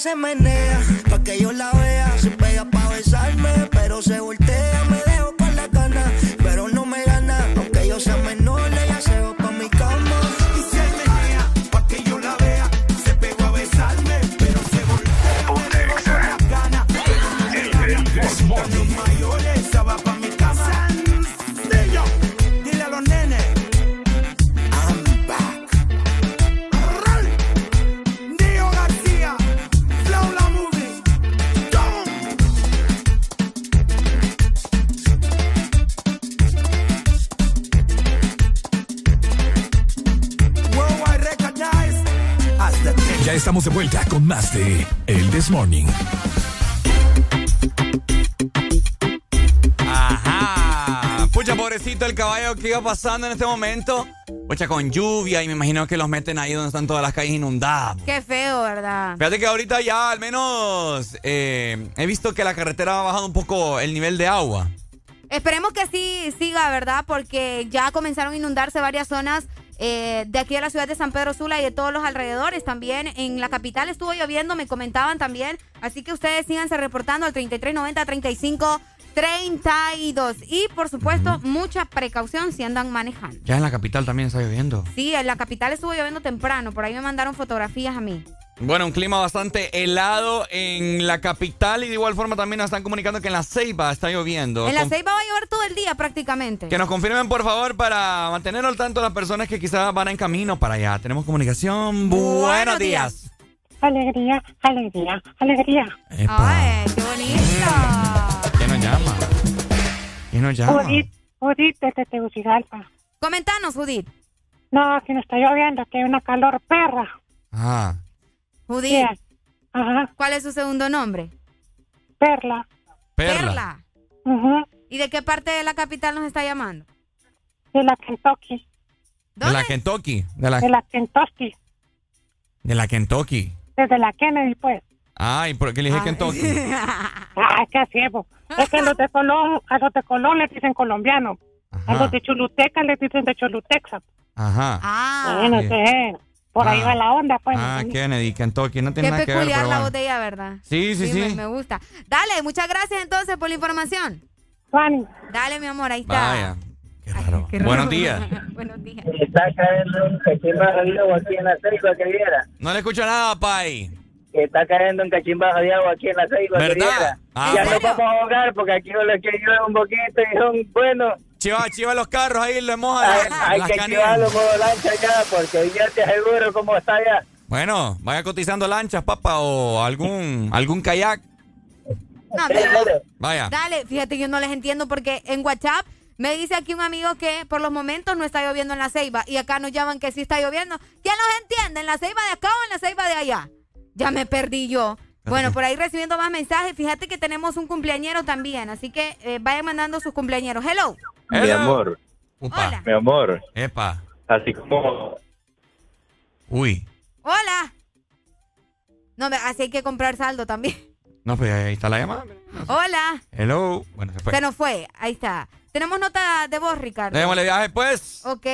se menea, de El This Morning. Ajá. Pucha, pobrecito el caballo que iba pasando en este momento. Pucha, con lluvia y me imagino que los meten ahí donde están todas las calles inundadas. Qué feo, ¿verdad? Fíjate que ahorita ya al menos eh, he visto que la carretera ha bajado un poco el nivel de agua. Esperemos que sí siga, ¿verdad? Porque ya comenzaron a inundarse varias zonas eh, de aquí de la ciudad de San Pedro Sula y de todos los alrededores también. En la capital estuvo lloviendo, me comentaban también. Así que ustedes síganse reportando al 3390 35 32. Y por supuesto, mucha precaución si andan manejando. Ya en la capital también está lloviendo. Sí, en la capital estuvo lloviendo temprano. Por ahí me mandaron fotografías a mí. Bueno, un clima bastante helado en la capital y de igual forma también nos están comunicando que en la Ceiba está lloviendo. En la Con- Ceiba va a llover todo el día prácticamente. Que nos confirmen por favor para mantener al tanto las personas que quizás van en camino para allá. Tenemos comunicación. Buenos, días. Alegría, alegría, alegría. Ay, qué bonito. ¿Quién nos llama? ¿Quién nos llama? Judith, Judith desde Tegucigalpa. Comentanos, Judith. No, aquí no está lloviendo, que hay una calor perra. Ah. Judith. Ajá. ¿Cuál es su segundo nombre? Perla. Perla. Ujú. ¿Y de qué parte de la capital nos está llamando? De la Kentucky. De la Kentucky. De la, De la Kentucky. de la Kentucky. Desde la Kennedy, pues. Ay, ¿por qué le dije Kentucky? Ay, qué ciego. Es que los de Colón, a los de Colón les dicen colombiano. A los de Choluteca les dicen de Cholutexa. Ajá. Ah, Bueno, Sí. Sí. Por ahí Ah. va la onda, pues. Ah, Kennedy, Kentucky. No qué tiene nada que ver, peculiar pero la bueno. botella, ¿verdad? Sí, sí, sí. Me, me gusta. Dale, muchas gracias entonces por la información. Juan. Dale, mi amor, ahí está. Vaya. Qué raro. Buenos días. Buenos días. Está cayendo un cachimbajo de agua aquí en la ceiba que viera. No le escucho nada, Pai. Está cayendo un cachimbajo de agua aquí en la ceiba que ¿Verdad? viera. Ah, ya ¿en no vamos a ahogar porque aquí lo que llueve un poquito y son buenos. Chiva, chiva los carros ahí, le moja Hay, la- hay las que canillas. llevarlo modo lancha ya porque ya te aseguro cómo está allá. Bueno, vaya cotizando lanchas, papá, o algún algún kayak. No, mira, Vaya. Dale, fíjate, yo no les entiendo porque en WhatsApp me dice aquí un amigo que por los momentos no está lloviendo en la ceiba y acá nos llaman que sí está lloviendo. ¿Quién nos entiende? ¿En la ceiba de acá o en la ceiba de allá? Ya me perdí yo. Bueno, por ahí recibiendo más mensajes. Fíjate que tenemos un cumpleañero también, así que eh, vayan mandando sus cumpleañeros. Hello. Mi amor, Hola. mi amor. Epa. Así como Uy. Hola. No, me- así hay que comprar saldo también. No, pues ahí está la llamada. Hola. Hello. Bueno, se fue. Se nos fue. Ahí está. Tenemos nota de voz, Ricardo. Démosle viaje, pues. Ok.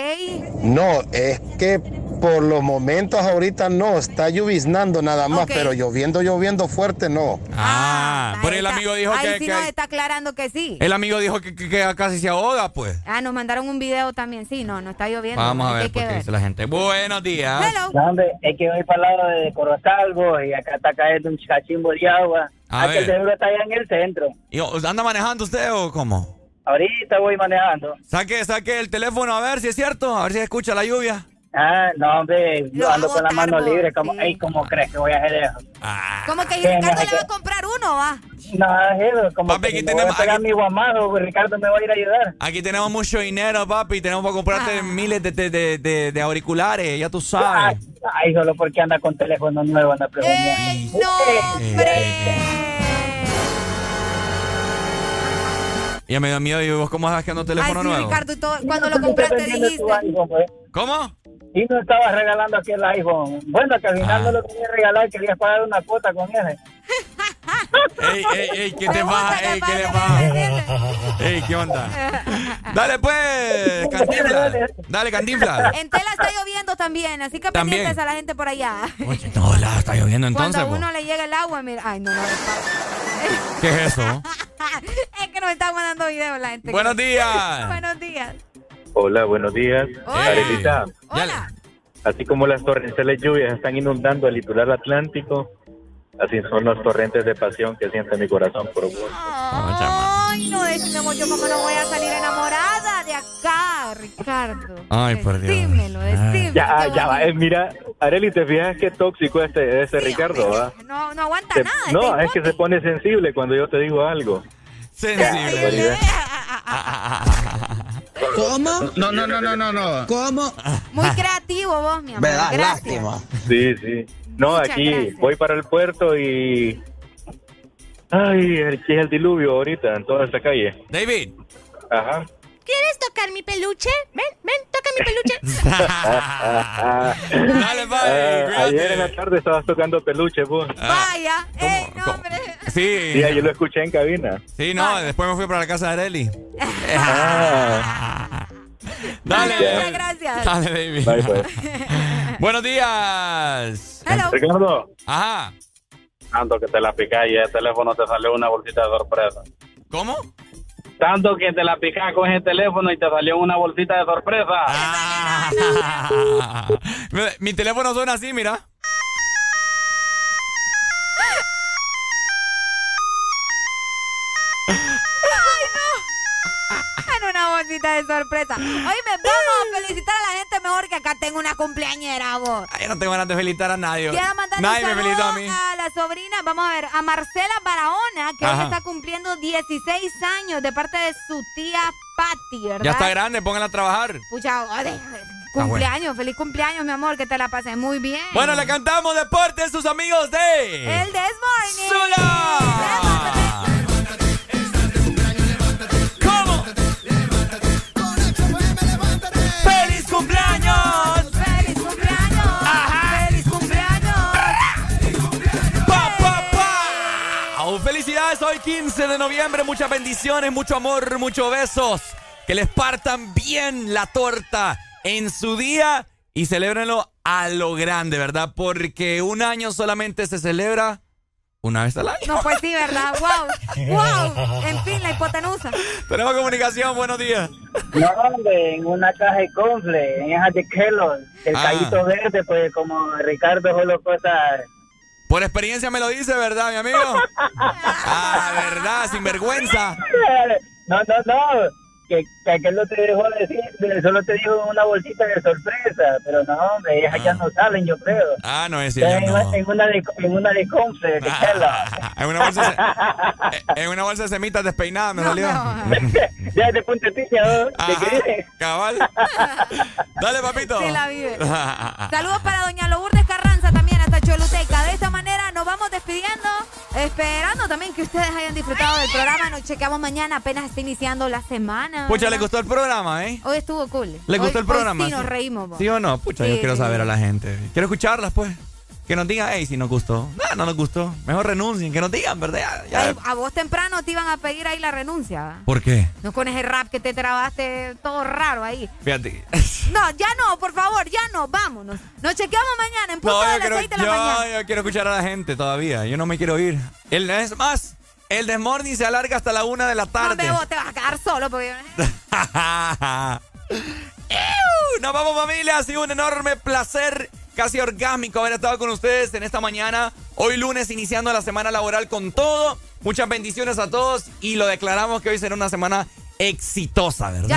No, es que por los momentos ahorita no, está lloviznando nada más, pero lloviendo, lloviendo fuerte no. Ah, por el amigo dijo Ahí que, sí que- nos está aclarando que sí. el amigo dijo que, que- que casi se ahoga, pues. Ah, nos mandaron un video también. Sí, no, no está lloviendo. Vamos a ver por qué dice la gente. Buenos días. No, hombre, es que voy para el lado de Corozalvo y acá está cayendo un cachimbo de agua. A Aquí el ver. seguro está allá en el centro. ¿Y, ¿Anda manejando usted o cómo? Ahorita voy manejando. Saque, saque el teléfono a ver si es cierto, a ver si escucha la lluvia. Ah, no, hombre, yo ando con la mano libre. Como, ey, ¿Cómo crees que voy a hacer eso? ¿Cómo que no Ricardo sé le va a comprar uno, va? No, como Papi, que aquí me voy tenemos- a pegar aquí- mi guamado, pues Ricardo me va a ir a ayudar. Aquí tenemos mucho dinero, papi, tenemos para comprarte Ah. miles de, de- de- de- de auriculares, ya tú sabes. Ay, solo porque anda con teléfono nuevo, anda preguntando. Ya me dio miedo y vos cómo sabes que ando Ay, teléfono sí, nuevo. Ricardo, y todo- cuando lo compraste dijiste. ¿Cómo? Y no estaba regalando aquí el iPhone. Bueno, que al final Ah. no lo quería regalar, quería pagar una cuota con él. Ey, ey, ey, ¿qué te pasa? Ey, ¿qué te pasa? Ey, ¿qué onda? Dale pues, Cantinflas. Dale, Cantinflas. En Tela está lloviendo también, así que También. pendientes a la gente por allá. Oye, no, la está lloviendo entonces. Cuando a po. uno le llega el agua, mira. Ay, no, no. ¿Qué es eso? es que nos están mandando videos la gente. Buenos días. Buenos días. Hola, buenos días. Hola. Arelita, Hola. así como las torrenciales lluvias están inundando el litoral atlántico, así son los torrentes de pasión que siente mi corazón por vos. Ay, no decimos yo cómo no voy a salir enamorada de acá, Ricardo. Ay, por Dios. Dímelo, decímelo. Ya, ya, va, eh, mira, Areli, ¿te fijas qué tóxico este, ese Ricardo, va? No, no aguanta Se- nada. no, este es que se pone sensible cuando yo te digo algo. Sensible. ¿Cómo? No, no, no, no, no, no. ¿Cómo? Muy creativo vos, mi amor. Me Gracias. Sí, sí. No, Muchas aquí gracias. voy para el puerto y... Ay, aquí es el diluvio ahorita en toda esta calle. David. Ajá. ¿Quieres tocar mi peluche? Ven, ven, toca mi peluche. Dale, Ah, ayer en la tarde estabas tocando peluche, vos. Vaya. ¡Ey, no, hombre! Sí. Sí, yo lo escuché en cabina. Sí, no, después me fui para la casa de Areli. Ah. Dale. Muchas gracias. Dale, David. Bye, pues. Buenos días. Ricardo. Ajá. Tanto que te la picás y el teléfono te salió una bolsita de sorpresa. ¿Cómo? Tanto que te la picás con ese teléfono y te salió una bolsita de sorpresa. Ah. Mi teléfono suena así, mira. De sorpresa. Oye, vamos a felicitar a la gente mejor que acá tengo una cumpleañera, vos. Ay, yo no tengo ganas de felicitar a nadie. Quiero mandar Nadie un me saludo felicitó a mí. a la sobrina, vamos a ver, a Marcela Barahona, que hoy está cumpliendo 16 años de parte de su tía Patty, ¿verdad? Ya está grande, póngala a trabajar. Pucha, cumpleaños, feliz cumpleaños, mi amor, que te la pases muy bien. Bueno, le cantamos deporte a sus amigos de. El This Morning. ¡Zula! Hoy 15 de noviembre, muchas bendiciones, mucho amor, muchos besos. Que les partan bien la torta en su día y celébrenlo a lo grande, ¿verdad? Porque un año solamente se celebra una vez al año. No, pues sí, ¿verdad? ¡Wow! ¡Wow! En fin, la hipotenusa. Tenemos comunicación, buenos días. No, hombre, en una caja de confle, en esas de Kellogg, el Ah. callito verde, pues como Ricardo solo cosas... Por experiencia me lo dice, ¿verdad, mi amigo? Ah, ¿verdad? Sin vergüenza. No, no, no, que, que aquel no te dejó decir, solo te dijo una bolsita de sorpresa, pero no, hombre, esas ya no salen, yo creo. Ah, no, Ya ya en, no. en una de, en una de confle, de Kellogg. En una bolsa de, en una bolsa de semitas despeinadas me salió. Ya de puntecilla, ¿no? ¿De? Cabal. Dale, papito. Sí la vive. Saludos para doña Lourdes Carranza también Choluteca. De esta manera nos vamos despidiendo, esperando también que ustedes hayan disfrutado del programa. Nos chequeamos mañana, apenas está iniciando la semana. Pucha, ¿le gustó el programa, eh? Hoy estuvo cool. ¿Le gustó el programa? hoy sí nos reímos. vos. ¿Sí o no? Pucha, Sí, yo quiero sí, saber sí. a la gente. Quiero escucharlas, pues. Que nos digan, hey, si nos gustó. No, no nos gustó. Mejor renuncien, que nos digan, ¿verdad? Ya- ya- Ay, a vos temprano te iban a pedir ahí la renuncia. ¿Por qué? No con ese rap que te trabaste todo raro ahí. Fíjate. No, ya no, por favor, ya no, vámonos. Nos chequeamos mañana en punto No, de yo las quiero, 6 de la mañana. yo, yo quiero escuchar a la gente todavía. Yo no me quiero ir. El, es más, el Desmorning se alarga hasta la una de la No, tarde. hombre, vos te vas a quedar solo porque... Nos vamos familia, ha sido un enorme placer, casi orgánico haber estado con ustedes en esta mañana. Hoy lunes iniciando la semana laboral con todo. Muchas bendiciones a todos y lo declaramos que hoy será una semana exitosa, ¿verdad?